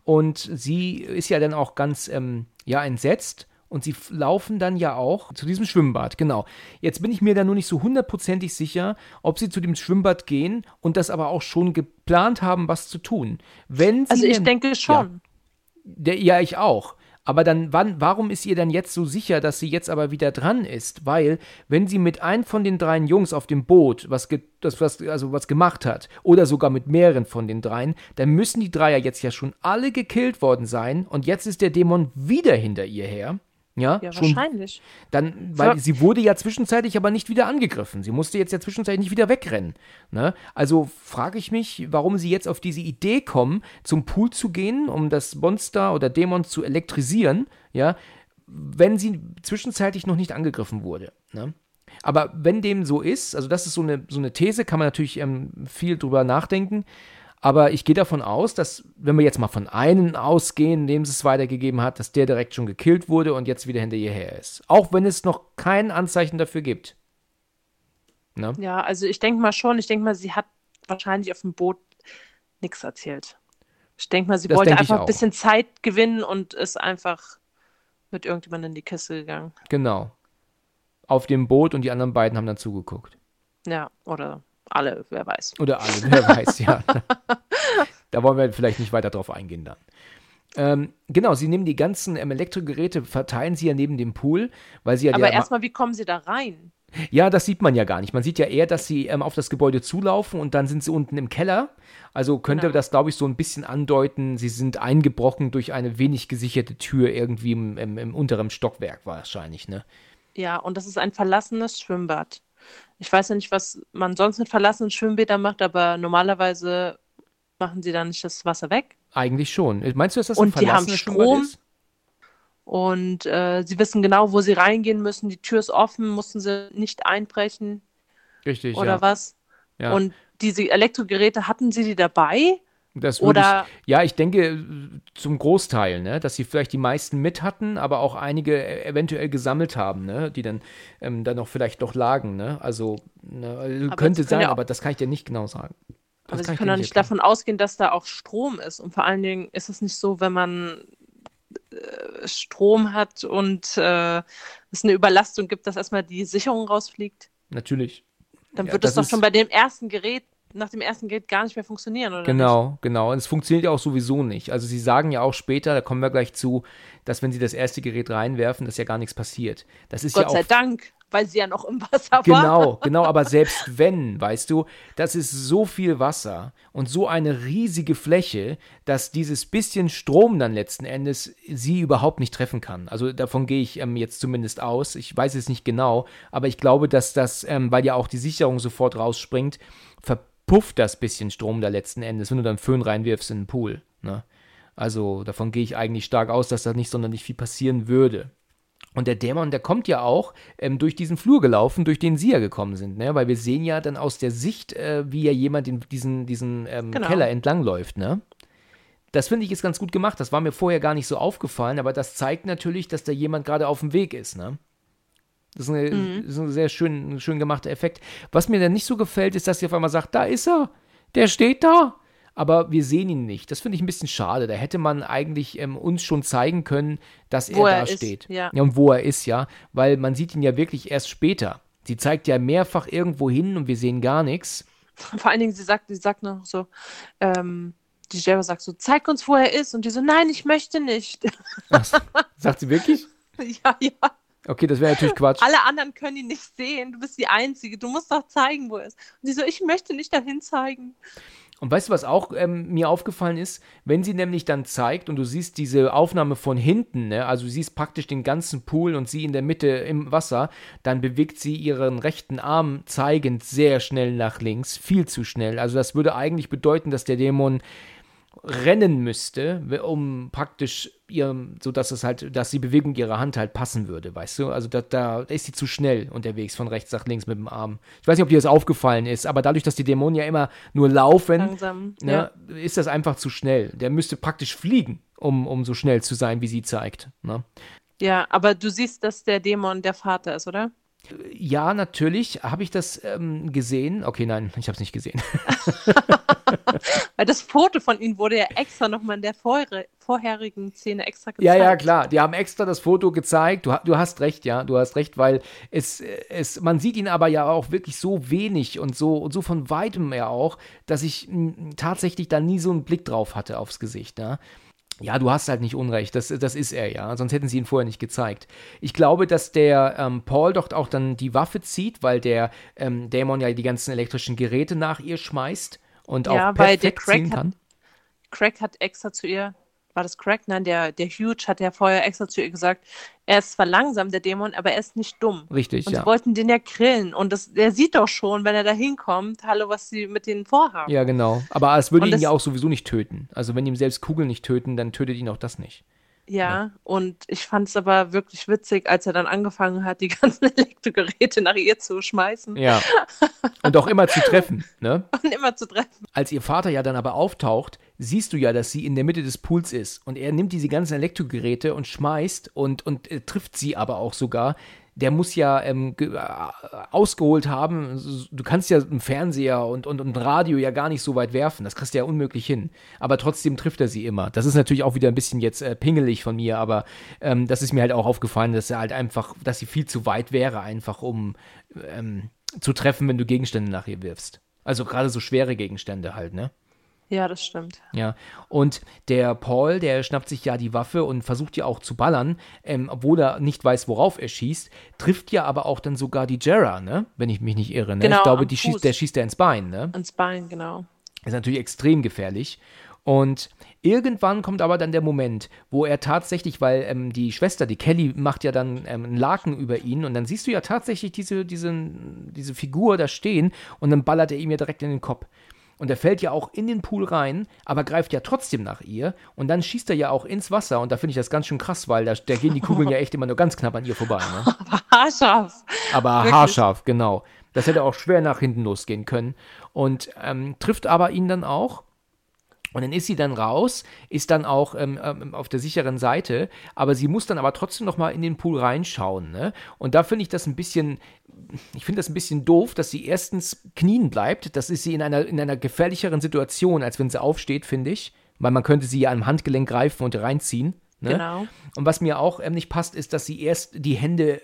Und sie ist ja dann auch ganz, ähm, ja, entsetzt. Und sie laufen dann ja auch zu diesem Schwimmbad, genau. Jetzt bin ich mir da nur nicht so hundertprozentig sicher, ob sie zu dem Schwimmbad gehen und das aber auch schon geplant haben, was zu tun. Wenn sie
also ich denke schon.
Ja, ja, ich auch. Aber dann, wann, warum ist ihr dann jetzt so sicher, dass sie jetzt aber wieder dran ist? Weil, wenn sie mit einem von den dreien Jungs auf dem Boot was, das, was, also was gemacht hat, oder sogar mit mehreren von den dreien, dann müssen die Dreier jetzt ja schon alle gekillt worden sein und jetzt ist der Dämon wieder hinter ihr her. Ja,
ja schon, wahrscheinlich.
Dann, weil ja. sie wurde ja zwischenzeitlich aber nicht wieder angegriffen. Sie musste jetzt ja zwischenzeitlich nicht wieder wegrennen. Ne? Also frage ich mich, warum sie jetzt auf diese Idee kommen, zum Pool zu gehen, um das Monster oder Dämon zu elektrisieren, ja, wenn sie zwischenzeitlich noch nicht angegriffen wurde. Ne? Aber wenn dem so ist, also das ist so eine, so eine These, kann man natürlich ähm, viel drüber nachdenken. Aber ich gehe davon aus, dass, wenn wir jetzt mal von einem ausgehen, dem es weitergegeben hat, dass der direkt schon gekillt wurde und jetzt wieder hinter ihr her ist. Auch wenn es noch kein Anzeichen dafür gibt.
Ne? Ja, also ich denke mal schon, ich denke mal, sie hat wahrscheinlich auf dem Boot nichts erzählt. Ich denke mal, sie das wollte einfach ein bisschen Zeit gewinnen und ist einfach mit irgendjemandem in die Kiste gegangen.
Genau. Auf dem Boot und die anderen beiden haben dann zugeguckt.
Ja, oder alle, wer weiß.
Oder alle, wer weiß, ja. da wollen wir vielleicht nicht weiter drauf eingehen dann. Ähm, genau, sie nehmen die ganzen ähm, Elektrogeräte, verteilen sie ja neben dem Pool, weil sie ja.
Aber erstmal, wie kommen sie da rein?
Ja, das sieht man ja gar nicht. Man sieht ja eher, dass sie ähm, auf das Gebäude zulaufen und dann sind sie unten im Keller. Also könnte genau. das, glaube ich, so ein bisschen andeuten, sie sind eingebrochen durch eine wenig gesicherte Tür irgendwie im, im, im unteren Stockwerk wahrscheinlich, ne?
Ja, und das ist ein verlassenes Schwimmbad. Ich weiß ja nicht, was man sonst mit verlassenen Schwimmbädern macht, aber normalerweise machen sie dann nicht das Wasser weg.
Eigentlich schon. Meinst du, dass das
und ein die haben Strom ist? Und äh, sie wissen genau, wo sie reingehen müssen. Die Tür ist offen, mussten sie nicht einbrechen.
Richtig.
Oder
ja.
was? Ja. Und diese Elektrogeräte, hatten sie die dabei?
Das Oder ich, ja, ich denke zum Großteil, ne, dass sie vielleicht die meisten mit hatten, aber auch einige e-, eventuell gesammelt haben, ne, die dann ähm, dann noch vielleicht noch lagen, ne? Also ne, könnte sein, ja aber das kann ich dir nicht genau sagen.
Das aber sie können doch nicht davon ausgehen, dass da auch Strom ist. Und vor allen Dingen ist es nicht so, wenn man äh, Strom hat und äh, es eine Überlastung gibt, dass erstmal die Sicherung rausfliegt.
Natürlich.
Dann wird es doch schon bei dem ersten Gerät nach dem ersten Gerät gar nicht mehr funktionieren, oder?
Genau,
nicht?
genau. Und es funktioniert ja auch sowieso nicht. Also sie sagen ja auch später, da kommen wir gleich zu, dass wenn sie das erste Gerät reinwerfen, dass ja gar nichts passiert. Das ist
Gott
ja auch,
sei Dank, weil sie ja noch im Wasser
genau,
war.
Genau, genau, aber selbst wenn, weißt du, das ist so viel Wasser und so eine riesige Fläche, dass dieses bisschen Strom dann letzten Endes sie überhaupt nicht treffen kann. Also davon gehe ich ähm, jetzt zumindest aus. Ich weiß es nicht genau, aber ich glaube, dass das, ähm, weil ja auch die Sicherung sofort rausspringt, verpufft das bisschen Strom da letzten Endes, wenn du dann Föhn reinwirfst in den Pool. Ne? Also davon gehe ich eigentlich stark aus, dass da nicht sonderlich viel passieren würde. Und der Dämon, der kommt ja auch ähm, durch diesen Flur gelaufen, durch den sie ja gekommen sind, ne? Weil wir sehen ja dann aus der Sicht, äh, wie ja jemand in diesen, diesen ähm, genau. Keller entlangläuft, ne? Das finde ich ist ganz gut gemacht. Das war mir vorher gar nicht so aufgefallen, aber das zeigt natürlich, dass da jemand gerade auf dem Weg ist, ne? Das ist, eine, mhm. ist ein sehr schön, schön gemachter Effekt. Was mir dann nicht so gefällt, ist, dass sie auf einmal sagt, da ist er, der steht da aber wir sehen ihn nicht. Das finde ich ein bisschen schade. Da hätte man eigentlich ähm, uns schon zeigen können, dass er, er da ist, steht.
Ja.
ja. Und wo er ist, ja. Weil man sieht ihn ja wirklich erst später. Sie zeigt ja mehrfach irgendwo hin und wir sehen gar nichts.
Vor allen Dingen, sie sagt, sie sagt noch so, ähm, die Java sagt so, zeig uns, wo er ist. Und die so, nein, ich möchte nicht.
Ach, sagt sie wirklich?
ja, ja.
Okay, das wäre natürlich Quatsch.
Alle anderen können ihn nicht sehen. Du bist die Einzige. Du musst doch zeigen, wo er ist. Und sie so, ich möchte nicht dahin zeigen.
Und weißt du, was auch ähm, mir aufgefallen ist? Wenn sie nämlich dann zeigt und du siehst diese Aufnahme von hinten, ne? also du siehst praktisch den ganzen Pool und sie in der Mitte im Wasser, dann bewegt sie ihren rechten Arm zeigend sehr schnell nach links, viel zu schnell. Also das würde eigentlich bedeuten, dass der Dämon rennen müsste, um praktisch ihr, so dass es halt, dass die Bewegung ihrer Hand halt passen würde, weißt du? Also da, da ist sie zu schnell unterwegs von rechts nach links mit dem Arm. Ich weiß nicht, ob dir das aufgefallen ist, aber dadurch, dass die Dämonen ja immer nur laufen,
Langsam,
ne, ja. ist das einfach zu schnell. Der müsste praktisch fliegen, um, um so schnell zu sein, wie sie zeigt. Ne?
Ja, aber du siehst, dass der Dämon der Vater ist, oder?
Ja, natürlich habe ich das ähm, gesehen. Okay, nein, ich habe es nicht gesehen.
Weil das Foto von ihm wurde ja extra nochmal in der vorher vorherigen Szene extra gezeigt.
Ja, ja, klar. Die haben extra das Foto gezeigt. Du, du hast recht, ja, du hast recht, weil es, es, man sieht ihn aber ja auch wirklich so wenig und so, und so von weitem ja auch, dass ich m, tatsächlich da nie so einen Blick drauf hatte aufs Gesicht. Ja. Ja, du hast halt nicht Unrecht, das, das ist er ja, sonst hätten sie ihn vorher nicht gezeigt. Ich glaube, dass der ähm, Paul doch auch dann die Waffe zieht, weil der ähm, Dämon ja die ganzen elektrischen Geräte nach ihr schmeißt und ja, auch perfekt ziehen kann. Hat,
Craig hat extra zu ihr war das Craig? Nein, der, der Huge hat ja vorher extra zu ihr gesagt, er ist zwar langsam, der Dämon, aber er ist nicht dumm.
Richtig,
und
ja.
sie wollten den ja grillen und das, der sieht doch schon, wenn er da hinkommt, hallo, was sie mit denen vorhaben.
Ja, genau. Aber es würde und ihn ja auch sowieso nicht töten. Also wenn ihm selbst Kugeln nicht töten, dann tötet ihn auch das nicht.
Ja, und ich fand es aber wirklich witzig, als er dann angefangen hat, die ganzen Elektrogeräte nach ihr zu schmeißen.
Ja. Und auch immer zu treffen, ne?
Und immer zu treffen.
Als ihr Vater ja dann aber auftaucht, siehst du ja, dass sie in der Mitte des Pools ist. Und er nimmt diese ganzen Elektrogeräte und schmeißt und, und äh, trifft sie aber auch sogar der muss ja ähm, äh, ausgeholt haben. Du kannst ja einen Fernseher und, und, und Radio ja gar nicht so weit werfen. Das kriegst du ja unmöglich hin. Aber trotzdem trifft er sie immer. Das ist natürlich auch wieder ein bisschen jetzt äh, pingelig von mir, aber ähm, das ist mir halt auch aufgefallen, dass er halt einfach, dass sie viel zu weit wäre, einfach um ähm, zu treffen, wenn du Gegenstände nach ihr wirfst. Also gerade so schwere Gegenstände halt, ne?
Ja, das stimmt.
Ja, und der Paul, der schnappt sich ja die Waffe und versucht ja auch zu ballern, ähm, obwohl er nicht weiß, worauf er schießt, trifft ja aber auch dann sogar die Jera, ne? Wenn ich mich nicht irre, ne?
Genau,
ich glaube, die schießt, der schießt er ins Bein, ne?
Ins Bein, genau.
Ist natürlich extrem gefährlich. Und irgendwann kommt aber dann der Moment, wo er tatsächlich, weil ähm, die Schwester, die Kelly, macht ja dann ähm, einen Laken über ihn und dann siehst du ja tatsächlich diese, diese, diese Figur da stehen und dann ballert er ihm ja direkt in den Kopf. Und er fällt ja auch in den Pool rein, aber greift ja trotzdem nach ihr. Und dann schießt er ja auch ins Wasser. Und da finde ich das ganz schön krass, weil da, da, gehen die Kugeln ja echt immer nur ganz knapp an ihr vorbei. Ne?
Aber haarscharf.
Aber Wirklich? haarscharf, genau. Das hätte auch schwer nach hinten losgehen können. Und ähm, trifft aber ihn dann auch. Und dann ist sie dann raus, ist dann auch ähm, ähm, auf der sicheren Seite, aber sie muss dann aber trotzdem noch mal in den Pool reinschauen. Ne? Und da finde ich das ein bisschen, ich finde das ein bisschen doof, dass sie erstens knien bleibt. Das ist sie in einer, in einer gefährlicheren Situation, als wenn sie aufsteht, finde ich. Weil man könnte sie ja am Handgelenk greifen und reinziehen. Ne? Genau. Und was mir auch ähm, nicht passt, ist, dass sie erst die Hände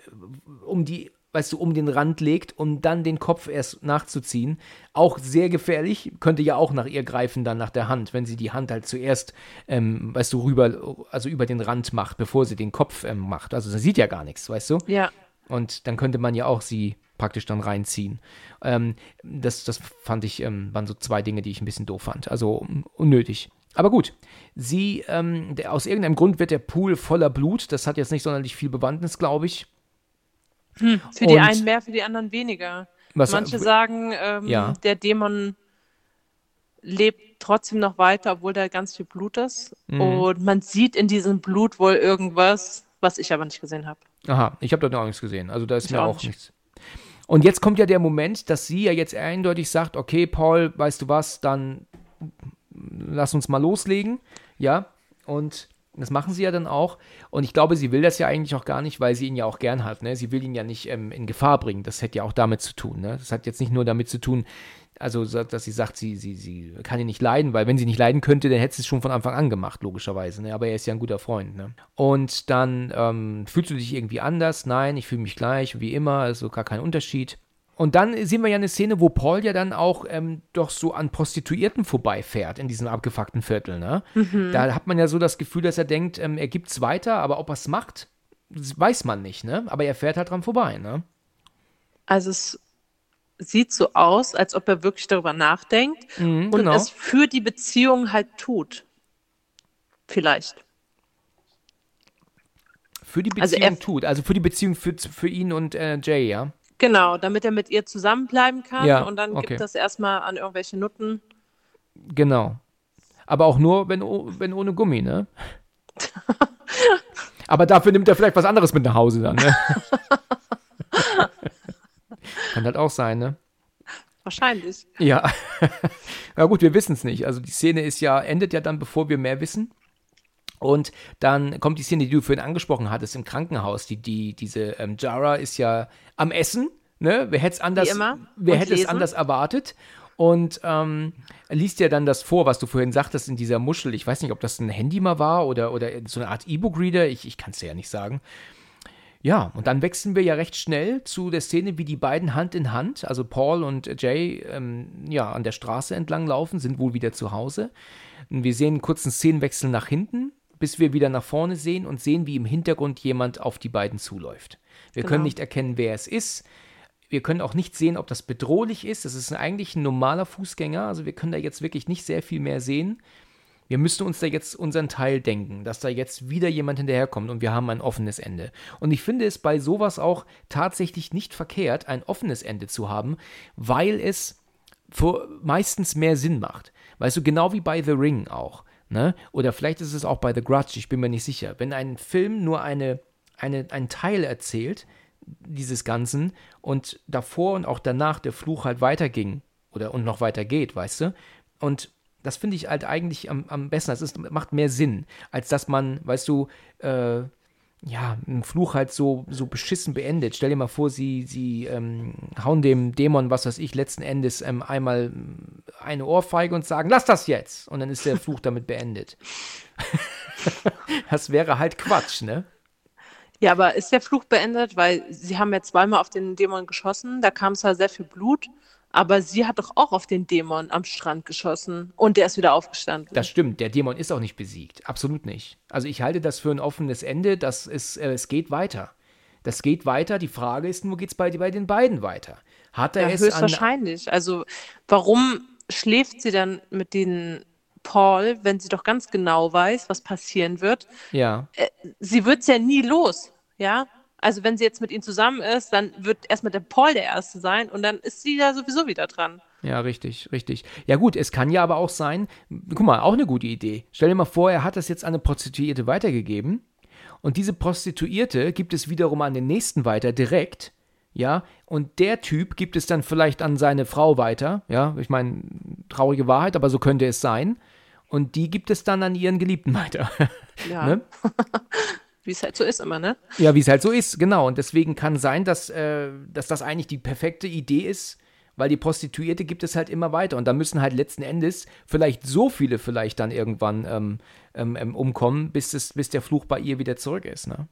um die weißt du, um den Rand legt, um dann den Kopf erst nachzuziehen. Auch sehr gefährlich, könnte ja auch nach ihr greifen, dann nach der Hand, wenn sie die Hand halt zuerst, ähm, weißt du, rüber, also über den Rand macht, bevor sie den Kopf ähm, macht. Also sie sieht ja gar nichts, weißt du?
Ja.
Und dann könnte man ja auch sie praktisch dann reinziehen. Ähm, das, das fand ich, ähm, waren so zwei Dinge, die ich ein bisschen doof fand. Also unnötig. Aber gut, sie, ähm, der, aus irgendeinem Grund wird der Pool voller Blut. Das hat jetzt nicht sonderlich viel Bewandtnis, glaube ich.
Hm, für die einen mehr, für die anderen weniger. Was, Manche sagen, ähm, ja. der Dämon lebt trotzdem noch weiter, obwohl da ganz viel Blut ist. Mhm. Und man sieht in diesem Blut wohl irgendwas, was ich aber nicht gesehen habe.
Aha, ich habe da auch nichts gesehen. Also da ist ich mir auch, auch nichts. Und jetzt kommt ja der Moment, dass sie ja jetzt eindeutig sagt, okay, Paul, weißt du was, dann lass uns mal loslegen. Ja, und das machen sie ja dann auch. Und ich glaube, sie will das ja eigentlich auch gar nicht, weil sie ihn ja auch gern hat. Ne? Sie will ihn ja nicht ähm, in Gefahr bringen. Das hätte ja auch damit zu tun. Ne? Das hat jetzt nicht nur damit zu tun, also dass sie sagt, sie, sie, sie kann ihn nicht leiden, weil wenn sie nicht leiden könnte, dann hätte sie es schon von Anfang an gemacht, logischerweise. Ne? Aber er ist ja ein guter Freund. Ne? Und dann ähm, fühlst du dich irgendwie anders? Nein, ich fühle mich gleich, wie immer, also gar kein Unterschied. Und dann sehen wir ja eine Szene, wo Paul ja dann auch ähm, doch so an Prostituierten vorbeifährt in diesem abgefuckten Viertel. Ne? Mhm. Da hat man ja so das Gefühl, dass er denkt, ähm, er gibt es weiter, aber ob er es macht, weiß man nicht. Ne? Aber er fährt halt dran vorbei. Ne?
Also es sieht so aus, als ob er wirklich darüber nachdenkt mhm, und genau. es für die Beziehung halt tut. Vielleicht.
Für die Beziehung also er, tut, also für die Beziehung für, für ihn und äh, Jay, ja?
Genau, damit er mit ihr zusammenbleiben kann ja, und dann okay. gibt das erstmal an irgendwelche Nutten.
Genau. Aber auch nur, wenn, wenn ohne Gummi, ne? Aber dafür nimmt er vielleicht was anderes mit nach Hause dann, ne? Kann halt auch sein, ne?
Wahrscheinlich.
Ja. Na gut, wir wissen es nicht. Also die Szene ist ja, endet ja dann, bevor wir mehr wissen. Und dann kommt die Szene, die du vorhin angesprochen hattest, im Krankenhaus. Die, die, diese ähm, Jara ist ja am Essen. Ne? Wer hätte es anders, wer hätte es anders erwartet? Und ähm, liest ja dann das vor, was du vorhin sagtest in dieser Muschel. Ich weiß nicht, ob das ein Handy mal war oder, oder so eine Art E-Book-Reader. Ich, ich kann es ja nicht sagen. Ja, und dann wechseln wir ja recht schnell zu der Szene, wie die beiden Hand in Hand, also Paul und Jay, ähm, ja, an der Straße entlang laufen, sind wohl wieder zu Hause. Und wir sehen einen kurzen Szenenwechsel nach hinten bis wir wieder nach vorne sehen und sehen, wie im Hintergrund jemand auf die beiden zuläuft. Wir genau. können nicht erkennen, wer es ist. Wir können auch nicht sehen, ob das bedrohlich ist. Das ist eigentlich ein normaler Fußgänger. Also wir können da jetzt wirklich nicht sehr viel mehr sehen. Wir müssen uns da jetzt unseren Teil denken, dass da jetzt wieder jemand hinterherkommt und wir haben ein offenes Ende. Und ich finde es bei sowas auch tatsächlich nicht verkehrt, ein offenes Ende zu haben, weil es meistens mehr Sinn macht. Weißt du, genau wie bei The Ring auch. Ne? Oder vielleicht ist es auch bei The Grudge, ich bin mir nicht sicher. Wenn ein Film nur eine, eine, einen Teil erzählt, dieses Ganzen, und davor und auch danach der Fluch halt weiterging oder und noch weiter geht, weißt du? Und das finde ich halt eigentlich am, am besten. Es macht mehr Sinn, als dass man, weißt du, äh, ja, einen Fluch halt so, so beschissen beendet. Stell dir mal vor, sie, sie ähm, hauen dem Dämon, was weiß ich, letzten Endes ähm, einmal eine Ohrfeige und sagen, lass das jetzt. Und dann ist der Fluch damit beendet. das wäre halt Quatsch, ne?
Ja, aber ist der Fluch beendet? Weil sie haben ja zweimal auf den Dämon geschossen, da kam zwar sehr viel Blut, aber sie hat doch auch auf den Dämon am Strand geschossen und der ist wieder aufgestanden.
Das stimmt, der Dämon ist auch nicht besiegt. Absolut nicht. Also ich halte das für ein offenes Ende, dass es, äh, es geht weiter. Das geht weiter. Die Frage ist nur, geht es bei, bei den beiden weiter? Hat er ja, es
höchstwahrscheinlich. also warum schläft sie dann mit den Paul, wenn sie doch ganz genau weiß, was passieren wird?
Ja.
Äh, sie wird es ja nie los, ja? Also wenn sie jetzt mit ihm zusammen ist, dann wird erstmal der Paul der Erste sein und dann ist sie da sowieso wieder dran.
Ja, richtig, richtig. Ja gut, es kann ja aber auch sein, guck mal, auch eine gute Idee. Stell dir mal vor, er hat das jetzt an eine Prostituierte weitergegeben und diese Prostituierte gibt es wiederum an den nächsten weiter direkt. Ja, und der Typ gibt es dann vielleicht an seine Frau weiter. Ja, ich meine, traurige Wahrheit, aber so könnte es sein. Und die gibt es dann an ihren Geliebten weiter.
Ja. ne? Wie es halt so ist immer, ne?
Ja, wie es halt so ist, genau. Und deswegen kann sein, dass, äh, dass das eigentlich die perfekte Idee ist, weil die Prostituierte gibt es halt immer weiter und da müssen halt letzten Endes vielleicht so viele vielleicht dann irgendwann ähm, ähm, ähm umkommen, bis, es, bis der Fluch bei ihr wieder zurück ist, ne?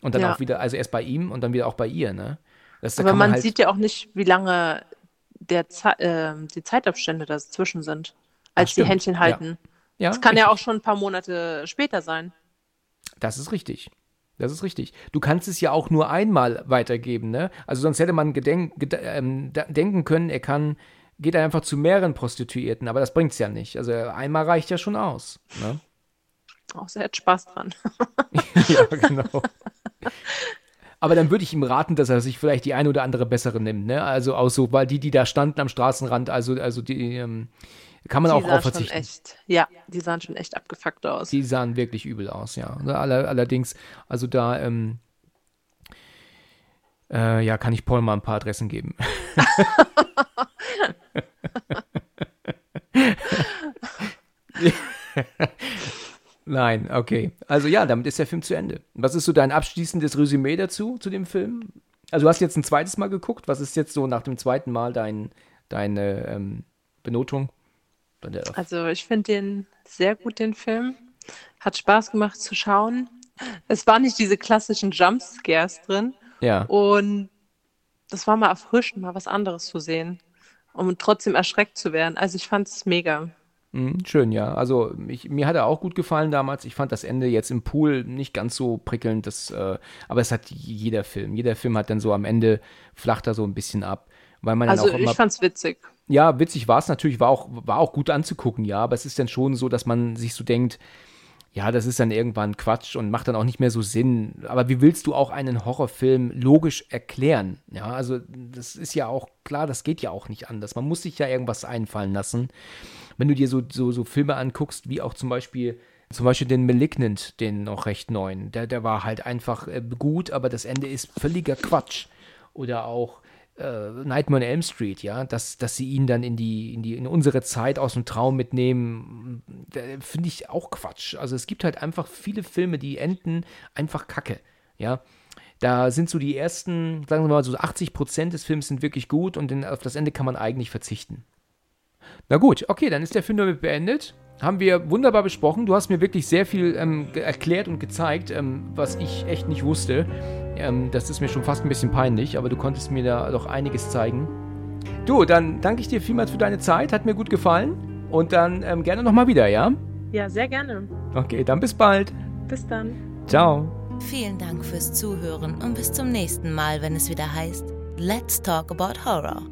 Und dann ja. auch wieder, also erst bei ihm und dann wieder auch bei ihr, ne?
Das, Aber man, man halt sieht ja auch nicht, wie lange der Ze äh, die Zeitabstände dazwischen sind, als Ach, die Händchen halten. Ja. ja das kann richtig. ja auch schon ein paar Monate später sein.
Das ist richtig. Das ist richtig. Du kannst es ja auch nur einmal weitergeben, ne? Also sonst hätte man gedenk, ähm, denken können, er kann, geht einfach zu mehreren Prostituierten, aber das bringt es ja nicht. Also einmal reicht ja schon aus. Ne?
Außer er hat Spaß dran.
ja, genau. Aber dann würde ich ihm raten, dass er sich vielleicht die eine oder andere bessere nimmt, ne? Also auch so, weil die, die da standen am Straßenrand, also, also die, ähm, kann man die auch auf verzichten.
Echt, ja, die sahen schon echt abgefuckt aus.
Die sahen wirklich übel aus, ja. allerdings, also da, ähm, äh, ja, kann ich Paul mal ein paar Adressen geben. Nein, okay. Also ja, damit ist der Film zu Ende. Was ist so dein abschließendes Resümee dazu, zu dem Film? Also du hast jetzt ein zweites Mal geguckt. Was ist jetzt so nach dem zweiten Mal dein, deine ähm, Benotung?
Also ich finde den sehr gut, den Film. Hat Spaß gemacht zu schauen. Es waren nicht diese klassischen Jumpscares drin.
Ja.
Und das war mal erfrischend, mal was anderes zu sehen. Um trotzdem erschreckt zu werden. Also ich fand es mega.
Mhm, schön, ja. Also ich, mir hat er auch gut gefallen damals. Ich fand das Ende jetzt im Pool nicht ganz so prickelnd, das, äh, aber es hat jeder Film. Jeder Film hat dann so am Ende flacht er so ein bisschen ab. Weil man
also
auch
ich fand's witzig.
Ja, witzig war es natürlich, war auch, war auch gut anzugucken, ja, aber es ist dann schon so, dass man sich so denkt, ja, das ist dann irgendwann Quatsch und macht dann auch nicht mehr so Sinn. Aber wie willst du auch einen Horrorfilm logisch erklären? Ja, also das ist ja auch klar, das geht ja auch nicht anders. Man muss sich ja irgendwas einfallen lassen. Wenn du dir so, so, so Filme anguckst, wie auch zum Beispiel zum Beispiel den Malignant, den noch recht neuen, der, der war halt einfach äh, gut, aber das Ende ist völliger Quatsch. Oder auch äh, Nightmare on Elm Street, ja, dass, dass sie ihn dann in die, in die, in unsere Zeit aus dem Traum mitnehmen, finde ich auch Quatsch. Also es gibt halt einfach viele Filme, die enden einfach kacke, ja. Da sind so die ersten, sagen wir mal, so 80 Prozent des Films sind wirklich gut und auf das Ende kann man eigentlich verzichten. Na gut, okay, dann ist der Film damit beendet haben wir wunderbar besprochen. Du hast mir wirklich sehr viel ähm, erklärt und gezeigt, ähm, was ich echt nicht wusste. Ähm, das ist mir schon fast ein bisschen peinlich, aber du konntest mir da doch einiges zeigen. Du, dann danke ich dir vielmals für deine Zeit, hat mir gut gefallen. Und dann ähm, gerne nochmal wieder, ja?
Ja, sehr gerne.
Okay, dann bis bald.
Bis dann.
Ciao.
Vielen Dank fürs Zuhören und bis zum nächsten Mal, wenn es wieder heißt Let's Talk About Horror.